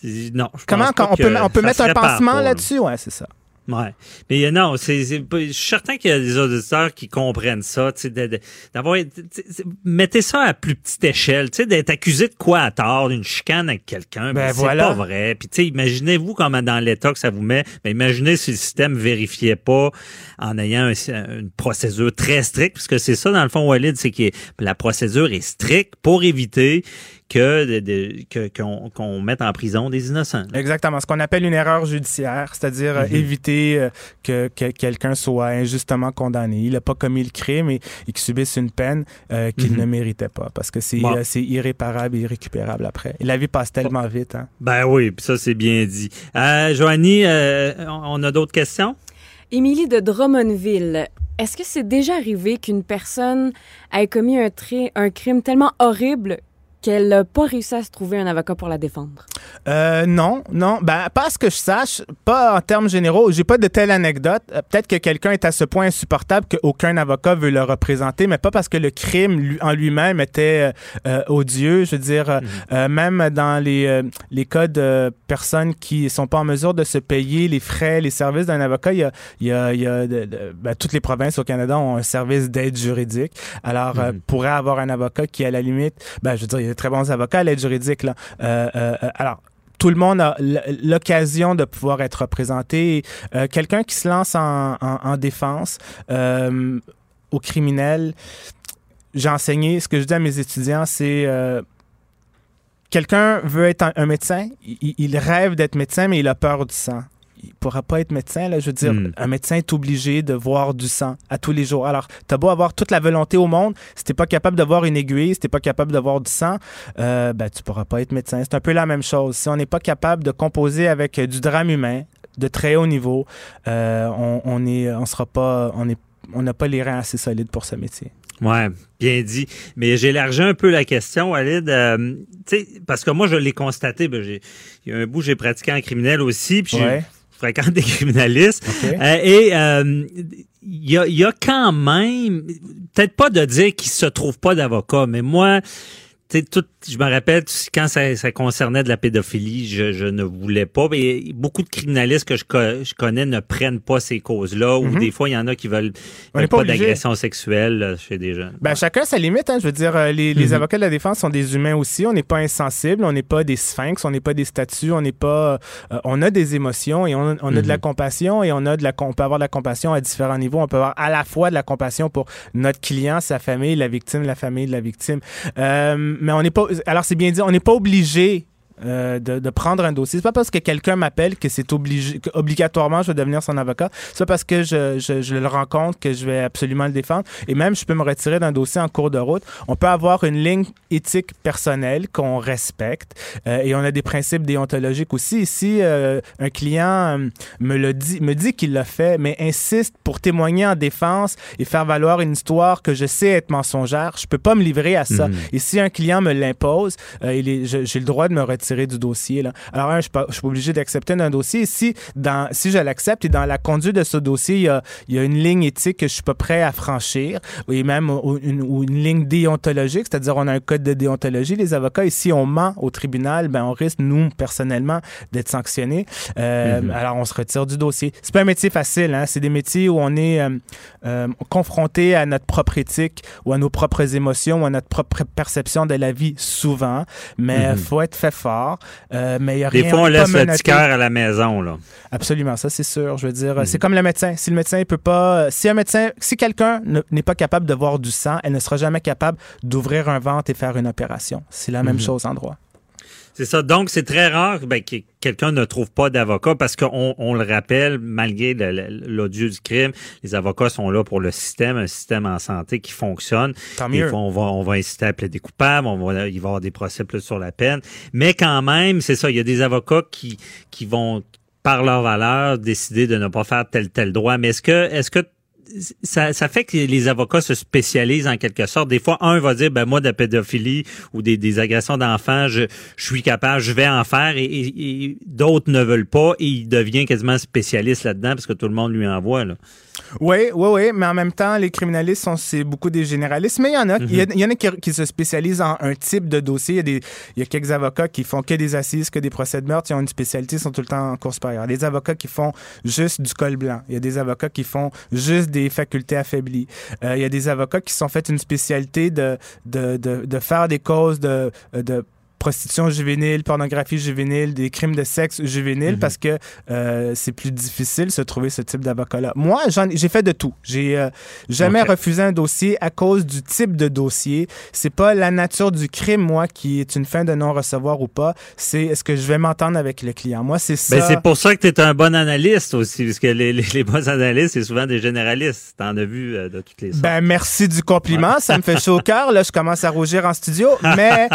Non, je Comment pense quand pas on peut, on peut mettre un pansement là-dessus? Ouais, c'est ça. Ouais. Mais euh, non, c'est, je suis certain qu'il y a des auditeurs qui comprennent ça, tu sais, d'avoir, mettez ça à plus petite échelle, tu sais, d'être accusé de quoi à tort, d'une chicane avec quelqu'un, Ben ben, c'est pas vrai. Puis tu sais, imaginez-vous comment dans l'état que ça vous met, mais imaginez si le système vérifiait pas en ayant un- une procédure très stricte, parce que c'est ça dans le fond, Walid, c'est que la procédure est stricte pour éviter que de- de- que- qu'on mette en prison des innocents. là. Exactement. Ce qu'on appelle une erreur judiciaire, c'est-à-dire euh, Mhm. éviter euh, que, que quelqu'un soit injustement condamné. Il n'a pas commis le crime et, et qu'il subisse une peine euh, qu'il Mhm. ne méritait pas parce que c'est Bon. euh, c'est irréparable et irrécupérable après. Et la vie passe tellement vite. Hein? Ben oui, puis ça c'est bien dit. Euh, Joanie, euh, on a d'autres questions? Émilie de Drummondville. est-ce que c'est déjà arrivé qu'une personne ait commis un, un crime tellement horrible qu'elle n'a pas réussi à se trouver un avocat pour la défendre? Euh, non, non. Ben, pas à ce que je sache, pas en termes généraux. J'ai pas de telle anecdote. Euh, Peut-être que quelqu'un est à ce point insupportable qu'aucun avocat veut le représenter, mais pas parce que le crime lui- en lui-même était euh, euh, odieux. Je veux dire, euh, même dans les, euh, les cas de personnes qui sont pas en mesure de se payer les frais, les services d'un avocat, il y a, y a, il y a de- de- ben, toutes les provinces au Canada ont un service d'aide juridique. Alors, euh, pourrait avoir un avocat qui, à la limite, ben, je veux dire, très bons avocats l'aide juridique. Euh, euh, euh, alors, tout le monde a l'occasion de pouvoir être représenté. Quelqu'un qui se lance en, en- en défense euh, aux criminels, j'ai enseigné, ce que je dis à mes étudiants, c'est... euh, Quelqu'un veut être un, médecin, il rêve d'être médecin, mais il a peur du sang. Il pourra pas être médecin, là. Je veux dire, Hmm. un médecin est obligé de voir du sang à tous les jours. Alors, t'as beau avoir toute la volonté au monde, si t'es pas capable de voir une aiguille, si t'es pas capable de voir du sang, euh, ben, tu pourras pas être médecin. C'est un peu la même chose. Si on n'est pas capable de composer avec euh, du drame humain de très haut niveau, euh, on, on est, on sera pas, on est, on n'a pas les reins assez solides pour ce métier. Ouais, bien dit. Mais j'ai élargi un peu la question, Walid. Euh, parce que moi, je l'ai constaté. Ben, j'ai, il y a un bout, j'ai pratiqué en criminel aussi, puis Ouais. Fréquente des criminalistes. Euh, et euh, il y, a, y a quand même, peut-être pas de dire qu'il se trouve pas d'avocat, mais moi, tout, je me rappelle quand ça, ça concernait de la pédophilie, je, je ne voulais pas. Mais beaucoup de criminalistes que je, co- je connais ne prennent pas ces causes-là, ou Mhm. des fois il y en a qui veulent, veulent pas pas d'agression sexuelle là, chez des jeunes. Ben, chacun sa limite. Hein, je veux dire, euh, les, les Mhm. avocats de la défense sont des humains aussi. On n'est pas insensibles, on n'est pas des sphinx, on n'est pas des statues, on n'est pas. euh, on a des émotions et on, on a de la Mhm. compassion et on a de la, on peut avoir de la compassion à différents niveaux. On peut avoir à la fois de la compassion pour notre client, sa famille, la victime, la famille de la victime. Euh, mais on n'est pas. Alors c'est bien dit, on n'est pas obligé. Euh, de, de prendre un dossier. C'est pas parce que quelqu'un m'appelle que c'est obligé, que obligatoirement je vais devenir son avocat. C'est pas parce que je, je, je le rencontre que je vais absolument le défendre. Et même, je peux me retirer d'un dossier en cours de route. On peut avoir une ligne éthique personnelle qu'on respecte euh, et on a des principes déontologiques aussi. Si euh, un client me le dit, me dit qu'il l'a fait, mais insiste pour témoigner en défense et faire valoir une histoire que je sais être mensongère, je peux pas me livrer à ça. Mhm. Et si un client me l'impose, j'ai le droit de me retirer du dossier. Là. Alors, un, je suis pas- je suis pas obligé d'accepter d'un dossier. Si, dans, si je l'accepte et dans la conduite de ce dossier, il y a, il y a une ligne éthique que je suis pas prêt à franchir, et même ou- une, ou une ligne déontologique, c'est-à-dire on a un code de déontologie, les avocats, et si on ment au tribunal, ben on risque, nous, personnellement, d'être sanctionnés. Euh, Mhm. Alors, on se retire du dossier. C'est pas un métier facile, hein? c'est des métiers où on est euh, euh, confronté à notre propre éthique ou à nos propres émotions ou à notre propre perception de la vie souvent, mais il Mhm. faut être fait fort. Euh, mais il y a Des rien, fois, on laisse le menotté. petit cœur à la maison. Là. Absolument, ça c'est sûr. Je veux dire, Mhm. c'est comme le médecin. Si le médecin peut pas, si un médecin, si quelqu'un ne- n'est pas capable de voir du sang, elle ne sera jamais capable d'ouvrir un ventre et faire une opération. C'est la même Mhm. chose en droit. C'est ça. Donc, c'est très rare ben, que quelqu'un ne trouve pas d'avocat parce qu'on on le rappelle, malgré l'odieux du crime, les avocats sont là pour le système, un système en santé qui fonctionne. Tant mieux. fois, on va, on va inciter à plaider coupable, on va, il va y avoir des procès plus sur la peine. Mais quand même, c'est ça, il y a des avocats qui, qui vont, par leur valeur, décider de ne pas faire tel tel droit. Mais est-ce que, est-ce que ça, fait que les avocats se spécialisent en quelque sorte. Des fois, un va dire, ben moi, de la pédophilie ou des, des agressions d'enfants, je, suis capable, je vais en faire, et d'autres ne veulent pas, et il devient quasiment spécialiste là-dedans parce que tout le monde lui envoie. Là. Oui, oui, oui, mais en même temps, les criminalistes sont c'est beaucoup des généralistes, mais il y en a, il y en a qui, qui se spécialisent en un type de dossier. Il y, a des, il y a quelques avocats qui font que des assises, que des procès de meurtre, ils ont une spécialité, ils sont tout le temps en cours supérieure. Des avocats qui font juste du col blanc. Il y a des avocats qui font juste des facultés affaiblies. Euh, il y a des avocats qui sont fait une spécialité de, de, de, de faire des causes de, de prostitution juvénile, pornographie juvénile, des crimes de sexe juvénile Mhm. parce que euh, c'est plus difficile de se trouver ce type d'avocat-là. Moi, j'ai fait de tout. J'ai euh, jamais refusé un dossier à cause du type de dossier. C'est pas la nature du crime, moi, qui est une fin de non-recevoir ou pas. C'est est-ce que je vais m'entendre avec le client. Moi, c'est ça. Ben, c'est pour ça que tu es un bon analyste aussi, parce que les, les, les bons analystes, c'est souvent des généralistes. T'en as vu euh, de toutes les sortes. Ben, merci du compliment. Ça me fait chaud au cœur. Là, je commence à rougir en studio. Mais,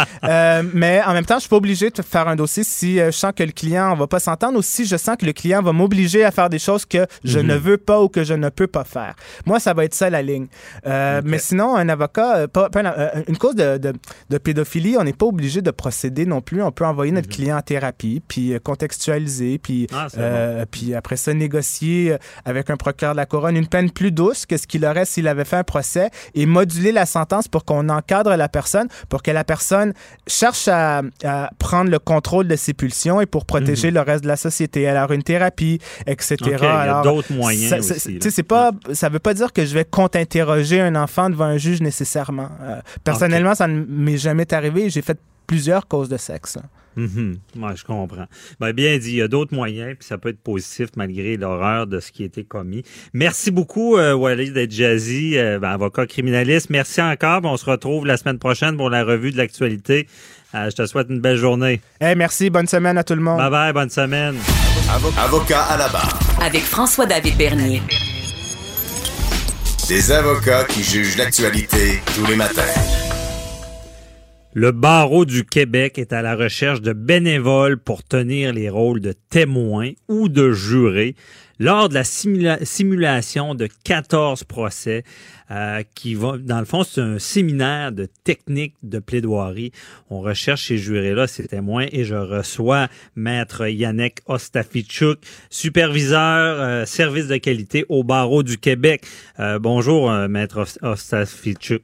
mais Mais en même temps, je suis pas obligé de faire un dossier si euh, je sens que le client va pas s'entendre ou si je sens que le client va m'obliger à faire des choses que je Mhm. ne veux pas ou que je ne peux pas faire. Moi, ça va être ça la ligne. Euh, Mais sinon, un avocat, euh, pas, pas un- une cause de, de- de pédophilie, on n'est pas obligé de procéder non plus. On peut envoyer notre client en thérapie, puis contextualiser, puis, Mhm. Ah, puis après ça, négocier avec un procureur de la couronne une peine plus douce que ce qu'il aurait s'il avait fait un procès et moduler la sentence pour qu'on encadre la personne, pour que la personne cherche à, à prendre le contrôle de ses pulsions et pour protéger le reste de la société. Alors, une thérapie, etc. Mhm. OK, il y a Alors, d'autres moyens ça, aussi, là. pas, ça veut pas dire que je vais contre-interroger un enfant devant un juge nécessairement. Euh, personnellement, ça ne m'est jamais arrivé. J'ai fait plusieurs causes de sexe. Mhm. Ouais, je comprends. Ben, bien dit, il y a d'autres moyens, puis ça peut être positif malgré l'horreur de ce qui a été commis. Merci beaucoup, euh, Walid d'être jazzy, euh, ben, avocat criminaliste. Merci encore. On se retrouve la semaine prochaine pour la revue de l'actualité. Euh, je te souhaite une belle journée. Eh, merci. Bonne semaine à tout le monde. Bye bye, bonne semaine. Avocat à la barre. Avec François-David Bernier. Des avocats qui jugent l'actualité tous les matins. Le barreau du Québec est à la recherche de bénévoles pour tenir les rôles de témoins ou de jurés lors de la simula- simulation de 14 procès euh, qui va, dans le fond, c'est un séminaire de techniques de plaidoirie. On recherche ces jurés-là, ces témoins, et je reçois Maître Yannick Ostafichuk, superviseur euh, service de qualité au barreau du Québec. Euh, bonjour, Maître Os- Ostafichuk.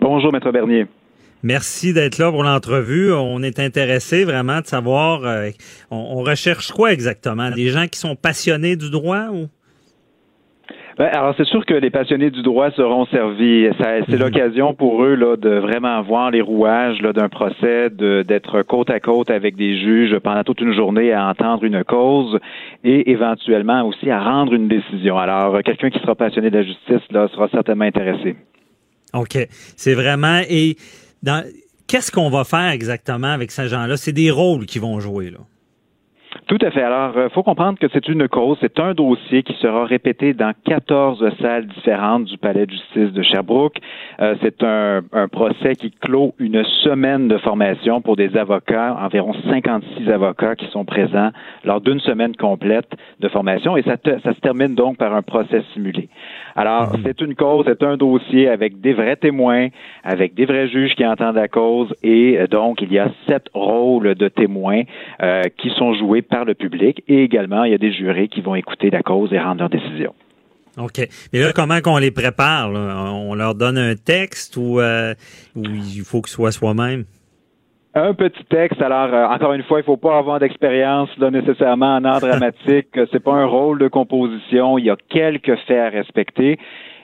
Bonjour, Maître Bernier. Merci d'être là pour l'entrevue. On est intéressé vraiment de savoir, euh, on, on recherche quoi exactement? Des gens qui sont passionnés du droit ou? Ben, alors, c'est sûr que les passionnés du droit seront servis. C'est l'occasion pour eux là, de vraiment voir les rouages d'un procès, d'être côte à côte avec des juges pendant toute une journée à entendre une cause et éventuellement aussi à rendre une décision. Alors, quelqu'un qui sera passionné de la justice là, sera certainement intéressé. OK. C'est vraiment, et qu'est-ce qu'on va faire exactement avec ces gens-là? C'est des rôles qu'ils vont jouer, là. Tout à fait. Alors, il faut comprendre que c'est une cause, c'est un dossier qui sera répété dans 14 salles différentes du Palais de justice de Sherbrooke. Euh, c'est un, procès qui clôt une semaine de formation pour des avocats, environ 56 avocats qui sont présents lors d'une semaine complète de formation et ça se termine donc par un procès simulé. Alors, c'est une cause, c'est un dossier avec des vrais témoins, avec des vrais juges qui entendent la cause et euh, donc il y a sept rôles de témoins euh, qui sont joués par le public et également il y a des jurés qui vont écouter la cause et rendre leur décision. OK. Mais là, comment qu'on les prépare? là? On leur donne un texte ou, euh, ou il faut que ce soit soi-même? Un petit texte. Alors, euh, encore une fois, il faut pas avoir d'expérience là, nécessairement en art dramatique. C'est pas un rôle de composition. Il y a quelques faits à respecter.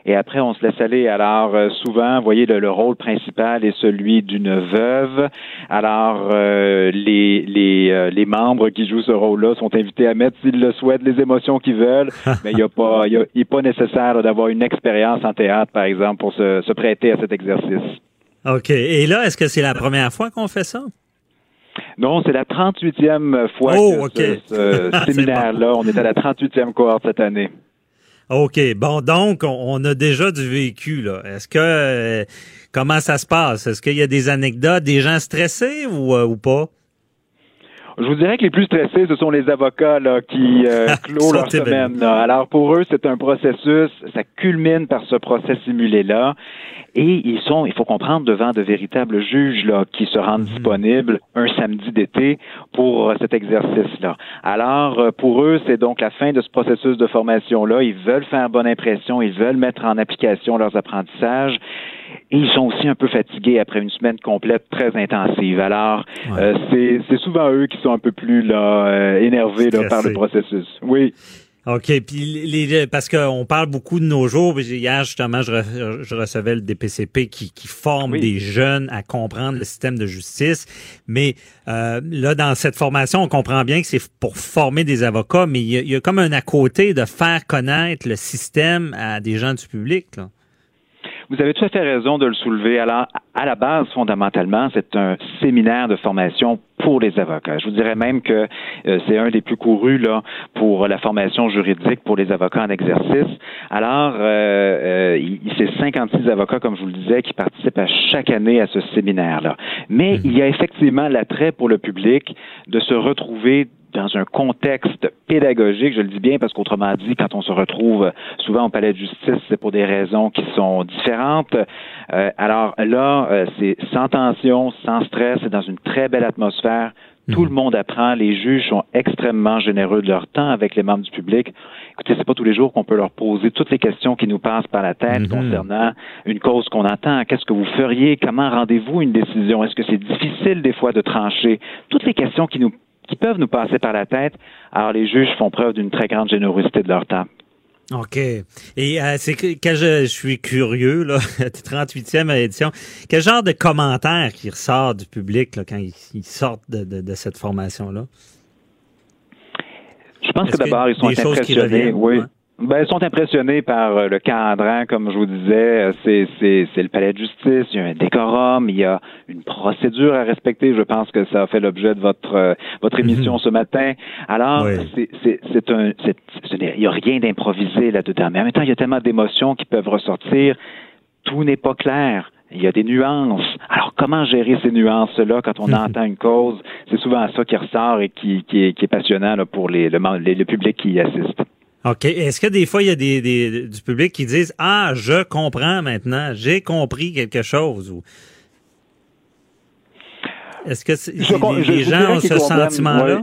Et après, on se laisse aller. Alors, euh, souvent, vous voyez, le, le rôle principal est celui d'une veuve. Alors, euh, les, les, euh, les membres qui jouent ce rôle-là sont invités à mettre, s'ils le souhaitent, les émotions qu'ils veulent. Mais il n'y a pas, il y a- il est pas nécessaire là, d'avoir une expérience en théâtre, par exemple, pour se, se prêter à cet exercice. OK. Et là, est-ce que c'est la première fois qu'on fait ça? Non, c'est la 38e fois Oh, que ce, ce séminaire-là, on est à la 38e cohorte cette année. OK. Bon, donc, on, on a déjà du vécu, là. Est-ce que, euh, comment ça se passe? Est-ce qu'il y a des anecdotes, des gens stressés ou, euh, ou pas? Je vous dirais que les plus stressés, ce sont les avocats là, qui euh, clôt Sont leur événements. semaine. là. Alors pour eux, c'est un processus, ça culmine par ce procès simulé-là. Et ils sont, il faut comprendre, devant de véritables juges là, qui se rendent disponibles un samedi d'été pour euh, cet exercice-là. Alors, euh, pour eux, c'est donc la fin de ce processus de formation-là. Ils veulent faire bonne impression, ils veulent mettre en application leurs apprentissages. Et ils sont aussi un peu fatigués après une semaine complète très intensive. Alors, euh, c'est c'est souvent eux qui sont un peu plus là, euh, énervés là, par le processus. Oui. OK. Puis les, parce qu'on parle beaucoup de nos jours. Hier, justement, je, re- je recevais le DPCP qui, qui forme des jeunes à comprendre le système de justice. Mais euh, là, dans cette formation, on comprend bien que c'est pour former des avocats, mais il y, a, il y a comme un à côté de faire connaître le système à des gens du public. Là. Vous avez tout à fait raison de le soulever. Alors, à la base, fondamentalement, c'est un séminaire de formation pour les avocats. Je vous dirais même que euh, c'est un des plus courus là pour la formation juridique pour les avocats en exercice. Alors, euh, euh, c'est 56 avocats, comme je vous le disais, qui participent à chaque année à ce séminaire-là. Mais il y a effectivement l'attrait pour le public de se retrouver dans un contexte pédagogique, je le dis bien parce qu'autrement dit, quand on se retrouve souvent au palais de justice, c'est pour des raisons qui sont différentes. Euh, alors là, euh, c'est sans tension, sans stress, c'est dans une très belle atmosphère. Tout le monde apprend. Les juges sont extrêmement généreux de leur temps avec les membres du public. Écoutez, c'est pas tous les jours qu'on peut leur poser toutes les questions qui nous passent par la tête concernant une cause qu'on attend. Qu'est-ce que vous feriez? Comment rendez-vous une décision? Est-ce que c'est difficile des fois de trancher? Toutes les questions qui nous qui peuvent nous passer par la tête. Alors, les juges font preuve d'une très grande générosité de leur temps. OK. Et euh, c'est que quand je, suis curieux, là, 38e édition, quel genre de commentaires qui ressort du public là, quand ils, sortent de, cette formation-là? Je pense que d'abord, ils sont impressionnés. Oui. Ben, ils sont impressionnés par euh, le cadran, comme je vous disais. C'est, c'est, c'est le palais de justice, il y a un décorum, il y a une procédure à respecter. Je pense que ça a fait l'objet de votre euh, votre mhm. émission ce matin. Alors, c'est, c'est, c'est un, c'est, il n'y a rien d'improvisé là-dedans. Mais en même temps, il y a tellement d'émotions qui peuvent ressortir. Tout n'est pas clair. Il y a des nuances. Alors, comment gérer ces nuances-là quand on entend une cause? C'est souvent ça qui ressort et qui, qui, est, qui est passionnant là, pour les, le, le public qui y assiste. OK. Est-ce que des fois, il y a des, des, du public qui disent Ah, je comprends maintenant, j'ai compris quelque chose ou Est-ce que les, gens ont ce sentiment-là?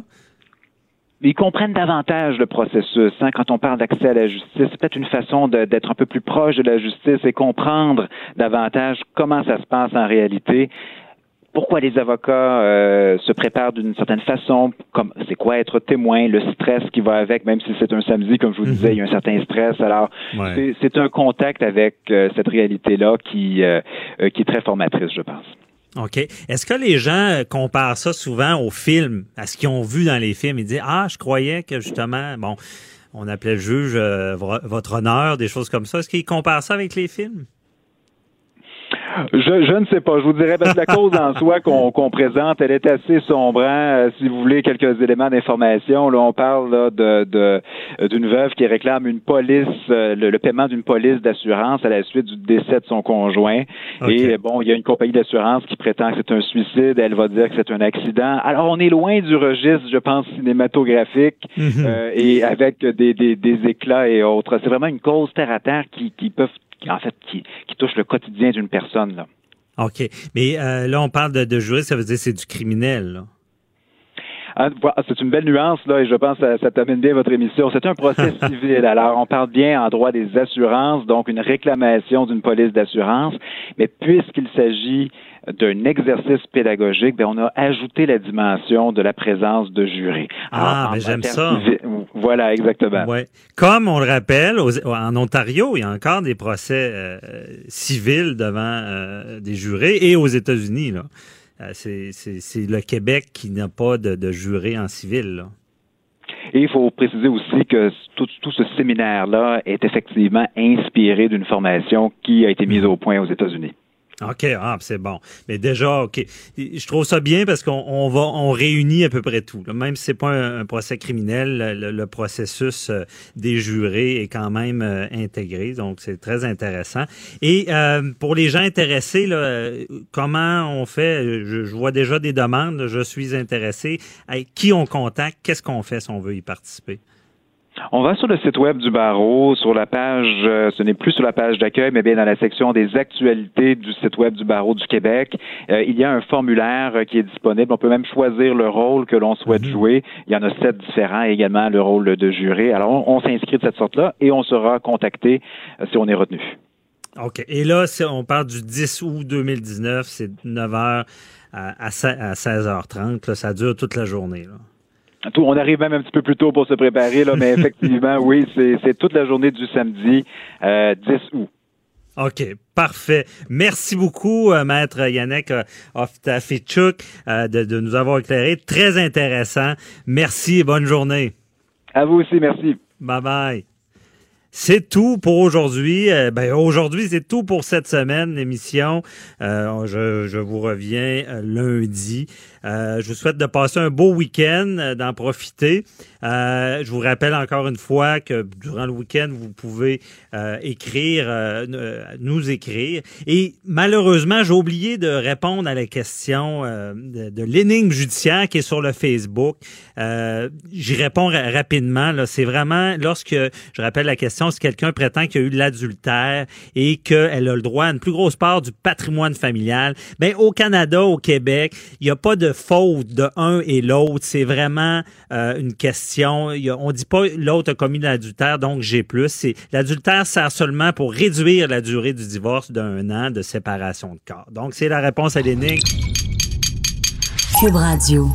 Ils comprennent davantage le processus. Hein, quand on parle d'accès à la justice, c'est peut-être une façon d'être un peu plus proche de la justice et comprendre davantage comment ça se passe en réalité pourquoi les avocats euh, se préparent d'une certaine façon, comme c'est quoi être témoin, le stress qui va avec, même si c'est un samedi, comme je vous disais, il y a un certain stress. Alors, c'est un contact avec euh, cette réalité-là qui, euh, qui est très formatrice, je pense. OK. Est-ce que les gens comparent ça souvent aux films, à ce qu'ils ont vu dans les films? Ils disent, ah, je croyais que justement, bon, on appelait le juge votre honneur, des choses comme ça. Est-ce qu'ils comparent ça avec les films? Je, je, ne sais pas. Je vous dirais parce que la cause en soi qu'on présente, elle est assez sombrant. Euh, si vous voulez quelques éléments d'information, là, on parle de d'une veuve qui réclame une police, euh, le, paiement d'une police d'assurance à la suite du décès de son conjoint. Et bon, il y a une compagnie d'assurance qui prétend que c'est un suicide. Elle va dire que c'est un accident. Alors, on est loin du registre, je pense, cinématographique mhm. euh, et avec des, des, des éclats et autres. C'est vraiment une cause terre à terre qui, qui peuvent qui, en fait, qui, qui touche le quotidien d'une personne. Là. OK. Mais euh, là, on parle de, de juriste, ça veut dire que c'est du criminel. Là. Ah, c'est une belle nuance, là, et je pense que ça, ça termine bien votre émission. C'est un procès civil. Alors, on parle bien en droit des assurances, donc une réclamation d'une police d'assurance, mais puisqu'il s'agit d'un exercice pédagogique, bien, on a ajouté la dimension de la présence de jurés. ah, mais j'aime ça. Voilà, exactement. Ouais. Comme on le rappelle, en Ontario, il y a encore des procès euh, civils devant euh, des jurés et aux États-Unis. Euh, c'est le Québec qui n'a pas de, de juré en civil. Et il faut préciser aussi que tout, tout ce séminaire-là est effectivement inspiré d'une formation qui a été mise au point aux États-Unis. OK, ah, c'est bon. Mais déjà, OK. Je trouve ça bien parce qu'on va, on réunit à peu près tout. Même si c'est pas un, procès criminel, le, processus euh, des jurés est quand même euh, intégré. Donc, c'est très intéressant. Et euh, pour les gens intéressés, là, comment on fait? Je, vois déjà des demandes. Je suis intéressé. Qui on contacte? Qu'est-ce qu'on fait si on veut y participer? On va sur le site web du barreau, sur la page, euh, ce n'est plus sur la page d'accueil, mais bien dans la section des actualités du site web du barreau du Québec. Euh, il y a un formulaire euh, qui est disponible. On peut même choisir le rôle que l'on souhaite mhm. jouer. Il y en a sept différents, et également le rôle de juré. Alors, on, s'inscrit de cette sorte-là et on sera contacté si on est retenu. OK. Et là, on parle du 10 août 2019, c'est 9h à 16h30. ça dure toute la journée. Là on arrive même un petit peu plus tôt pour se préparer, là, mais effectivement, oui, c'est toute la journée du samedi 10 euh, août. OK, parfait. Merci beaucoup, euh, Maître Yannick euh, Oftafichuk, de, de nous avoir éclairé. Très intéressant. Merci et bonne journée. À vous aussi, merci. Bye bye. c'est tout pour aujourd'hui. Euh, ben, aujourd'hui, c'est tout pour cette semaine, l'émission. Euh, je, je, vous reviens euh, lundi. Euh, je vous souhaite de passer un beau week-end, euh, d'en profiter. Euh, je vous rappelle encore une fois que durant le week-end, vous pouvez écrire, nous écrire. Et malheureusement, j'ai oublié de répondre à la question de, l'énigme judiciaire qui est sur le Facebook. J'y réponds rapidement. C'est vraiment lorsque, je rappelle la question, si quelqu'un prétend qu'il y a eu de l'adultère et qu'elle a le droit à une plus grosse part du patrimoine familial, ben au Canada, au Québec, il n'y a pas de faute de un et l'autre. C'est vraiment euh, une question. On dit pas l'autre a commis l'adultère, donc j'ai plus. L'adultère sert seulement pour réduire la durée du divorce d'un an de séparation de corps. Donc c'est la réponse à l'énigme. Cube Radio.